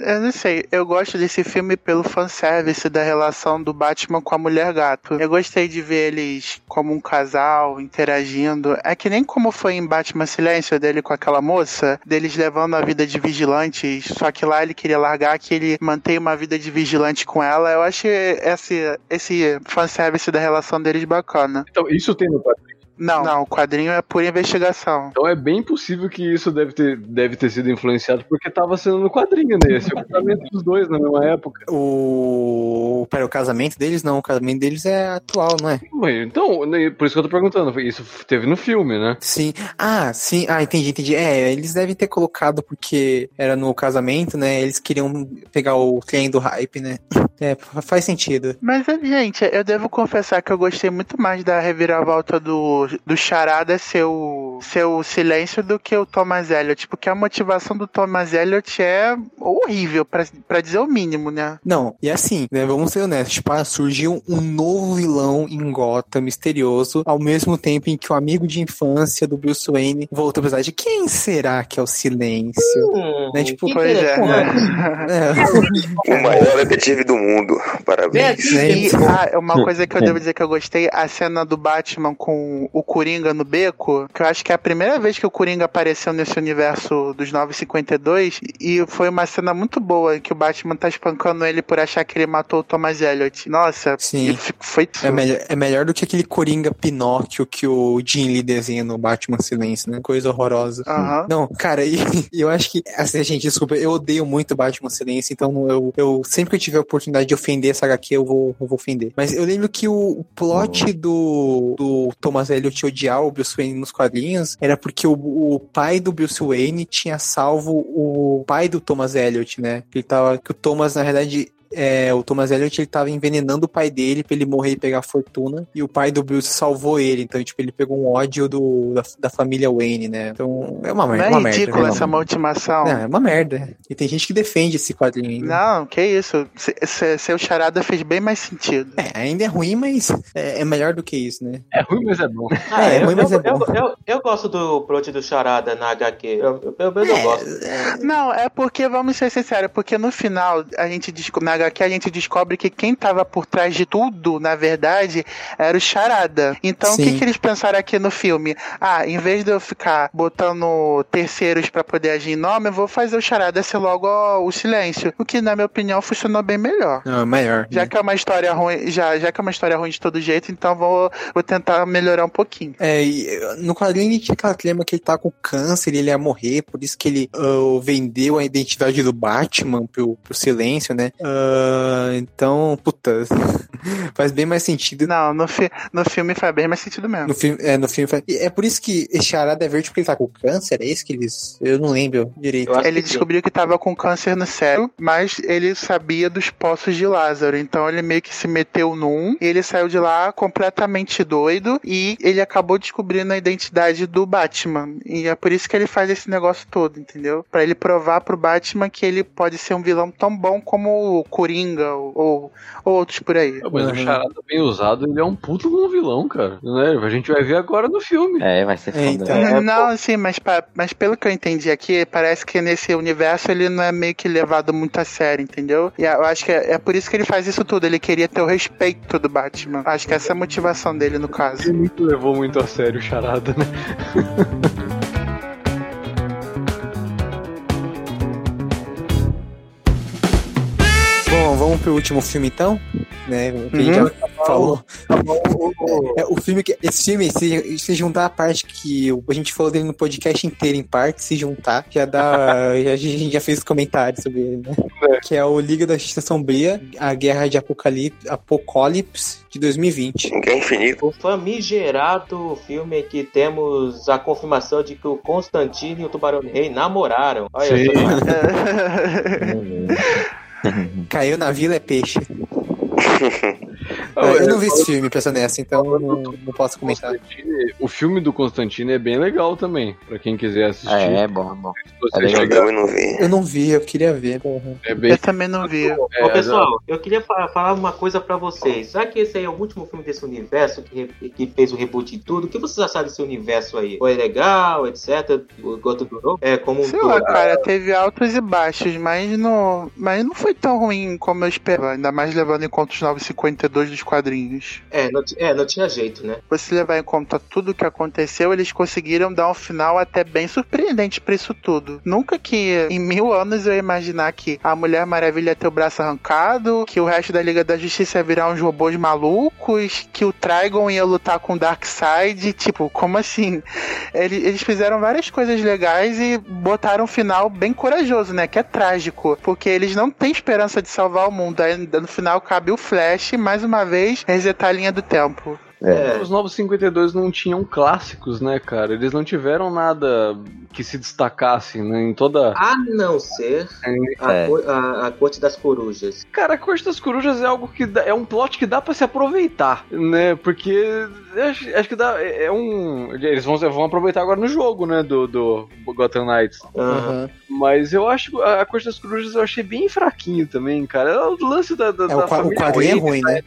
Eu não sei, eu gosto desse filme pelo fanservice da relação do Batman com a Mulher Gato. Eu gostei de ver eles como um casal, interagindo. É que nem como foi em Batman Silêncio dele com aquela moça, deles levando a vida de vigilantes, só que lá ele queria largar que ele mantém uma vida de vigilante com ela. Eu achei esse, esse fanservice da relação deles bacana. Então, isso tem no quadrinho. Não, não, o quadrinho é pura investigação. Então é bem possível que isso deve ter, deve ter sido influenciado porque tava sendo no quadrinho, né? Esse é o casamento dos dois na mesma época. O. Pera, o casamento deles não, o casamento deles é atual, não é? Ué, Então, né, por isso que eu tô perguntando. Isso teve no filme, né? Sim. Ah, sim. Ah, entendi, entendi. É, eles devem ter colocado porque era no casamento, né? Eles queriam pegar o trem do hype, né? É, faz sentido. Mas, gente, eu devo confessar que eu gostei muito mais da reviravolta do, do Charada ser o, ser o silêncio do que o Thomas Elliot. Porque a motivação do Thomas Elliot é horrível, pra, pra dizer o mínimo, né? Não, e assim, né, vamos ser honestos, tipo, ah, surgiu um novo vilão em Gotham, misterioso, ao mesmo tempo em que o amigo de infância do Bruce Wayne voltou pra cidade. Quem será que é o Silêncio? Hum, Né, tipo, que Pois é. interessante. É, O maior detetive do mundo. Parabéns. É, E ah, uma coisa que eu devo dizer que eu gostei, a cena do Batman com o Coringa no beco, que eu acho que é a primeira vez que o Coringa apareceu nesse universo dos 952, e foi uma cena muito boa, que o Batman tá espancando ele por achar que ele matou o Thomas Elliot. Nossa, Sim. e f- foi é, melhor, é melhor do que aquele Coringa Pinóquio que o Jim Lee desenha no Batman Silêncio, né? Coisa horrorosa. Não, cara, e eu acho que, assim, gente, desculpa, eu odeio muito Batman Silêncio, então eu, eu sempre que eu tiver a oportunidade de ofender essa HQ, eu vou, eu vou ofender. Mas eu lembro que o, o plot do, do Thomas Elliot odiar o Bruce Wayne nos quadrinhos era porque o, o pai do Bruce Wayne tinha salvo o pai do Thomas Elliot, né? Ele tava, que o Thomas, na verdade, é, o Thomas Elliot ele tava envenenando o pai dele pra ele morrer e pegar a fortuna. E o pai do Bruce salvou ele. Então, tipo, ele pegou um ódio do, da, da família Wayne, né? Então, é uma Não merda. é uma merda, ridícula né? essa motivação. Não, é uma merda. E tem gente que defende esse quadrinho ainda. Não, que isso. Se- se- Seu charada fez bem mais sentido. É, ainda é ruim, mas é, é melhor do que isso, né? É ruim, mas é bom. Ah, É, eu, ruim, mas eu, é bom. eu, eu, eu gosto do plot do Charada na HQ. Eu, eu, pelo menos eu gosto. Não, é porque, vamos ser sinceros, porque no final, a gente descobre, na HQ, a gente descobre que quem tava por trás de tudo, na verdade, era o Charada. Então, o que, que eles pensaram aqui no filme? Ah, em vez de eu ficar botando terceiros pra poder agir em nome, eu vou fazer o Charada ser logo o silêncio. O que, na minha opinião, funcionou bem melhor. Não, é maior. Já que é uma história ruim, já, já que é uma história ruim de todo jeito, então vou, vou tentar melhorar um pouquinho. É, e, eh, no quadrinho ele tinha aquela clima que ele tá com câncer, ele ia morrer, por isso que ele ah, vendeu a identidade do Batman pro, pro silêncio, né? Ah, então, puta, faz bem mais sentido. Não, no, fi no filme faz bem mais sentido mesmo. No filme, é, no filme faz- e É por isso que esse charada é verde porque ele tá com câncer, é isso que eles. Eu não lembro direito. Ele que descobriu que tava com câncer no cérebro, mas ele sabia dos poços de Lázaro. Então ele meio que se meteu num, e ele saiu de lá completamente doido e ele acabou descobrindo a identidade do Batman. E é por isso que ele faz esse negócio todo, entendeu? Pra ele provar pro Batman que ele pode ser um vilão tão bom como o Coringa ou, ou- ou outros por aí. Mas o Uhum. Charada bem usado, ele é um puto bom vilão, cara. Né? A gente vai ver agora no filme. É, vai ser foda. É, então. É, não, sim, mas, mas pelo que eu entendi aqui, parece que nesse universo ele não é meio que levado muito a sério, entendeu? E eu acho que é, é por isso que ele faz isso tudo. Ele queria ter o respeito do Batman. Acho que essa é a motivação dele no caso. Ele muito levou muito a sério o Charada, né? vamos pro último filme então, né? Que a gente Uhum. já falou. É, o filme que. Esse filme, se, se juntar a parte que a gente falou dele no podcast inteiro, em parte, se juntar, já dá. já- a gente já fez comentários sobre ele, né? Que é o Liga da Justiça Sombria, a Guerra de Apocalipse, Apocalipse de 2020. Guerra Infinita. O famigerado filme que temos a confirmação de que o Constantino e o Tubarão Rei namoraram. Olha Sim. Caiu na vila é peixe. Eu não vi esse filme, pra ser honesto, então eu não, não posso comentar. O filme do Constantine é bem legal também, pra quem quiser assistir. é, é bom, é bom. É legal. Eu não vi. Eu não vi, eu queria ver. é bem Eu também não vi. é, Ô, pessoal, eu queria fa- falar uma coisa pra vocês. Já que esse aí é o último filme desse universo, que, que fez o reboot de tudo, o que vocês acharam desse universo aí? Foi legal, etc? O quanto durou? É, como um Sei todo. lá, cara, teve altos e baixos, mas não, mas não foi tão ruim como eu esperava. Ainda mais levando em conta 952 dos quadrinhos. É, não, é, não tinha jeito, né? você levar em conta tudo o que aconteceu, eles conseguiram dar um final até bem surpreendente pra isso tudo. Nunca que em mil anos eu ia imaginar que a Mulher Maravilha ia ter o braço arrancado, que o resto da Liga da Justiça ia virar uns robôs malucos, que o Trigon ia lutar com o Darkseid. Tipo, como assim? Ele- Eles fizeram várias coisas legais e botaram um final bem corajoso, né? Que é trágico. Porque eles não têm esperança de salvar o mundo. Aí no final cabe o Flash, mais uma vez, resetar a linha do tempo. É. Os Novos 52 não tinham clássicos, né, cara? Eles não tiveram nada que se destacasse né, em toda. A não ser a, É. co- a, a Corte das Corujas. Cara, a Corte das Corujas é algo que dá- é um plot que dá pra se aproveitar, né? Porque acho, acho que dá. É é um. Eles vão, vão aproveitar agora no jogo, né? Do, do Gotham Knights. Aham. Mas eu acho que a Corte das Corujas eu achei bem fraquinho também, cara. É o lance da, da, É, da o, qua- o família quadrinho é ruim, né? né?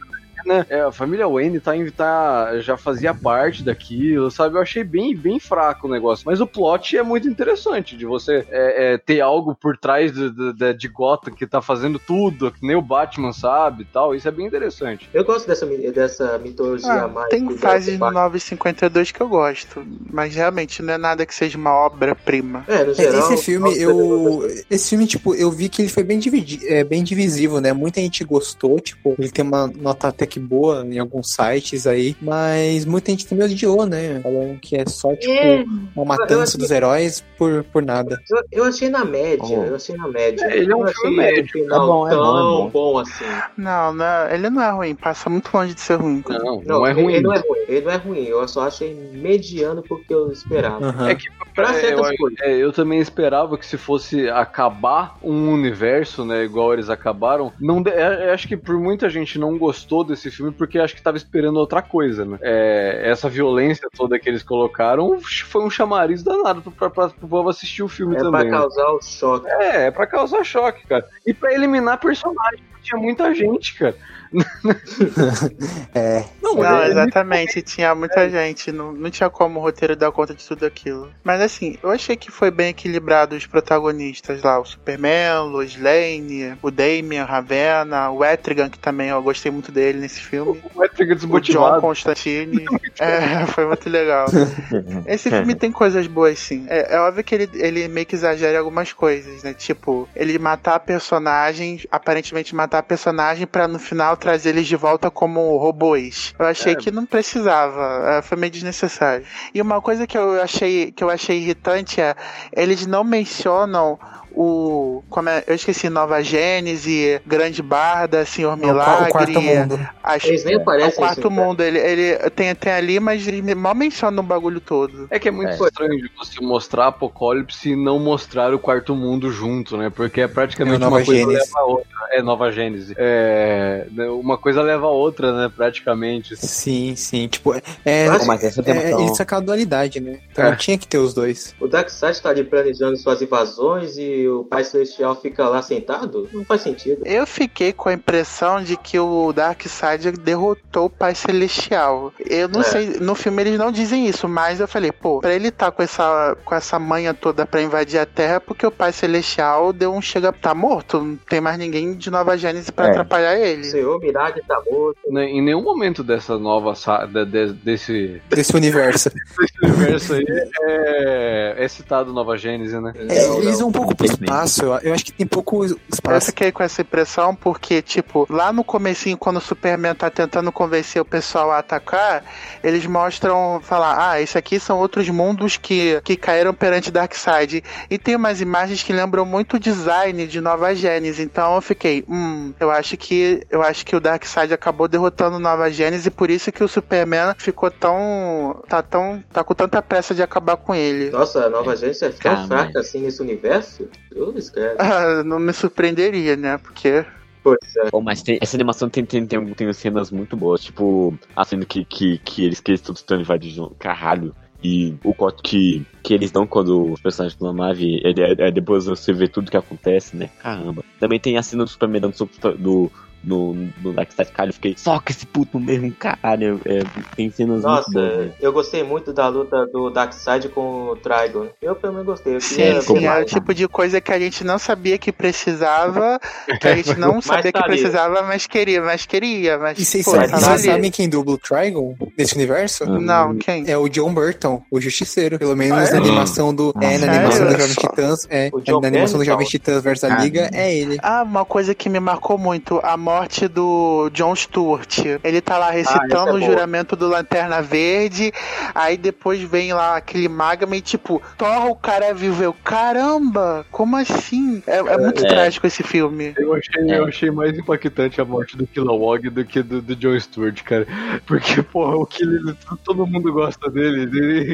É, a família Wayne tá, tá, já fazia parte daquilo, sabe? Eu achei bem, bem fraco o negócio. Mas o plot é muito interessante, de você é, é, ter algo por trás de, de, de- Gotham que tá fazendo tudo, que nem o Batman sabe e tal. Isso é bem interessante. Eu gosto dessa, dessa mitologia Ah, mais. tem do fases no Batman. 952 que eu gosto, mas realmente não é nada que seja uma obra-prima. É, no É, geral. esse filme, eu. Esse filme, tipo, eu vi que ele foi bem, dividi é, bem divisível, né? Muita gente gostou, tipo, ele tem uma nota até que boa em alguns sites aí, mas muita gente também odiou, né? Falando que é só, tipo, É, uma matança achei- dos heróis por, por nada. eu, eu achei na média, Oh. eu achei na média. É, ele é um não filme achei médio. final É bom, é tão bom, é bom. bom assim. Não, não ele não é ruim, passa muito longe de ser ruim. Não, não, Não, é ruim. Ele não é ruim, ele não é ruim. Eu só achei mediano porque eu esperava. Aham. É que Pra é, certas eu, coisas. é, eu também esperava que se fosse acabar um universo, né, igual eles acabaram, não de- é, é, acho que por muita gente não gostou desse filme porque acho que tava esperando outra coisa, né? É, essa violência toda que eles colocaram foi um chamariz danado pra, pra, pro povo assistir o filme É também. pra né? causar o choque. É, é pra causar choque, cara. E pra eliminar personagem, porque tinha muita gente, cara. É. Não, Não, é- exatamente, tinha muita gente, não, não tinha como o roteiro dar conta de tudo aquilo. Mas assim, eu achei que foi bem equilibrado os protagonistas lá, o Superman, o Lois Lane, o Damian, Ravena, o Etrigan, que também eu gostei muito dele nesse filme. o Etrigan O John desmotivado. Constantine. é, foi muito legal. Esse filme tem coisas boas, sim. É, é óbvio que ele, ele meio que exagera algumas coisas, né? Tipo, ele matar personagens, aparentemente matar personagem pra no final trazer eles de volta como robôs. Eu achei É. que não precisava, é, foi meio desnecessário. E uma coisa que eu achei que eu achei irritante é eles não mencionam o. Como é, eu esqueci, Nova Gênese, Grande Barda, Senhor É o, qua- Milagre. o quarto mundo. As, Eles nem é o aparecem quarto isso, né? mundo, ele, ele tem, tem ali, mas ele mal menciona o bagulho todo. É que é muito É. estranho de você mostrar Apocalipse e não mostrar o quarto mundo junto, né? Porque é praticamente É o uma coisa Gênese. leva a outra. É Nova Gênese. É, né, uma coisa leva a outra, né? Praticamente. Sim, sim. Tipo, é, mas essa é, uma- ele saca a dualidade, né? Então É. tinha que ter os dois. O Darkseid tá ali planejando suas invasões e o Pai Celestial fica lá sentado? Não faz sentido. Eu fiquei com a impressão de que o Darkseid derrotou o Pai Celestial. Eu não É. sei, no filme eles não dizem isso, mas eu falei, pô, pra ele tá com essa, com essa manha toda pra invadir a Terra, é porque o Pai Celestial deu um chega, tá morto, não tem mais ninguém de Nova Gênesis pra É. atrapalhar O ele. Senhor Mirage tá morto. Né, Em nenhum momento dessa nova de- de- desse, Desse universo. desse universo aí é, é citado Nova Gênese, né? É, eles vão um pouco pro espaço. Eu, eu acho que tem pouco Eu espaço. fiquei com essa impressão porque, tipo, lá no comecinho, quando o Superman tá tentando convencer o pessoal a atacar, eles mostram, falar, ah, esse aqui são outros mundos que, que caíram perante Darkseid. E tem umas imagens que lembram muito o design de Nova Gênesis. Então eu fiquei, hum, eu acho que eu acho que o Darkseid acabou derrotando Nova Gênesis e por isso que o Superman ficou tão. tá tão. tá com tanta pressa de acabar com ele. Nossa, a nova gente é tão fraca assim nesse universo? Eu escreve. Ah, não me surpreenderia, né? Porque. Pois é. Pô, mas tem- essa animação tem, tem, tem, tem cenas muito boas, tipo, a cena que, que, que eles que eles todos estão invadindo, caralho. E o corte que, que eles dão quando os personagens estão na nave, é, é- é depois você vê tudo que acontece, né? Caramba. Também tem a cena do Superman dando soco do, no, no Darkseid, cara, eu fiquei, soca esse puto mesmo, caralho. É, tem cenas Nossa, muito boas. né? eu gostei muito da luta do Darkseid com o Trigon. Eu também gostei. Eu Sim, sim, é o tipo de coisa que a gente não sabia que precisava, que a gente não sabia tá que precisava, mas queria, mas queria, mas E vocês pô, sabem, sabem quem dubla o Trigon nesse universo? Hum. Não, quem? É o John Burton, o Justiceiro. Pelo menos Ah, é? na animação do. Ah, é, na sério? animação do Jovem só. Titãs. É, O John na animação do. Jovem Titãs versus a Ah, Liga, é ele. Ah, uma coisa que me marcou muito, a morte do John Stewart. Ele tá lá recitando essa é o juramento do Lanterna Verde, aí depois vem lá aquele magma e tipo, torra o cara vivo. Eu, caramba, como assim? É, é muito É. trágico esse filme. Eu achei, eu achei mais impactante a morte do Kilowog do que do, do John Stewart, cara. Porque, porra, o Killer, todo mundo gosta dele.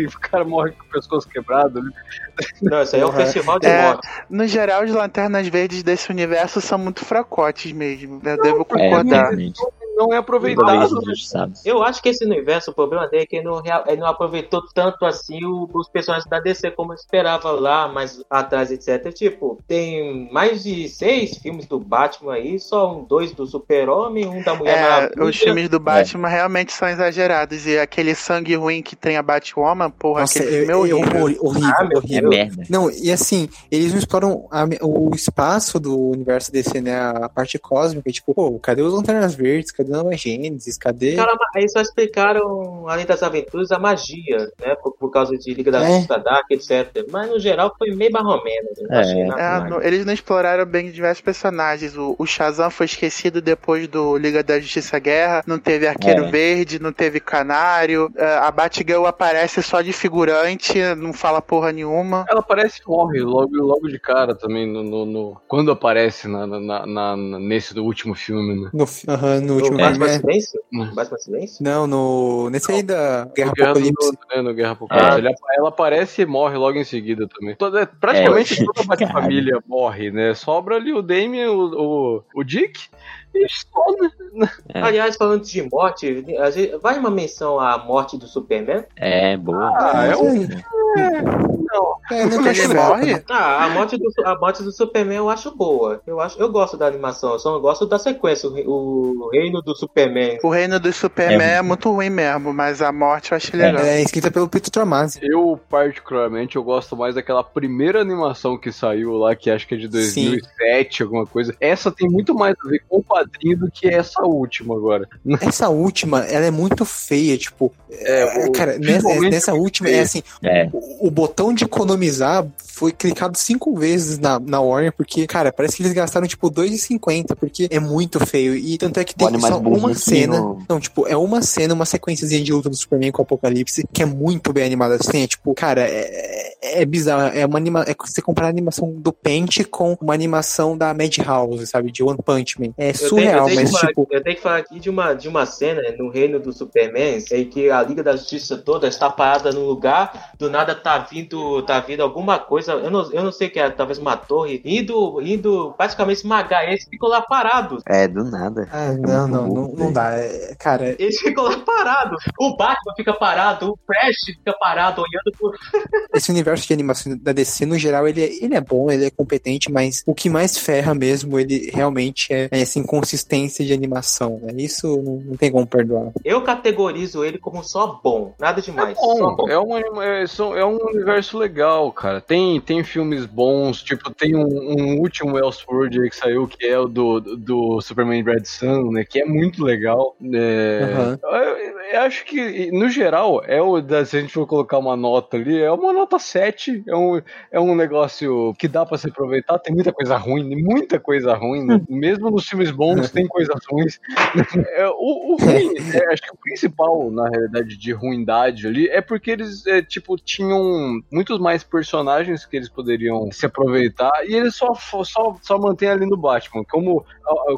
E o cara morre com o pescoço quebrado. né? Não, isso aí é um festival de É. morte. No geral, os lanternas verdes desse universo são muito fracotes mesmo. Eu devo É, concordar. realmente. Não é aproveitado. injustiçados. Eu acho que esse universo, o problema dele é que ele não, real- ele não aproveitou tanto assim o- os personagens da DC como eu esperava lá, mais atrás, etc. Tipo, tem mais de seis filmes do Batman aí, só um, dois do Super-Homem, um da Mulher É, Maravilha. os filmes do Batman realmente são exagerados. E aquele sangue ruim que tem a Batwoman, porra, Nossa, aquele é, filme é é horrível. horror- horrível, Ah, meu É horrível. merda. Não, e assim, eles não exploram a- o espaço do universo DC, né? A parte cósmica. Tipo, pô, cadê os Lanternas Verdes? Cadê a Nova Gênesis? Cadê. Cara, aí só explicaram, além das aventuras, a magia, né? Por, por causa de Liga da É. Justiça Dark, etc. Mas no geral foi meio barromeno. né? É. É, eles não exploraram bem diversos personagens. O, o Shazam foi esquecido depois do Liga da Justiça Guerra. Não teve Arqueiro É. Verde, não teve Canário. É, a Batgirl aparece só de figurante, não fala porra nenhuma. Ela aparece e morre logo, logo de cara também, no, no- no- quando aparece na, na- na- na- nesse do último filme, né? No, fi- aham, no No último Batman filme. é- Silêncio? Hum. Batman Silêncio? Não, no. Nesse aí da Guerra No Guerra do- Apocalipse. né, no Guerra Apocalipse. Ah. Ele ela aparece e morre logo em seguida também. Toda, praticamente É. toda a família morre, né? Sobra ali o Damien, o, o, o Dick? É. Aliás, falando de morte, vai uma menção à morte do Superman? É, boa. Ah, é um- É, não Ele morre? Ah, a morte, do, a morte do Superman eu acho boa. Eu, acho, eu gosto da animação, eu só não gosto da sequência, o, re- o reino do Superman. O reino do Superman É. é, muito ruim mesmo, mas a morte eu achei legal. Ela é escrita pelo Peter Tomasi. Eu, particularmente, eu gosto mais daquela primeira animação que saiu lá, que acho que é de 2007, alguma coisa. Essa tem muito mais a ver com o quadrinho do que essa última agora. Essa última, ela é muito feia, tipo. É, o- cara, nessa, nessa última, feia. é assim, É. o, o botão de economizar foi clicado cinco vezes na, na Warner, porque, cara, parece que eles gastaram, tipo, 2,50, porque é muito feio. E tanto é que tem Olha, só uma bonitinho. cena. Não, tipo, é uma cena, uma sequênciazinha de luta do Superman com o Apocalipse, que é muito bem animada. Assim, é tipo, cara, é, é bizarro. É uma anima, é você comparar a animação do Paint com uma animação da Madhouse, sabe? De One Punch Man. É Eu surreal, eu tenho mas, que falar, tipo. eu tenho que falar aqui de uma, de uma cena no reino do Superman, em que a Liga da Justiça toda está parada no lugar, do nada tá vindo, tá vindo alguma coisa, eu não, eu não sei o que é, talvez uma torre, indo, indo praticamente esmagar eles, ficam lá parados. É, do nada. Ah, não, não, não, não dá. É, cara, Eles ficam lá parados. O Batman fica parado, o Flash fica parado, olhando por. esse universo de animação da DC, no geral, ele é, ele é bom, ele é competente, mas o que mais ferra mesmo, ele realmente é, é essa inconsistência de animação, né? Isso não, não tem como perdoar. Eu categorizo ele como só bom, nada demais. É só bom, é, uma, anima- é, é um universo legal, cara. Tem, tem filmes bons, tipo, tem um, um último Elseworld aí que saiu, que é o do, do Superman Red Sun, né? Que é muito legal. né? Aham. Eu, eu acho que, no geral, é o da- se a gente for colocar uma nota ali, é uma nota 7. É um, é um negócio que dá pra se aproveitar. Tem muita coisa ruim, muita coisa ruim. né? Mesmo nos filmes bons, tem coisas ruins. É, o, o ruim, é, acho que o principal, na realidade, de ruindade ali é porque eles, é, tipo, tinham muitos mais personagens que eles poderiam se aproveitar e eles só, só, só mantêm ali no Batman. Como,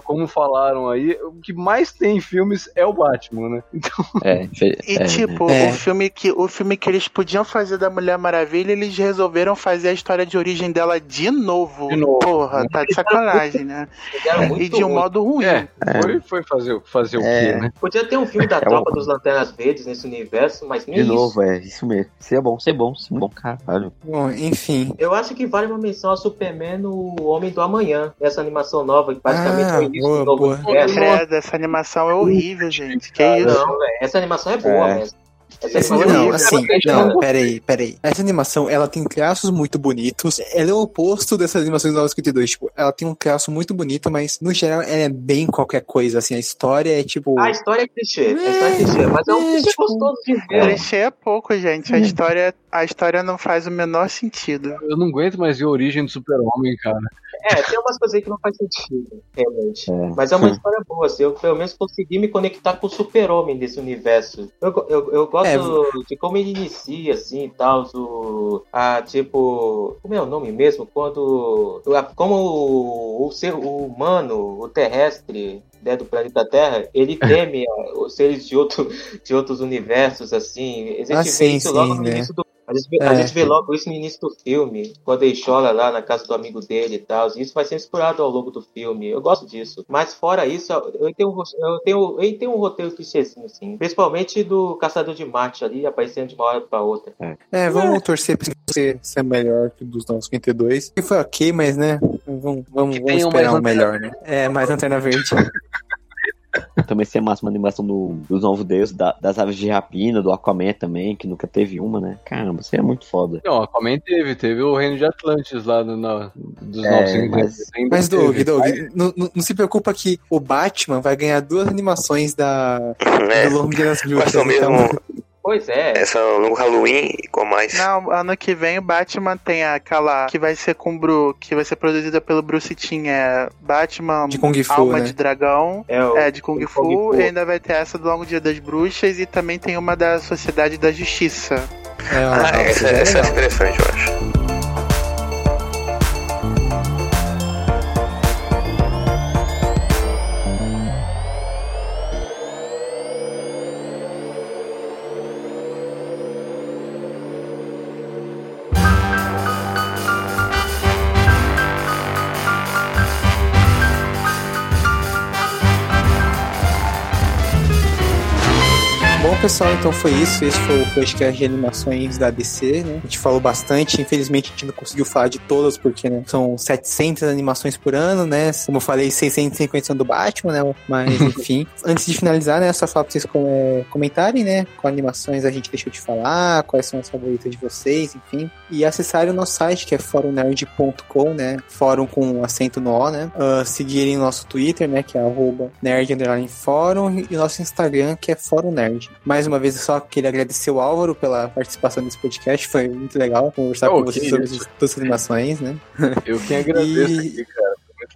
como falaram aí, o que mais tem em filmes é o Batman, né? Então, É, E é, tipo, É. o filme que o filme que eles podiam fazer da Mulher Maravilha, eles resolveram fazer a história de origem dela de novo. De novo. Porra, tá de sacanagem, né? E de um ruim. Modo ruim. é, foi, foi fazer, fazer o É. quê, né? Podia ter um filme da É Tropa dos Lanternas Verdes nesse universo, mas nem De isso. novo, é isso mesmo. Seria bom, ser bom, ser bom, caralho. Bom, enfim. Eu acho que vale uma menção ao Superman no Homem do Amanhã, essa animação nova, que basicamente Ah, é o início boa, do novo boa. Credo, essa animação é horrível, gente. Que Ah, isso? Não, essa animação é boa É. mesmo. Essa é não, horrível. assim, não, peraí, peraí. Essa animação, ela tem traços muito bonitos. Ela é o oposto dessas animações do 52. Tipo, ela tem um traço muito bonito, mas no geral ela é bem qualquer coisa, assim. A história é tipo. A história é clichê, a história é clichê, mas é um É, clichê tipo, gostoso de ver. Clichê é pouco, gente. A história, a história não faz o menor sentido. Eu não aguento mais ver a origem do super-homem, cara. É, tem umas coisas aí que não faz sentido, realmente. É. Mas é uma história boa, assim. Eu pelo menos consegui me conectar com o super-homem desse universo. Eu, eu, eu gosto É. de como ele inicia, assim, e tal. O, a, tipo... Como é o nome mesmo? Quando... a- Como o, o ser o humano, o terrestre... Né, do planeta Terra, ele teme a- os seres de, outro, de outros universos, assim. Gente Ah, vê sim, isso logo sim, no né? início do a gente, vê, a É. gente vê logo isso no início do filme, quando ele chora lá na casa do amigo dele e tal. E isso vai ser explorado ao longo do filme. Eu gosto disso. Mas fora isso, eu tenho, um- eu tenho, eu tenho um roteiro clichêzinho, assim. Principalmente do Caçador de Marte ali, aparecendo de uma hora pra outra. É, vamos torcer pra ser, ser melhor que o dos 952. Que foi ok, mas né? Vamos, vamos, vamos esperar um melhor, né? É, mais lanterna verde. Também seria massa uma animação do, dos Novos Deuses, da- das aves de rapina, do Aquaman também, que nunca teve uma, né? Caramba, seria muito foda. Não, Aquaman teve, teve o Reino de Atlantis lá no, na- dos É, 900. mas- Mas, Doug. Doug, não, não, se preocupa que o Batman vai ganhar duas animações da, É, do Longo Bruxas. mas são então- mesmo Pois é. essa no Halloween e com mais. Não, ano que vem o Batman tem aquela que vai ser com Bru, que vai ser produzida pelo Bruce Timm, é Batman De Kung Fu, Alma né? de Dragão. É, o, É, de Kung o Fu, Kung Fu. e ainda vai ter essa do Longo Dia das Bruxas e também tem uma da Sociedade da Justiça. É, Ah, essa, é essa é legal. interessante, eu acho. Pessoal, então foi isso. Esse foi o podcast de animações da ABC, né? A gente falou bastante. Infelizmente, a gente não conseguiu falar de todas, porque né, são 700 animações por ano, né? Como eu falei, 650 são do Batman, né? Mas, enfim. Antes de finalizar, né? Só falar pra vocês com- comentarem, né? Qual animações a gente deixou de falar, quais são as favoritas de vocês, enfim. E acessarem o nosso site, que é forumnerd.com, né? Fórum com acento no O, né? Ah, seguirem o nosso Twitter, né? Que é arroba nerd underline fórum. E o nosso Instagram, que é Fórum Nerd. Mais uma vez, eu só queria agradecer o Álvaro pela participação nesse podcast. Foi muito legal conversar Oh, com que você sobre isso. as animações, né? Eu quem agradeço E- aqui, cara.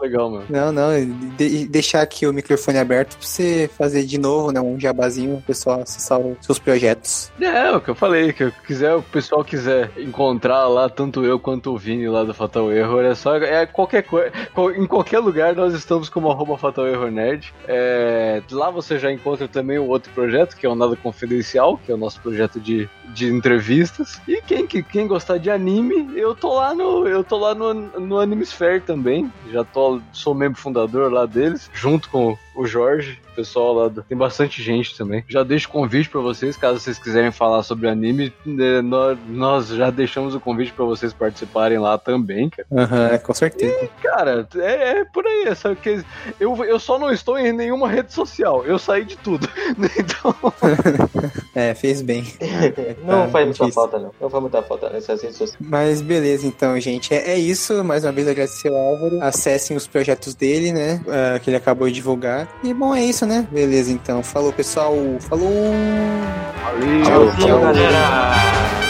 Muito legal, mano. Não, não, de- deixar aqui o microfone aberto pra você fazer de novo, né? Um jabazinho, o pessoal acessar os seus projetos. É, o que eu falei, que eu quiser, o pessoal quiser encontrar lá, tanto eu quanto o Vini lá do Fatal Error, é só, é qualquer coisa, em qualquer lugar nós estamos como arroba Fatal Error Nerd. É, lá você já encontra também o outro projeto, que é o Nada Confidencial, que é o nosso projeto de, de entrevistas. E quem, que- quem gostar de anime, eu tô lá no, eu tô lá no, no Animesphere também, já tô, sou membro fundador lá deles, junto com o Jorge, o pessoal lá, do- tem bastante gente também. Já deixo o convite pra vocês, caso vocês quiserem falar sobre anime, né, nós, nós já deixamos o convite pra vocês participarem lá também, cara. Aham, com certeza. Cara, é, é por aí, é só que eu, eu só não estou em nenhuma rede social, eu saí de tudo. Então, É, fez bem. Não Tá, faz muita difícil. falta, não. Não faz muita falta nessas redes sociais. Mas beleza, então, gente. É, é isso. Mais uma vez agradecer ao Álvaro. Acessem os projetos dele, né? ah, que ele acabou de divulgar. E bom, é isso, né? Beleza, então. Falou, pessoal. Falou! valeu. Tchau, tchau. galera!